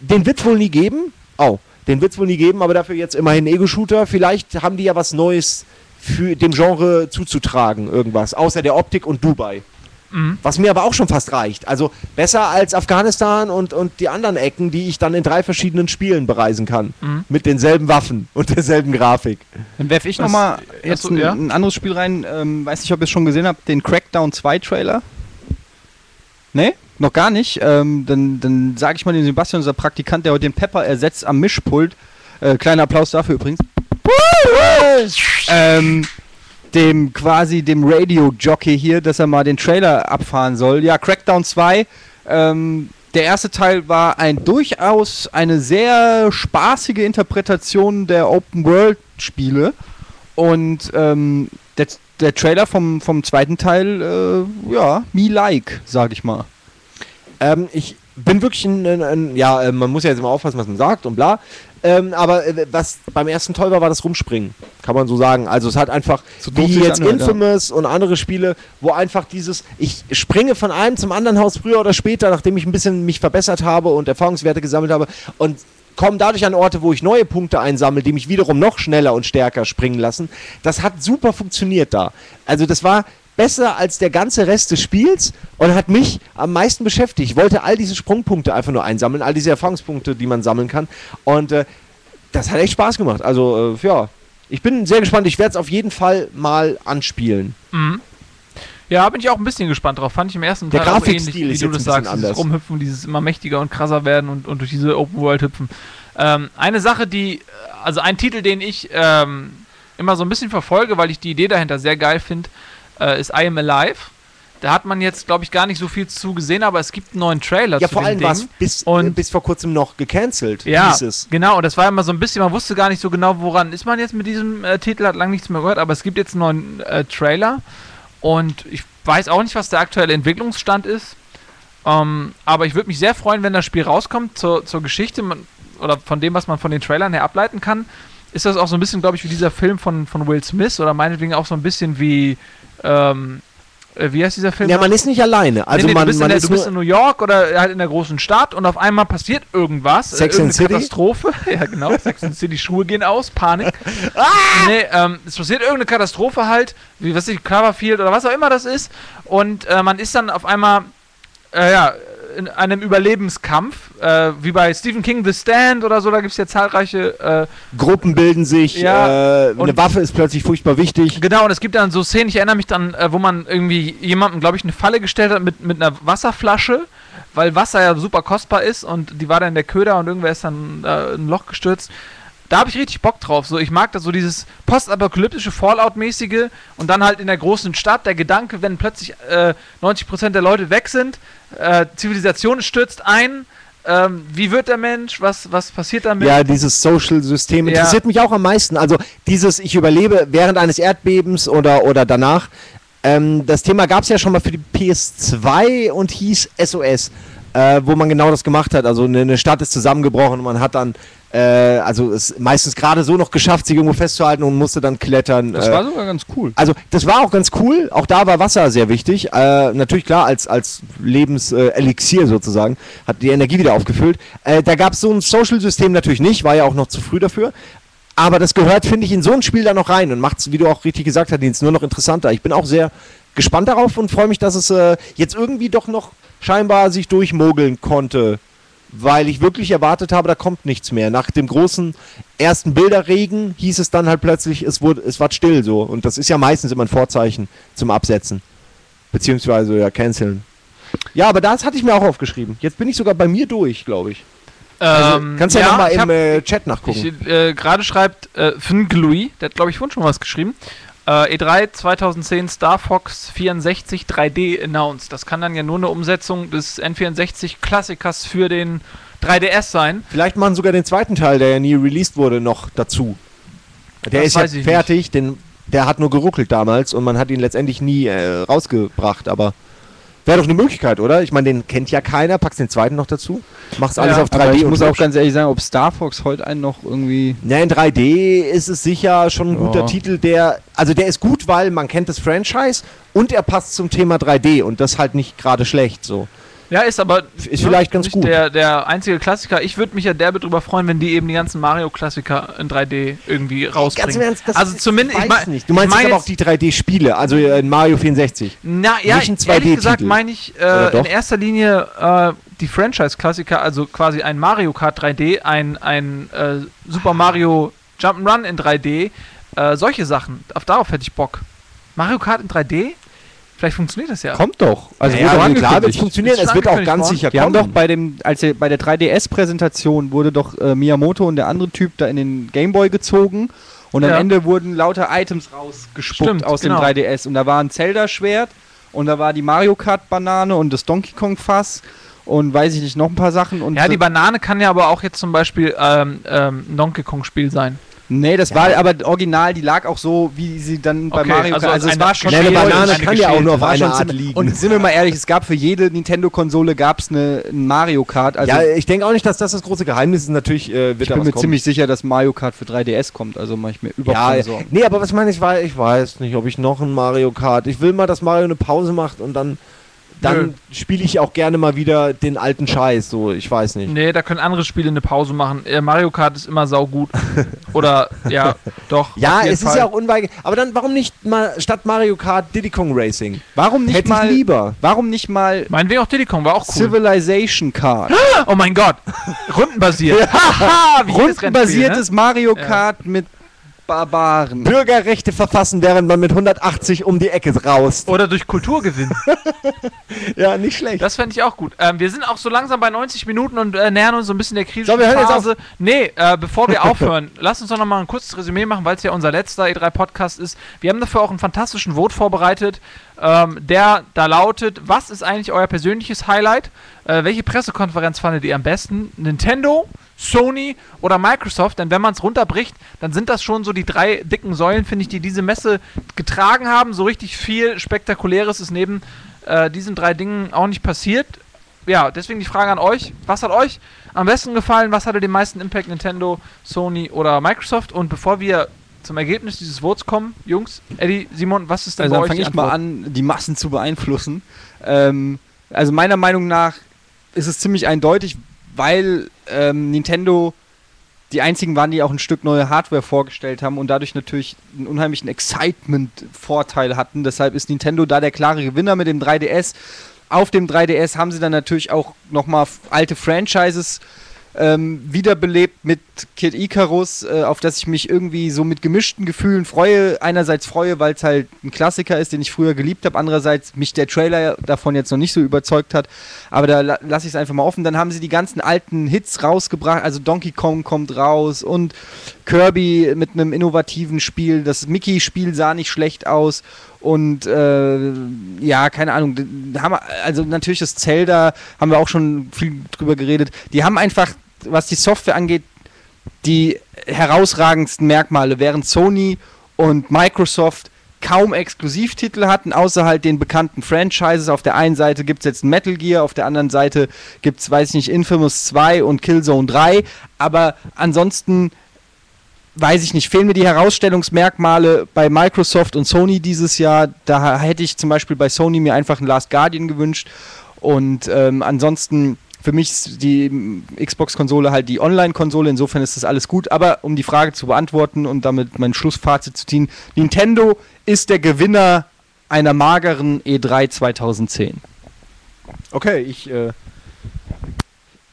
Den wird es wohl nie geben. Oh, den wird es wohl nie geben, aber dafür jetzt immerhin Ego-Shooter. Vielleicht haben die ja was Neues für dem Genre zuzutragen, irgendwas. Außer der Optik und Dubai. Mhm. Was mir aber auch schon fast reicht. Also besser als Afghanistan und, und die anderen Ecken, die ich dann in drei verschiedenen Spielen bereisen kann. Mhm. Mit denselben Waffen <laughs> und derselben Grafik. Dann werfe ich nochmal jetzt Achso, ein, ja? ein anderes Spiel rein. Ähm, weiß nicht, ob ihr es schon gesehen habt, den Crackdown 2 Trailer. Ne? Noch gar nicht. Ähm, dann dann sage ich mal den Sebastian, unser Praktikant, der heute den Pepper ersetzt am Mischpult. Äh, kleiner Applaus dafür übrigens. ähm, dem quasi dem Radio-Jockey hier, dass er mal den Trailer abfahren soll. Ja, Crackdown 2. Ähm, der erste Teil war ein durchaus eine sehr spaßige Interpretation der Open-World-Spiele. Und ähm, der, der Trailer vom, vom zweiten Teil, äh, ja, me like, sag ich mal. Ähm, ich bin wirklich ein, ein, ein ja, äh, man muss ja jetzt immer aufpassen, was man sagt und bla. Ähm, aber äh, was beim ersten toll war, war das Rumspringen. Kann man so sagen. Also es hat einfach, So wie jetzt anhört, ja. Infamous und andere Spiele, wo einfach dieses, ich springe von einem zum anderen Haus früher oder später, nachdem ich ein bisschen mich verbessert habe und Erfahrungswerte gesammelt habe und komme dadurch an Orte, wo ich neue Punkte einsammle, die mich wiederum noch schneller und stärker springen lassen. Das hat super funktioniert da. Also das war besser als der ganze Rest des Spiels und hat mich am meisten beschäftigt. Ich wollte all diese Sprungpunkte einfach nur einsammeln, all diese Erfahrungspunkte, die man sammeln kann. Und äh, das hat echt Spaß gemacht. Also, äh, ja. Ich bin sehr gespannt. Ich werde es auf jeden Fall mal anspielen. Mhm. Ja, bin ich auch ein bisschen gespannt drauf. Fand ich im ersten Der Teil auch Grafikstil ähnlich, wie ist du das sagst. Dieses anders. Rumhüpfen, dieses immer mächtiger und krasser werden und, und durch diese Open World hüpfen. Ähm, eine Sache, die, also ein Titel, den ich ähm, immer so ein bisschen verfolge, weil ich die Idee dahinter sehr geil finde, äh, ist I Am Alive. Da hat man jetzt, glaube ich, gar nicht so viel zu gesehen, aber es gibt einen neuen Trailer Ja, zu vor allem war es bis, Und- äh, bis vor kurzem noch gecancelt. Ja, genau. Und das war immer so ein bisschen, man wusste gar nicht so genau, woran ist man jetzt mit diesem äh, Titel, hat lange nichts mehr gehört, aber es gibt jetzt einen neuen äh, Trailer und ich weiß auch nicht, was der aktuelle Entwicklungsstand ist. Ähm, aber ich würde mich sehr freuen, wenn das Spiel rauskommt zur, zur Geschichte man, oder von dem, was man von den Trailern her ableiten kann. Ist das auch so ein bisschen, glaube ich, wie dieser Film von, von Will Smith oder meinetwegen auch so ein bisschen wie, ähm, äh, wie heißt dieser Film? Ja, man ist nicht alleine. Also nee, nee, man, du bist, man in, der, ist du bist in New York oder halt in der großen Stadt und auf einmal passiert irgendwas. Sex äh, and irgendeine City? Katastrophe. <laughs> Ja, genau. Sex and City, Schuhe gehen aus, Panik. Ah! <laughs> Nee, ähm, es passiert irgendeine Katastrophe halt, wie was ich, Cloverfield oder was auch immer das ist. Und äh, man ist dann auf einmal, äh, ja, in einem Überlebenskampf, äh, wie bei Stephen King The Stand oder so, da gibt es ja zahlreiche äh, Gruppen bilden sich, Ja, äh, eine Waffe ist plötzlich furchtbar wichtig. Genau, und es gibt dann so Szenen, ich erinnere mich dann, äh, wo man irgendwie jemandem, glaube ich, eine Falle gestellt hat mit, mit einer Wasserflasche, weil Wasser ja super kostbar ist und die war dann in der Köder und irgendwer ist dann äh, in ein Loch gestürzt. Da habe ich richtig Bock drauf. So, ich mag das so dieses postapokalyptische Fallout-mäßige und dann halt in der großen Stadt der Gedanke, wenn plötzlich äh, 90% der Leute weg sind, äh, Zivilisation stürzt ein, ähm, wie wird der Mensch, was, was passiert damit? Ja, dieses Social-System Ja. interessiert mich auch am meisten. Also dieses, ich überlebe während eines Erdbebens oder, oder danach. Ähm, das Thema gab es ja schon mal für die PS2 und hieß SOS, äh, wo man genau das gemacht hat. Also eine, Stadt ist zusammengebrochen und man hat dann, äh, also es meistens gerade so noch geschafft, sich irgendwo festzuhalten und musste dann klettern. Das äh, war sogar ganz cool. also das war auch ganz cool. Auch da war Wasser sehr wichtig. Äh, natürlich klar als als Lebenselixier äh, sozusagen hat die Energie wieder aufgefüllt. Äh, da gab es so ein Social-System natürlich nicht, war ja auch noch zu früh dafür. Aber das gehört, finde ich, in so ein Spiel da noch rein und macht es, wie du auch richtig gesagt hast, nur noch interessanter. Ich bin auch sehr gespannt darauf und freue mich, dass es äh, jetzt irgendwie doch noch scheinbar sich durchmogeln konnte. Weil ich wirklich erwartet habe, da kommt nichts mehr. Nach dem großen ersten Bilderregen hieß es dann halt plötzlich, es, wurde, es war still so. Und das ist ja meistens immer ein Vorzeichen zum Absetzen. Beziehungsweise ja, canceln. Ja, aber das hatte ich mir auch aufgeschrieben. Jetzt bin ich sogar bei mir durch, glaube ich. Also, Ähm, kannst ja, nochmal ich im hab- äh, Chat nachgucken. Äh, Gerade schreibt äh, Finn Glui, der hat glaube ich vorhin schon was geschrieben. Äh, E3 2010 Star Fox 64 3D announced. Das kann dann ja nur eine Umsetzung des N64 Klassikers für den 3DS sein. Vielleicht machen sogar den zweiten Teil, der ja nie released wurde, noch dazu. Der Das ist ja fertig, den, der hat nur geruckelt damals und man hat ihn letztendlich nie äh, rausgebracht, aber wäre doch eine Möglichkeit, oder? Ich meine, den kennt ja keiner, packst den zweiten noch dazu, machst alles Ja, auf 3D Aber ich muss auch ganz ehrlich sagen, ob Star Fox heute einen noch irgendwie. Ja, in 3D ist es sicher schon ein guter Ja. Titel, der, also der ist gut, weil man kennt das Franchise und er passt zum Thema 3D und das halt nicht gerade schlecht so. Ja, ist aber Ist vielleicht ganz gut. Der, der einzige Klassiker. Ich würde mich ja derbe drüber freuen, wenn die eben die ganzen Mario-Klassiker in 3D irgendwie rausbringen. im Ernst, das also zumindest, ich ich mein- nicht. Du meinst ich mein aber auch die 3D-Spiele, also äh, in Mario 64. Na ja, Nicht ein ehrlich 2D-Titel. gesagt meine ich äh, in erster Linie äh, die Franchise-Klassiker, also quasi ein Mario Kart 3D, ein, ein äh, Super Mario Jump'n'Run in 3D, äh, solche Sachen. Auf darauf hätte ich Bock. Mario Kart in 3D? Vielleicht funktioniert das ja. Kommt doch. Also ja, wurde ja, klar wird angekündigt. funktionieren, es wird auch ganz sicher haben kommen. doch bei dem, als er bei der 3DS-Präsentation wurde doch äh, Miyamoto und der andere Typ da in den Gameboy gezogen und Ja. am Ende wurden lauter Items rausgespuckt Stimmt, aus genau. dem 3DS und da war ein Zelda-Schwert und da war die Mario Kart-Banane und das Donkey Kong-Fass und weiß ich nicht, noch ein paar Sachen und Ja, die Banane kann ja aber auch jetzt zum Beispiel ähm, ähm, ein Donkey Kong-Spiel sein. Nee, das war aber original, die lag auch so, wie sie dann bei Okay, Mario also Kart. Also als es war schon eine Banane kann ja auch nur auf einer Art liegen. Und sind wir mal ehrlich, es gab für jede Nintendo-Konsole gab es eine ein Mario Kart. Also ja, ich denke auch nicht, dass das das große Geheimnis ist. Natürlich äh, wird ich da bin was mir kommen. ziemlich sicher, dass Mario Kart für 3DS kommt. Also mache ich mir überhaupt ja, Sorgen. nee, aber was meine ich, war, ich weiß nicht, ob ich noch ein Mario Kart. Ich will mal, dass Mario eine Pause macht und dann, dann spiele ich auch gerne mal wieder den alten Scheiß. So, ich weiß nicht. Nee, da können andere Spiele eine Pause machen. Äh, Mario Kart ist immer saugut. Oder, ja, doch. Ja, es Fall. ist ja auch unweigerlich. Aber dann, warum nicht mal statt Mario Kart Diddy Kong Racing? Warum nicht Hätte mal ich lieber. Warum nicht mal Meinetwegen auch Diddy Kong war auch cool. Civilization Kart? Oh mein Gott. Rundenbasiert. <laughs> Rennspiel, Rundenbasiertes Mario Ja. Kart mit Barbaren. Bürgerrechte verfassen, während man mit 180 um die Ecke raust. Oder durch Kulturgewinn. <laughs> Ja, nicht schlecht. Das fände ich auch gut. Ähm, wir sind auch so langsam bei 90 Minuten und äh, nähern uns so ein bisschen der kritischen So, wir hören jetzt Phase. Nee, äh, bevor wir <laughs> aufhören, lasst uns doch noch mal ein kurzes Resümee machen, weil es ja unser letzter E3-Podcast ist. Wir haben dafür auch einen fantastischen Vote vorbereitet, ähm, der da lautet, was ist eigentlich euer persönliches Highlight? Äh, welche Pressekonferenz fandet ihr am besten? Nintendo, Sony oder Microsoft? Denn wenn man es runterbricht, dann sind das schon so die drei dicken Säulen, finde ich, die diese Messe getragen haben. So richtig viel Spektakuläres ist neben äh, diesen drei Dingen auch nicht passiert. Ja, deswegen die Frage an euch. Was hat euch am besten gefallen? Was hatte den meisten Impact? Nintendo, Sony oder Microsoft? Und bevor wir zum Ergebnis dieses Votes kommen, Jungs, Eddie, Simon, was ist denn Also bei dann euch fange die ich mal an, die Massen zu beeinflussen. Ähm, also meiner Meinung nach ist es ziemlich eindeutig, weil ähm, Nintendo die einzigen waren, die auch ein Stück neue Hardware vorgestellt haben und dadurch natürlich einen unheimlichen Excitement-Vorteil hatten. Deshalb ist Nintendo da der klare Gewinner mit dem 3DS. Auf dem 3DS haben sie dann natürlich auch nochmal alte Franchises ähm, wiederbelebt mit Kid Icarus, äh, auf das ich mich irgendwie so mit gemischten Gefühlen freue. Einerseits freue, weil es halt ein Klassiker ist, den ich früher geliebt habe. Andererseits mich der Trailer davon jetzt noch nicht so überzeugt hat. Aber da la lasse ich es einfach mal offen. Dann haben sie die ganzen alten Hits rausgebracht. Also Donkey Kong kommt raus und Kirby mit einem innovativen Spiel. Das Mickey-Spiel sah nicht schlecht aus. Und äh, ja, keine Ahnung. Haben, also natürlich das Zelda, haben wir auch schon viel drüber geredet. Die haben einfach, was die Software angeht, die herausragendsten Merkmale, während Sony und Microsoft kaum Exklusivtitel hatten, außer halt den bekannten Franchises. Auf der einen Seite gibt es jetzt Metal Gear, auf der anderen Seite gibt es, weiß ich nicht, Infamous 2 und Killzone 3. Aber ansonsten weiß ich nicht, fehlen mir die Herausstellungsmerkmale bei Microsoft und Sony dieses Jahr. Da hätte ich zum Beispiel bei Sony mir einfach einen Last Guardian gewünscht. Und ähm, ansonsten Für mich ist die Xbox-Konsole halt die Online-Konsole, insofern ist das alles gut. Aber um die Frage zu beantworten und damit mein Schlussfazit zu ziehen, Nintendo ist der Gewinner einer mageren E3 2010. Okay, ich äh,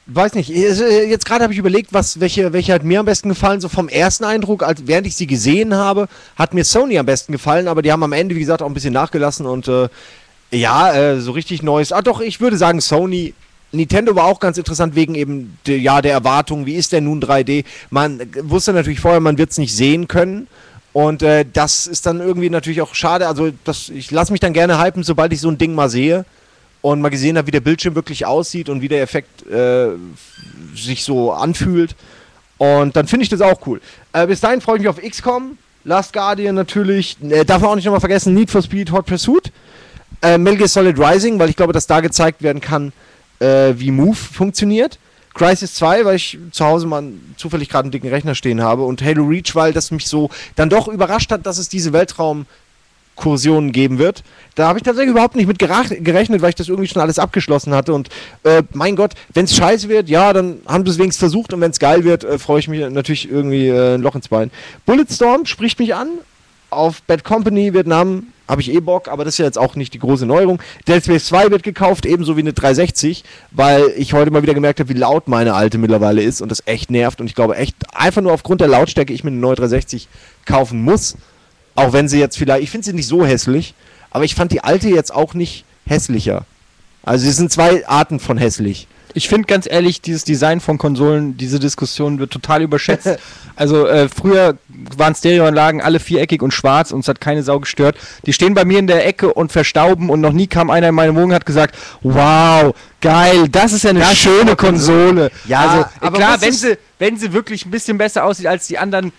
weiß nicht. äh, Jetzt gerade habe ich überlegt, was, welche, welche hat mir am besten gefallen. So vom ersten Eindruck, als während ich sie gesehen habe, hat mir Sony am besten gefallen, aber die haben am Ende, wie gesagt, auch ein bisschen nachgelassen und äh, ja, äh, so richtig neues. Ah, doch, ich würde sagen Sony. Nintendo war auch ganz interessant wegen eben ja, der Erwartung, wie ist denn nun 3D? Man wusste natürlich vorher, man wird es nicht sehen können. Und äh, das ist dann irgendwie natürlich auch schade. Also das, ich lasse mich dann gerne hypen, sobald ich so ein Ding mal sehe und mal gesehen habe, wie der Bildschirm wirklich aussieht und wie der Effekt äh, sich so anfühlt. Und dann finde ich das auch cool. Äh, bis dahin freue ich mich auf XCOM, Last Guardian natürlich. Äh, darf man auch nicht nochmal vergessen, Need for Speed, Hot Pursuit. Äh, Metal Gear Solid Rising, weil ich glaube, dass da gezeigt werden kann, äh, wie Move funktioniert. Crisis 2, weil ich zu Hause mal zufällig gerade einen dicken Rechner stehen habe. Und Halo Reach, weil das mich so dann doch überrascht hat, dass es diese Weltraumkursionen geben wird. Da habe ich tatsächlich überhaupt nicht mit gerechnet, weil ich das irgendwie schon alles abgeschlossen hatte. Und äh, mein Gott, wenn es scheiße wird, ja, dann haben sie es wenigstens versucht. Und wenn es geil wird, äh, freue ich mich natürlich irgendwie äh, ein Loch ins Bein. Bulletstorm spricht mich an. Auf Bad Company Vietnam habe ich eh Bock, aber das ist ja jetzt auch nicht die große Neuerung. Dead Space 2 wird gekauft, ebenso wie eine 360, weil ich heute mal wieder gemerkt habe, wie laut meine alte mittlerweile ist und das echt nervt. Und ich glaube echt, einfach nur aufgrund der Lautstärke, ich mir eine neue 360 kaufen muss. Auch wenn sie jetzt vielleicht, ich finde sie nicht so hässlich, aber ich fand die alte jetzt auch nicht hässlicher. Also es sind zwei Arten von hässlich. Ich finde ganz ehrlich, dieses Design von Konsolen, diese Diskussion wird total überschätzt. <laughs> also äh, früher waren Stereoanlagen alle viereckig und schwarz und es hat keine Sau gestört. Die stehen bei mir in der Ecke und verstauben und noch nie kam einer in meine Wohnung und hat gesagt, wow, geil, das ist ja eine schöne Konsole. Ja, also aber klar, wenn sie, wenn sie wirklich ein bisschen besser aussieht als die anderen,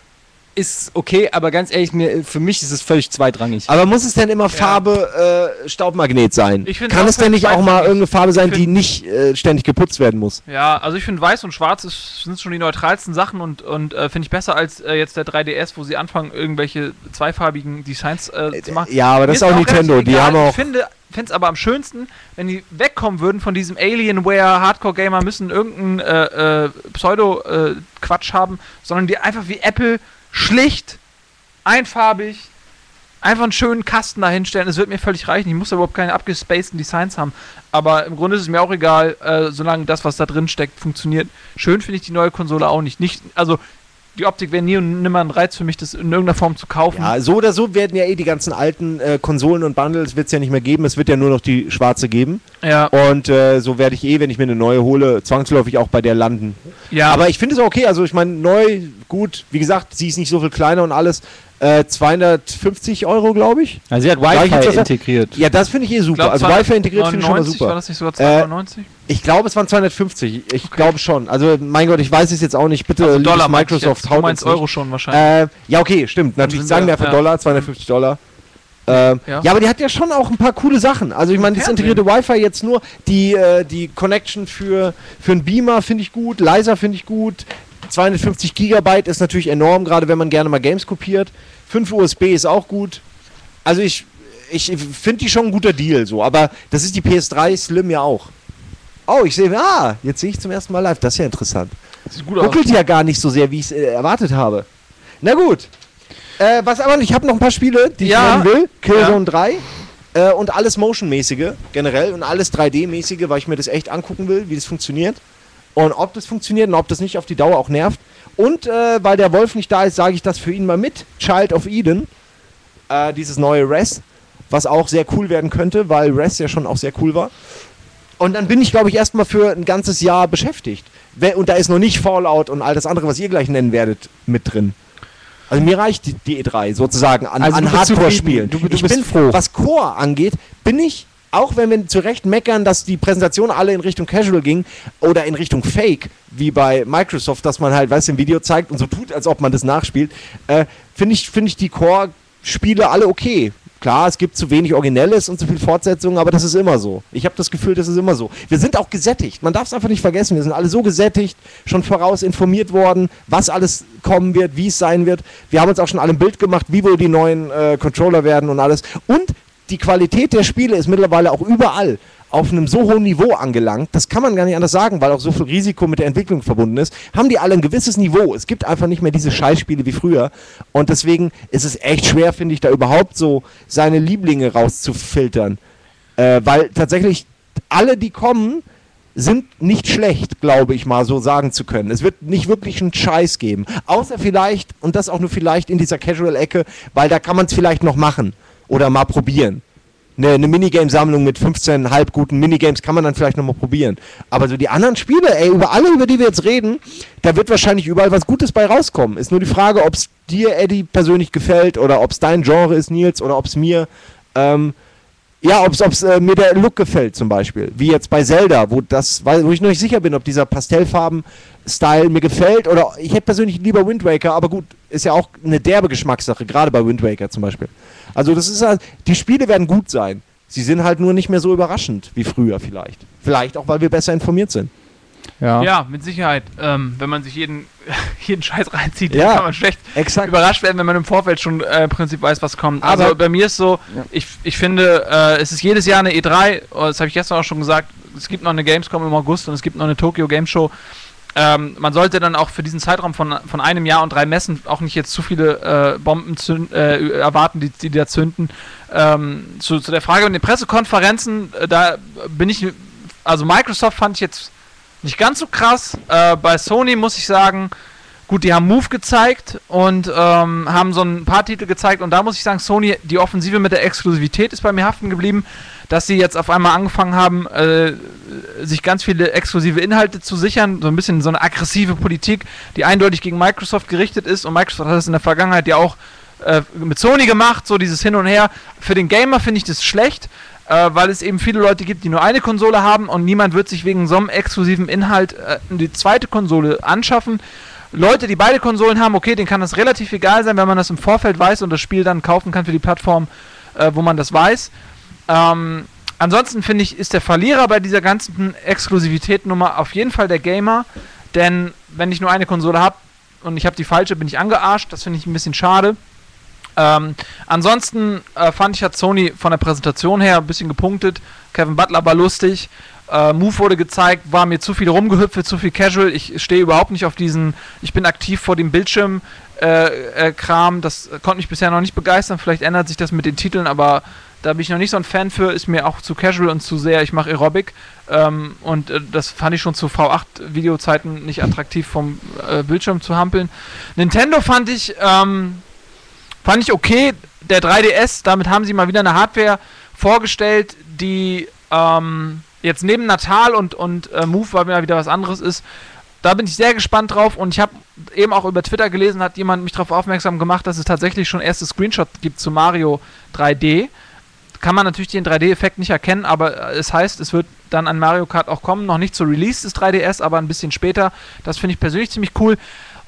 ist okay, aber ganz ehrlich, mir, für mich ist es völlig zweitrangig. Aber muss es denn immer Farbe äh, Staubmagnet sein? Ich Kann auch es denn nicht auch mal irgendeine Farbe sein, die find- nicht äh, ständig geputzt werden muss? Ja, also ich finde weiß und schwarz ist, sind schon die neutralsten Sachen und, und äh, finde ich besser als äh, jetzt der 3DS, wo sie anfangen, irgendwelche zweifarbigen Designs äh, zu machen. Ja, aber das ist auch relativ Nintendo. Die haben auch. Ich finde es aber am schönsten, wenn die wegkommen würden von diesem Alienware, Hardcore-Gamer müssen irgendeinen äh, äh, Pseudo-Quatsch haben, sondern die einfach wie Apple schlicht, einfarbig, einfach einen schönen Kasten dahinstellen. Es wird mir völlig reichen. Ich muss da überhaupt keine abgespaceden Designs haben. Aber im Grunde ist es mir auch egal, äh, solange das, was da drin steckt, funktioniert. Schön finde ich die neue Konsole auch nicht. nicht also die Optik wäre nie und nimmer ein Reiz für mich, das in irgendeiner Form zu kaufen. Ja, so oder so werden ja eh die ganzen alten äh, Konsolen und Bundles wird es ja nicht mehr geben. Es wird ja nur noch die schwarze geben. ja. Und äh, so werde ich eh, wenn ich mir eine neue hole, zwangsläufig auch bei der landen. ja. Aber ich finde es auch okay. Also ich meine, neu, gut. Wie gesagt, sie ist nicht so viel kleiner und alles. Äh, 250 Euro, glaube ich. Also sie hat Wi-Fi das- integriert. Ja, das finde ich eh super. glaub, also Wi-Fi integriert finde ich schon mal 299, War super. das nicht sogar 299? Ich glaube, es waren 250. Ich glaube schon. Also mein Gott, ich weiß es jetzt auch nicht. Bitte, also Dollar Microsoft, jetzt. Du haut meinst. Euro schon wahrscheinlich. Äh, ja, okay, stimmt. Natürlich sagen wir- einfach ja. Dollar, 250 Dollar. Ähm, Ja. ja. aber die hat ja schon auch ein paar coole Sachen. Also ich meine, das integrierte Wi-Fi jetzt nur, die, äh, die Connection für, für einen Beamer finde ich gut, Leiser finde ich gut. 250 Gigabyte ist natürlich enorm, gerade wenn man gerne mal Games kopiert. 5 USB ist auch gut. Also ich, ich finde die schon ein guter Deal so, aber das ist die PS3 Slim ja auch. Oh, ich sehe, ah, jetzt sehe ich zum ersten Mal live, das ist ja interessant. Sieht gut aus. Ruckelt ja gar nicht so sehr, wie ich es äh, erwartet habe. Na gut. Äh, was aber, ich habe noch ein paar Spiele, die Ja. ich nennen will. Killzone 3. Äh, und alles Motion-mäßige generell und alles 3D-mäßige, weil ich mir das echt angucken will, wie das funktioniert. Und ob das funktioniert und ob das nicht auf die Dauer auch nervt. Und äh, weil der Wolf nicht da ist, sage ich das für ihn mal mit. Child of Eden. Äh, dieses neue Res. Was auch sehr cool werden könnte, weil Res ja schon auch sehr cool war. Und dann bin ich, glaube ich, erstmal für ein ganzes Jahr beschäftigt. Und da ist noch nicht Fallout und all das andere, was ihr gleich nennen werdet, mit drin. Also mir reicht die, die E3 sozusagen an, Also an Hardcore-Spielen. ich bin froh. Was Core angeht, bin ich, auch wenn wir zu Recht meckern, dass die Präsentation alle in Richtung Casual ging oder in Richtung Fake, wie bei Microsoft, dass man halt, weißt du, ein Video zeigt und so tut, als ob man das nachspielt, äh, finde ich, finde ich die Core-Spiele alle okay. Klar, es gibt zu wenig Originelles und zu viel Fortsetzungen, aber das ist immer so. Ich habe das Gefühl, das ist immer so. Wir sind auch gesättigt. Man darf es einfach nicht vergessen. Wir sind alle so gesättigt, schon voraus informiert worden, was alles kommen wird, wie es sein wird. Wir haben uns auch schon alle ein Bild gemacht, wie wohl die neuen äh, Controller werden und alles. Und die Qualität der Spiele ist mittlerweile auch überall auf einem so hohen Niveau angelangt, das kann man gar nicht anders sagen, weil auch so viel Risiko mit der Entwicklung verbunden ist, haben die alle ein gewisses Niveau. Es gibt einfach nicht mehr diese Scheißspiele wie früher und deswegen ist es echt schwer, finde ich, da überhaupt so seine Lieblinge rauszufiltern. Äh, weil tatsächlich alle, die kommen, sind nicht schlecht, glaube ich mal so sagen zu können. Es wird nicht wirklich einen Scheiß geben. Außer vielleicht, und das auch nur vielleicht in dieser Casual-Ecke, weil da kann man es vielleicht noch machen oder mal probieren. Eine, eine Minigame-Sammlung mit 15 halb guten Minigames kann man dann vielleicht nochmal probieren. Aber so die anderen Spiele, ey, über alle, über die wir jetzt reden, da wird wahrscheinlich überall was Gutes bei rauskommen. Ist nur die Frage, ob es dir, Eddie, persönlich gefällt oder ob es dein Genre ist, Nils, oder ob es mir. Ähm, ja, ob es äh, mir der Look gefällt zum Beispiel. Wie jetzt bei Zelda, wo, das, wo ich noch nicht sicher bin, ob dieser Pastellfarben-Style mir gefällt. Oder ich hätte persönlich lieber Wind Waker, aber gut, ist ja auch eine derbe Geschmackssache, gerade bei Wind Waker zum Beispiel. Also das ist halt, die Spiele werden gut sein. Sie sind halt nur nicht mehr so überraschend wie früher vielleicht. Vielleicht auch, weil wir besser informiert sind. Ja. Ja, mit Sicherheit. Ähm, wenn man sich jeden, <laughs> jeden Scheiß reinzieht, Ja, kann man schlecht Exakt. überrascht werden, wenn man im Vorfeld schon äh, im Prinzip weiß, was kommt. Aber- also bei mir ist so, Ja. ich, ich finde, äh, es ist jedes Jahr eine E3, oh, das habe ich gestern auch schon gesagt, es gibt noch eine Gamescom im August und es gibt noch eine Tokyo Game Show. Ähm, man sollte dann auch für diesen Zeitraum von, von einem Jahr und drei Messen auch nicht jetzt zu viele äh, Bomben zünd, äh, erwarten, die, die da zünden. Ähm, zu, zu der Frage mit den Pressekonferenzen, äh, da bin ich, also Microsoft fand ich jetzt nicht ganz so krass. Äh, bei Sony muss ich sagen, gut, die haben Move gezeigt und ähm, haben so ein paar Titel gezeigt und da muss ich sagen, Sony, die Offensive mit der Exklusivität ist bei mir haften geblieben, dass sie jetzt auf einmal angefangen haben, äh, sich ganz viele exklusive Inhalte zu sichern, so ein bisschen so eine aggressive Politik, die eindeutig gegen Microsoft gerichtet ist und Microsoft hat das in der Vergangenheit ja auch äh, mit Sony gemacht, so dieses Hin und Her. Für den Gamer finde ich das schlecht, äh, weil es eben viele Leute gibt, die nur eine Konsole haben und niemand wird sich wegen so einem exklusiven Inhalt äh, die zweite Konsole anschaffen. Leute, die beide Konsolen haben, okay, denen kann das relativ egal sein, wenn man das im Vorfeld weiß und das Spiel dann kaufen kann für die Plattform, äh, wo man das weiß. Ähm, ansonsten finde ich, ist der Verlierer bei dieser ganzen Exklusivität-Nummer auf jeden Fall der Gamer, denn wenn ich nur eine Konsole habe und ich habe die falsche, bin ich angearscht. Das finde ich ein bisschen schade. Ähm, ansonsten äh, fand ich, hat Sony von der Präsentation her ein bisschen gepunktet. Kevin Butler war lustig. Äh, Move wurde gezeigt, war mir zu viel rumgehüpft, zu viel Casual. Ich stehe überhaupt nicht auf diesen, ich bin aktiv vor dem Bildschirm äh, äh, Kram. Das konnte mich bisher noch nicht begeistern. Vielleicht ändert sich das mit den Titeln, aber da bin ich noch nicht so ein Fan für. Ist mir auch zu casual und zu sehr. Ich mache Aerobic. Ähm, und äh, das fand ich schon zu V8-Videozeiten nicht attraktiv vom äh, Bildschirm zu hampeln. Nintendo fand ich, ähm, fand ich okay. Der 3DS, damit haben sie mal wieder eine Hardware vorgestellt, die ähm, jetzt neben Natal und, und äh, Move, weil mir wieder was anderes ist, da bin ich sehr gespannt drauf und ich habe eben auch über Twitter gelesen, hat jemand mich darauf aufmerksam gemacht, dass es tatsächlich schon erste Screenshots gibt zu Mario 3D. Kann man natürlich den 3D-Effekt nicht erkennen, aber äh, es heißt, es wird dann an Mario Kart auch kommen. Noch nicht zur Release des 3DS, aber ein bisschen später. Das finde ich persönlich ziemlich cool.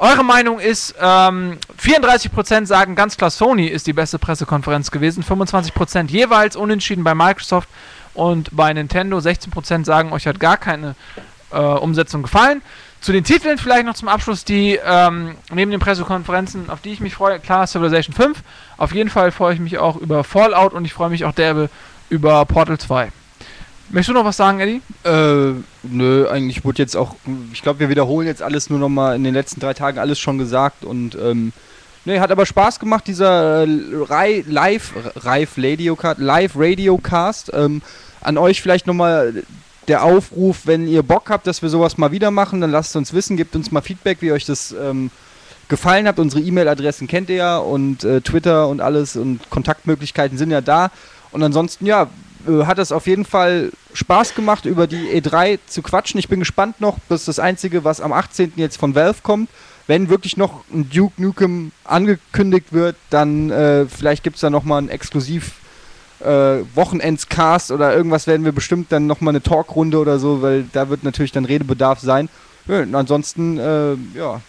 Eure Meinung ist, ähm, 34% sagen ganz klar, Sony ist die beste Pressekonferenz gewesen. 25% jeweils unentschieden bei Microsoft und bei Nintendo. 16% sagen, euch hat gar keine äh, Umsetzung gefallen. Zu den Titeln vielleicht noch zum Abschluss, die ähm, neben den Pressekonferenzen, auf die ich mich freue, klar Civilization 5. Auf jeden Fall freue ich mich auch über Fallout und ich freue mich auch derbe über Portal 2. Möchtest du noch was sagen, Eddie? Äh, nö, eigentlich wurde jetzt auch, ich glaube, wir wiederholen jetzt alles nur nochmal in den letzten drei Tagen alles schon gesagt und ähm, nee, hat aber Spaß gemacht, dieser äh, Live, Live Radio Live Radio Cast. Ähm, an euch vielleicht nochmal der Aufruf, wenn ihr Bock habt, dass wir sowas mal wieder machen, dann lasst uns wissen, gebt uns mal Feedback, wie euch das ähm, gefallen hat. Unsere E-Mail-Adressen kennt ihr ja und äh, Twitter und alles und Kontaktmöglichkeiten sind ja da. Und ansonsten, ja, hat es auf jeden Fall Spaß gemacht, über die E3 zu quatschen. Ich bin gespannt noch, das ist das Einzige, was am 18. jetzt von Valve kommt. Wenn wirklich noch ein Duke Nukem angekündigt wird, dann äh, vielleicht gibt es da nochmal ein exklusiv äh, Wochenendscast oder irgendwas werden wir bestimmt dann nochmal eine Talkrunde oder so, weil da wird natürlich dann Redebedarf sein. Ja, und ansonsten, äh, ja,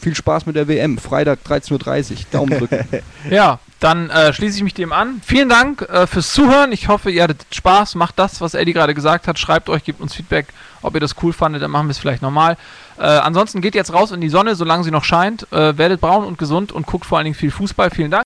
viel Spaß mit der WM. Freitag 13.30 Uhr. Daumen drücken. <laughs> Ja, dann äh, schließe ich mich dem an. Vielen Dank äh, fürs Zuhören. Ich hoffe, ihr hattet Spaß. Macht das, was Eddie gerade gesagt hat. Schreibt euch, gebt uns Feedback, ob ihr das cool fandet. Dann machen wir es vielleicht nochmal. Äh, ansonsten geht jetzt raus in die Sonne, solange sie noch scheint. Äh, werdet braun und gesund und guckt vor allen Dingen viel Fußball. Vielen Dank.